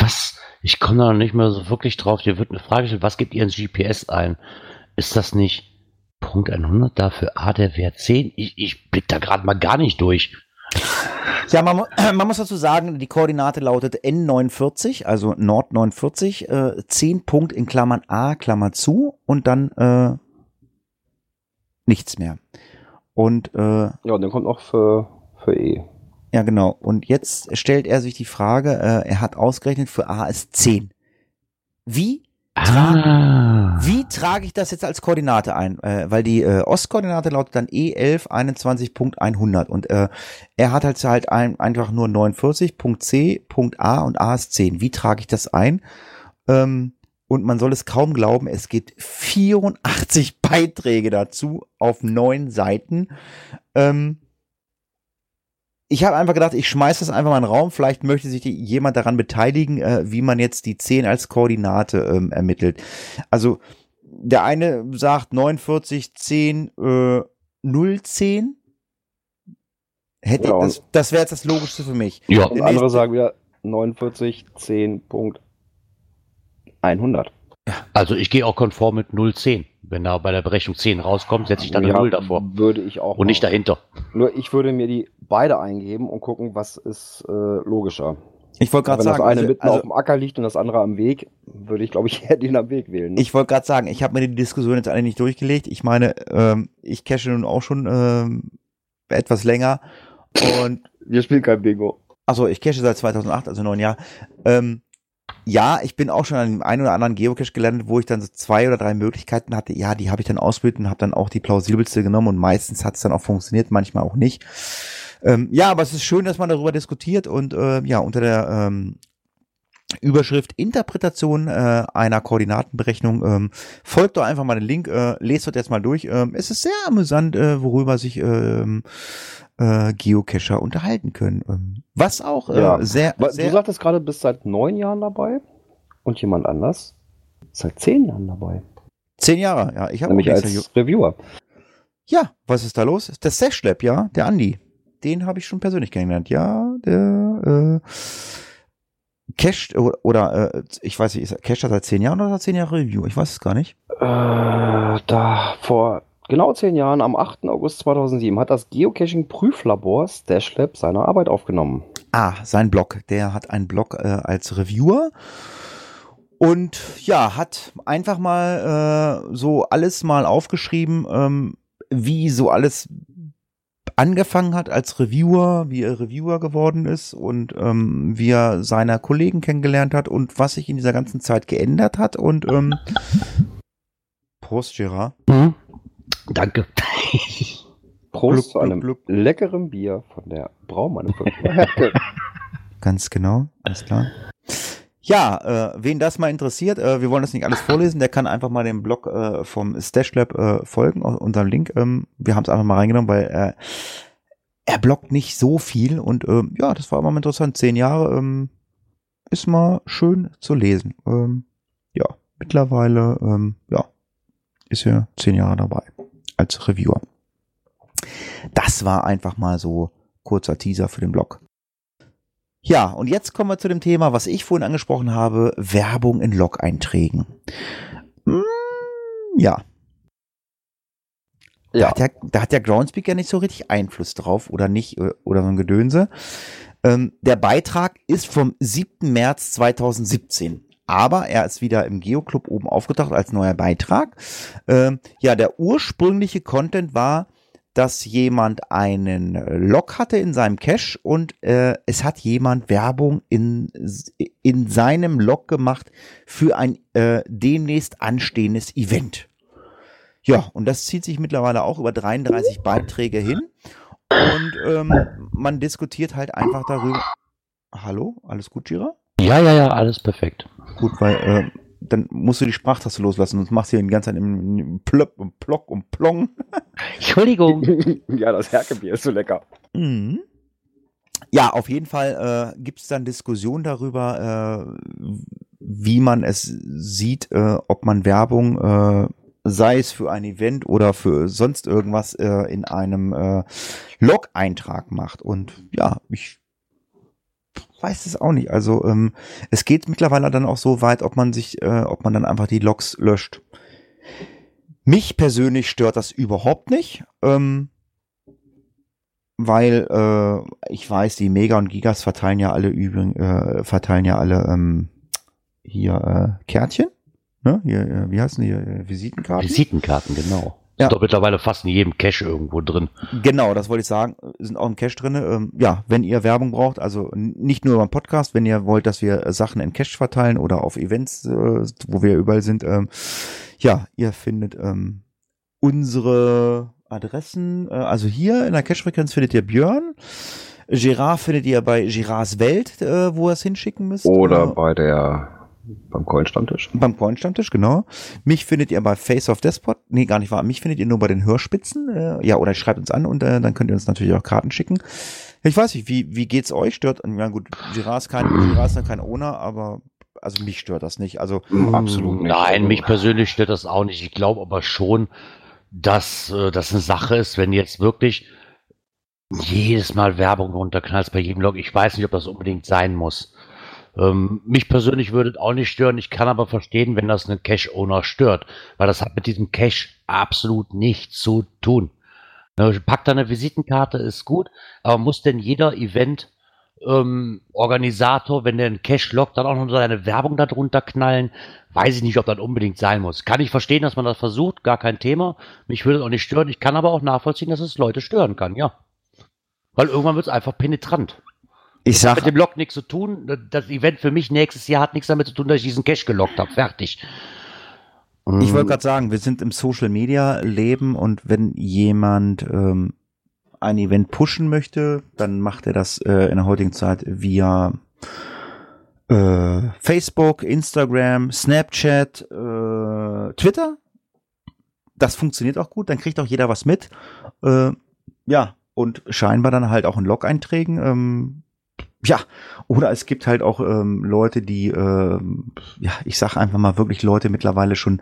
Was? Ich komme da noch nicht mehr so wirklich drauf. Dir wird eine Frage gestellt, was gibt ihr ins GPS ein? Ist das nicht Punkt 100 dafür A der Wert 10? Ich, ich blick da gerade mal gar nicht durch. <laughs> Ja, man, <clears throat> man muss dazu sagen, die Koordinate lautet N49, also Nord 49, äh, 10 Punkt in Klammern A, Klammer zu und dann äh, nichts mehr. Und äh, Ja, und dann kommt noch für, für E. ja, genau. Und jetzt stellt er sich die Frage, äh, er hat ausgerechnet, für A ist 10. Wie Ah. Wie trage ich das jetzt als Koordinate ein? Äh, weil die äh, Ostkoordinate lautet dann E E1121.100 und äh, er hat halt halt ein, einfach nur 49.c, Punkt A und A ist 10. Wie trage ich das ein? Ähm, und man soll es kaum glauben, es gibt 84 Beiträge dazu auf neun Seiten. Ähm, ich habe einfach gedacht, ich schmeiß das einfach mal in den Raum. Vielleicht möchte sich die, jemand daran beteiligen, äh, wie man jetzt die 10 als Koordinate ähm, ermittelt. Also der eine sagt 49, 10, äh, 0, 10. Hätte Ja, ich, das, das wäre jetzt das Logischste für mich. Ja, Und Der andere nächste- sagen wieder 49, 10, Punkt 100. also ich gehe auch konform mit 010. Wenn da bei der Berechnung 10 rauskommt, setze ich da eine Ja, 0 davor. Würde ich auch. Und nicht machen. dahinter. Nur ich würde mir die beide eingeben und gucken, was ist äh, logischer. Ich wollte gerade Wenn sagen, das eine also, mitten also, auf dem Acker liegt und das andere am Weg, würde ich, glaube ich, <laughs> eher den am Weg wählen. ne? ich wollte gerade sagen, ich habe mir die Diskussion jetzt alle nicht durchgelegt. Ich meine, ähm, ich cache nun auch schon ähm, etwas länger und Wir spielen kein Bingo. Also ich cache seit 2008, also neun Jahre. Ähm, ja, ich bin auch schon an dem einen oder anderen Geocache gelandet, wo ich dann so zwei oder drei Möglichkeiten hatte. Ja, die habe ich dann ausprobiert und habe dann auch die plausibelste genommen und meistens hat es dann auch funktioniert, manchmal auch nicht. Ähm, ja, aber es ist schön, dass man darüber diskutiert und äh, ja, unter der ähm, Überschrift Interpretation äh, einer Koordinatenberechnung. Ähm, folgt doch einfach mal den Link, äh, lest dort jetzt mal durch. Ähm, es ist sehr amüsant, äh, worüber sich ähm, äh, Geocacher unterhalten können. Ähm, was auch äh, Ja. sehr, Aber sehr Du sagtest gerade, bist seit neun Jahren dabei und jemand anders seit zehn Jahren dabei. zehn Jahre. Ja, ich habe nichts als dagegen. Reviewer. Ja, was ist da los? Der Sash Lab, ja, der Andi. Den habe ich schon persönlich kennengelernt. Ja, der äh, Cash oder, äh, ich weiß nicht, ist Cash seit zehn Jahren oder seit zehn Jahre Review? Ich weiß es gar nicht. Äh, da vor genau zehn Jahren, am 8. August 2007, hat das Geocaching-Prüflabor Stash Lab seine Arbeit aufgenommen. Ah, sein Blog. Der hat einen Blog äh, als Reviewer. Und ja, hat einfach mal äh, so alles mal aufgeschrieben, ähm, wie so alles angefangen hat als Reviewer, wie er Reviewer geworden ist und ähm, wie er seine Kollegen kennengelernt hat und was sich in dieser ganzen Zeit geändert hat und ähm, Prost, Gerard. Mhm. Danke. <laughs> Prost zu einem gluck, leckeren Bier von der Herke. <laughs> Ganz genau, alles klar. Ja, äh, wen das mal interessiert, äh, wir wollen das nicht alles vorlesen, der kann einfach mal dem Blog äh, vom Stash Lab äh, folgen, unserem Link. Ähm, wir haben es einfach mal reingenommen, weil äh, er bloggt nicht so viel und ähm, ja, das war immer mal interessant. Zehn Jahre ähm, ist mal schön zu lesen. Ähm, ja, mittlerweile, ähm, ja, ist er zehn Jahre dabei als Reviewer. Das war einfach mal so kurzer Teaser für den Blog. Ja, und jetzt kommen wir zu dem Thema, was ich vorhin angesprochen habe, Werbung in Log-Einträgen. Hm, ja. Da, Ja, hat ja, da hat der Groundspeak ja nicht so richtig Einfluss drauf oder nicht äh, oder so ein Gedönse. Ähm, der Beitrag ist vom 7. März 2017. Aber er ist wieder im Geoclub oben aufgetaucht als neuer Beitrag. Ähm, ja, der ursprüngliche Content war, dass jemand einen Log hatte in seinem Cache und äh, es hat jemand Werbung in, in seinem Log gemacht für ein äh, demnächst anstehendes Event. Ja, und das zieht sich mittlerweile auch über 33 Beiträge hin. Und ähm, man diskutiert halt einfach darüber. Hallo, alles gut, Gira? Ja, ja, ja, alles perfekt. Gut, weil äh, dann musst du die Sprachtaste loslassen, sonst machst du hier die ganze Zeit im, im Plöpp und Plock und Plong. Entschuldigung. <laughs> ja, das Herkebier ist so lecker. Mhm. Ja, auf jeden Fall äh, gibt es dann Diskussionen darüber, äh, wie man es sieht, äh, ob man Werbung, äh, sei es für ein Event oder für sonst irgendwas, äh, in einem äh, Log-Eintrag macht. Und ja, ich weiß es auch nicht. Also ähm, es geht mittlerweile dann auch so weit, ob man sich, äh, ob man dann einfach die Logs löscht. Mich persönlich stört das überhaupt nicht. Ähm, weil äh, ich weiß, die Mega und Gigas verteilen ja alle übrigens, äh, verteilen ja alle ähm, hier äh, Kärtchen. Ne? Hier, äh, wie heißen die? Äh, Visitenkarten? Visitenkarten, genau. Ja. Ist doch mittlerweile fast in jedem Cache irgendwo drin. Genau, das wollte ich sagen. Sind auch im Cache drin. Ähm, ja, wenn ihr Werbung braucht, also nicht nur beim Podcast, wenn ihr wollt, dass wir äh, Sachen in Cache verteilen oder auf Events, äh, wo wir überall sind, ähm, ja, ihr findet ähm, unsere Adressen. Äh, also hier in der Cache-Frequenz findet ihr Björn. Gerard findet ihr bei Gerards Welt, äh, wo ihr es hinschicken müsst. Oder Äh, bei der, beim Coin-Stammtisch. beim Coin-Stammtisch, genau. Mich findet ihr bei Face of Despot. Nee, gar nicht wahr. Mich findet ihr nur bei den Hörspitzen. Äh, ja, oder schreibt uns an und äh, dann könnt ihr uns natürlich auch Karten schicken. Ich weiß nicht, wie, wie geht's euch? Stört, ja gut, Girard ist kein, Girard ist ja kein Owner, aber also mich stört das nicht. Also, Absolut nicht. Nein, Also- mich persönlich stört das auch nicht. Ich glaube aber schon, dass äh, das eine Sache ist, wenn jetzt wirklich jedes Mal Werbung runterknallst bei jedem Log. Ich weiß nicht, ob das unbedingt sein muss. Ähm, mich persönlich würde es auch nicht stören. Ich kann aber verstehen, wenn das einen Cache-Owner stört, weil das hat mit diesem Cache absolut nichts zu tun. Ne, Pack da eine Visitenkarte, ist gut, aber muss denn jeder Event ähm, Organisator, wenn der einen Cache lockt, dann auch noch seine Werbung darunter knallen? Weiß ich nicht, ob das unbedingt sein muss. Kann ich verstehen, dass man das versucht, gar kein Thema. Mich würde es auch nicht stören. Ich kann aber auch nachvollziehen, dass es Leute stören kann, ja. Weil irgendwann wird es einfach penetrant. Ich sag, Mit dem Log nichts zu tun. Das Event für mich nächstes Jahr hat nichts damit zu tun, dass ich diesen Cache gelockt habe. Fertig. ich wollte gerade sagen, wir sind im Social Media Leben und wenn jemand ähm, ein Event pushen möchte, dann macht er das äh, in der heutigen Zeit via äh, Facebook, Instagram, Snapchat, äh, Twitter. Das funktioniert auch gut, dann kriegt auch jeder was mit. Äh, ja, und scheinbar dann halt auch in Log-Einträgen. Ähm, ja, oder es gibt halt auch ähm, Leute, die, ähm, ja, ich sag einfach mal wirklich Leute mittlerweile schon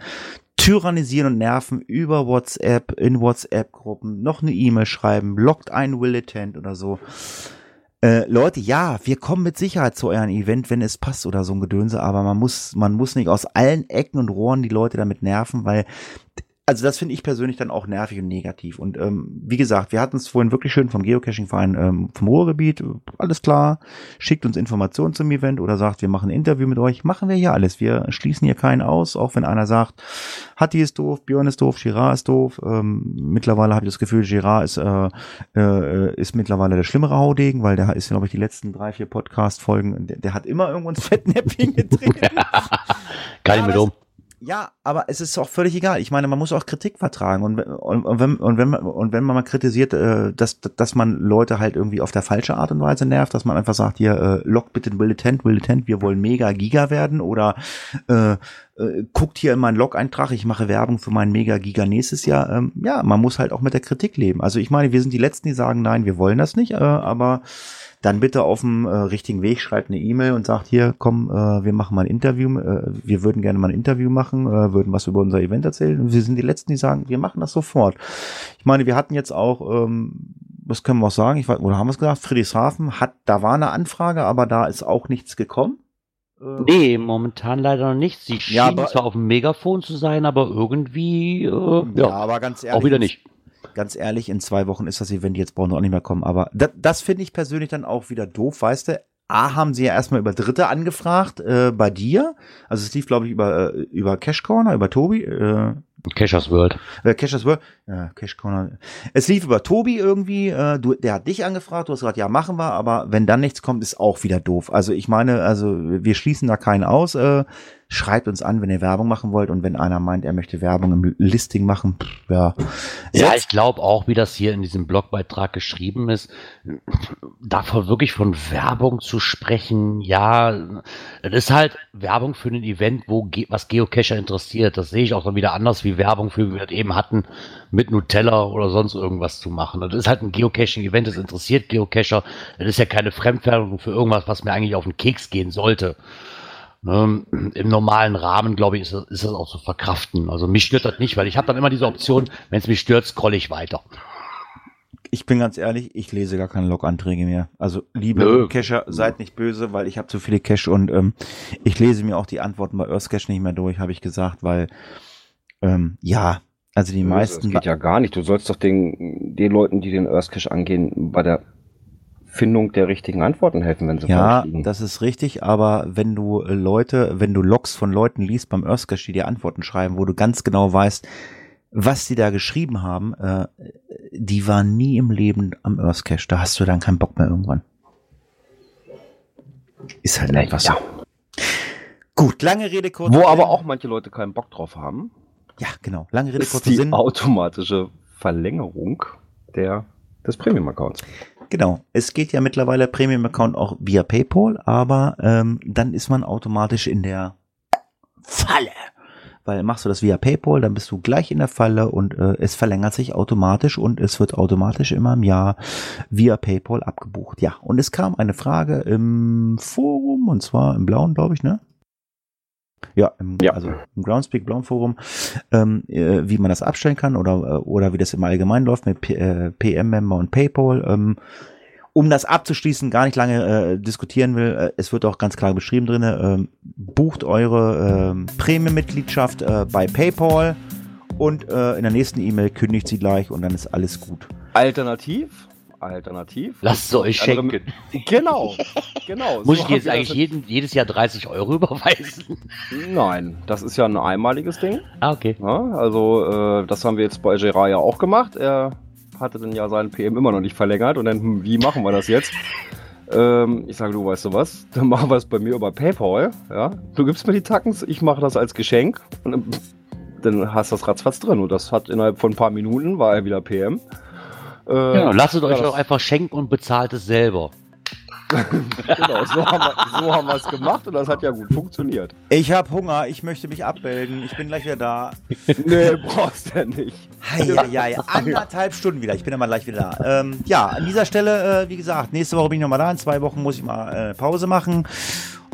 tyrannisieren und nerven über WhatsApp, in WhatsApp-Gruppen, noch eine E-Mail schreiben, lockt ein Will Attend oder so. Äh, Leute, ja, wir kommen mit Sicherheit zu eurem Event, wenn es passt oder so ein Gedönse, aber man muss, man muss nicht aus allen Ecken und Rohren die Leute damit nerven, weil also das finde ich persönlich dann auch nervig und negativ. Und ähm, wie gesagt, wir hatten es vorhin wirklich schön vom Geocaching-Verein ähm, vom Ruhrgebiet. Alles klar, schickt uns Informationen zum Event oder sagt, wir machen ein Interview mit euch. Machen wir hier alles. Wir schließen hier keinen aus, auch wenn einer sagt, Hatti ist doof, Björn ist doof, Girard ist doof. Ähm, mittlerweile habe ich das Gefühl, Girard ist, äh, äh, ist mittlerweile der schlimmere Haudegen, weil der ist, glaube ich, die letzten drei, vier Podcast-Folgen, der, der, hat immer irgendwo ins Fettnäpfchen <laughs> getreten. Gar nicht mit um. Ja, aber es ist auch völlig egal. Ich meine, man muss auch Kritik vertragen und, und, und, wenn, und, wenn, man, und wenn man mal kritisiert, äh, dass, dass man Leute halt irgendwie auf der falsche Art und Weise nervt, dass man einfach sagt, hier, äh, log bitte Will Tent, wir wollen mega Giga werden oder äh, äh, guckt hier in meinen Log-Eintrag, ich mache Werbung für meinen mega Giga nächstes Jahr. Ähm, ja, man muss halt auch mit der Kritik leben. Also ich meine, wir sind die Letzten, die sagen, nein, wir wollen das nicht, äh, aber dann bitte auf dem äh, richtigen Weg schreibt eine E-Mail und sagt hier, komm, äh, wir machen mal ein Interview, äh, wir würden gerne mal ein Interview machen, äh, würden was über unser Event erzählen. Und wir sind die Letzten, die sagen, wir machen das sofort. Ich meine, wir hatten jetzt auch, ähm, was können wir auch sagen, ich weiß, oder haben wir es gesagt, Friedrichshafen hat, da war eine Anfrage, aber da ist auch nichts gekommen. Äh, nee, momentan leider noch nicht. Sie Ja, schien zwar auf dem Megafon zu sein, aber irgendwie äh, ja, ja, aber ganz ehrlich, auch wieder nicht. Ganz ehrlich, in zwei Wochen ist das Event, jetzt brauchen wir auch nicht mehr kommen. Aber das, das finde ich persönlich dann auch wieder doof, weißt du? A, haben sie ja erstmal über Dritte angefragt, äh, bei dir. Also es lief, glaube ich, über, äh, über Cash Corner, über Tobi, äh, Cashers World. äh, Cashers World, ja, Cash Corner. Es lief über Tobi irgendwie, äh, du, der hat dich angefragt, du hast gesagt, ja, machen wir, aber wenn dann nichts kommt, ist auch wieder doof. Also ich meine, also wir schließen da keinen aus, äh, schreibt uns an, wenn ihr Werbung machen wollt und wenn einer meint, er möchte Werbung im Listing machen, pff, ja. Ja, ich glaube auch, wie das hier in diesem Blogbeitrag geschrieben ist, davon wirklich von Werbung zu sprechen, ja, das ist halt Werbung für ein Event, wo ge was Geocacher interessiert. Das sehe ich auch dann wieder anders wie Werbung für, wie wir das eben hatten, mit Nutella oder sonst irgendwas zu machen. Das ist halt ein Geocaching-Event, das interessiert Geocacher. Das ist ja keine Fremdwerbung für irgendwas, was mir eigentlich auf den Keks gehen sollte. Ne, Im normalen Rahmen, glaube ich, ist das, ist das auch zu verkraften. Also mich stört das nicht, weil ich habe dann immer diese Option, wenn es mich stört, scrolle ich weiter. Ich bin ganz ehrlich, ich lese gar keine Log-Anträge mehr. Also liebe Nö. Cacher, seid nicht böse, weil ich habe zu viele Cache und ähm, ich lese mir auch die Antworten bei Earthcache nicht mehr durch, habe ich gesagt, weil ähm, ja, also die meisten. Das geht ja gar nicht. Du sollst doch den, den Leuten, die den Earthcache angehen, bei der Findung der richtigen Antworten helfen, wenn sie ja, falsch liegen. das ist richtig, aber wenn du äh, Leute, wenn du Logs von Leuten liest beim Earthcache, die dir Antworten schreiben, wo du ganz genau weißt, was die da geschrieben haben, äh, die waren nie im Leben am Earthcache. Da hast du dann keinen Bock mehr irgendwann. Ist halt so. ja. Gut, lange Rede, kurzer Wo aber auch manche Leute keinen Bock drauf haben, Ja, genau. Lange Rede, kurzer die Sinn. automatische Verlängerung der, des Premium-Accounts. Genau. Es geht ja mittlerweile Premium-Account auch via PayPal, aber ähm, dann ist man automatisch in der Falle. Weil machst du das via PayPal, dann bist du gleich in der Falle und äh, es verlängert sich automatisch und es wird automatisch immer im Jahr via PayPal abgebucht. Ja, und es kam eine Frage im Forum, und zwar im blauen, glaube ich, ne? Ja, im, Ja. also im Groundspeak blauen Forum, ähm, äh, wie man das abstellen kann oder, äh, oder wie das im Allgemeinen läuft mit P äh, PM-Member und PayPal. Ähm, um das abzuschließen, gar nicht lange äh, diskutieren will, äh, es wird auch ganz klar beschrieben drin, ähm, bucht eure ähm, Premium-Mitgliedschaft äh, bei PayPal und äh, in der nächsten E-Mail kündigt sie gleich und dann ist alles gut. Alternativ, alternativ. Lasst es euch schenken. Genau, genau. <laughs> Muss So ich dir jetzt eigentlich jeden, jedes Jahr 30 Euro überweisen? Nein, das ist ja ein einmaliges Ding. Ah, okay. Ja, also äh, das haben wir jetzt bei Gerard ja auch gemacht. Er hatte dann ja seinen PM immer noch nicht verlängert und dann, hm, wie machen wir das jetzt? Ähm, ich sage, du weißt du was, dann machen wir es bei mir über PayPal. Ja? Du gibst mir die Tackens, ich mache das als Geschenk und dann, dann hast du das ratzfatz drin. Und das hat innerhalb von ein paar Minuten, war er wieder PM. Äh, Genau, lasst es euch ja, das- doch einfach schenken und bezahlt es selber. <laughs> genau, so haben, wir, so es gemacht und das hat ja gut funktioniert. Ich habe Hunger, ich möchte mich abmelden, ich bin gleich wieder da. <laughs> Nee, brauchst du ja nicht. Heieiei, anderthalb Stunden wieder. Ich bin aber gleich wieder da. Ähm, ja, an dieser Stelle, äh, wie gesagt, nächste Woche bin ich nochmal da. In zwei Wochen muss ich mal äh, Pause machen.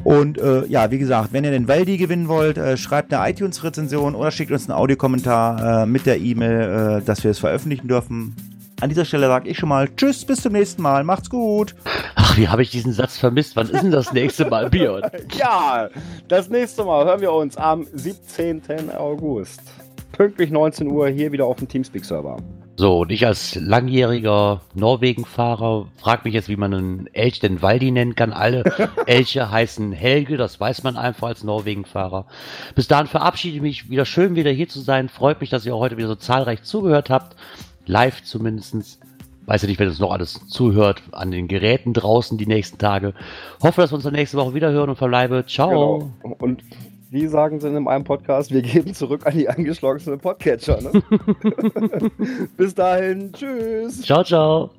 Und äh, ja, wie gesagt, wenn ihr den Waldi gewinnen wollt, äh, schreibt eine iTunes-Rezension oder schickt uns einen Audiokommentar äh, mit der E-Mail, äh, dass wir es veröffentlichen dürfen. An dieser Stelle sage ich schon mal Tschüss, bis zum nächsten Mal. Macht's gut. Ach, wie habe ich diesen Satz vermisst? Wann ist denn das nächste Mal, Björn? <laughs> Ja, das nächste Mal hören wir uns am 17. August. pünktlich 19 Uhr hier wieder auf dem Teamspeak-Server. So, und ich als langjähriger Norwegen-Fahrer frage mich jetzt, wie man einen Elch denn Waldi nennen kann. Alle <laughs> Elche heißen Helge, das weiß man einfach als Norwegen-Fahrer. Bis dahin verabschiede ich mich. Wieder schön, wieder hier zu sein. Freut mich, dass ihr auch heute wieder so zahlreich zugehört habt. Live zumindestens. Weiß ja nicht, wer das noch alles zuhört an den Geräten draußen die nächsten Tage. Hoffe, dass wir uns dann nächste Woche wieder hören und verbleibe. Ciao. Genau. Und wie sagen sie in einem Podcast, wir geben zurück an die angeschlossenen Podcatcher. Ne? <laughs> Bis dahin, tschüss. Ciao, ciao.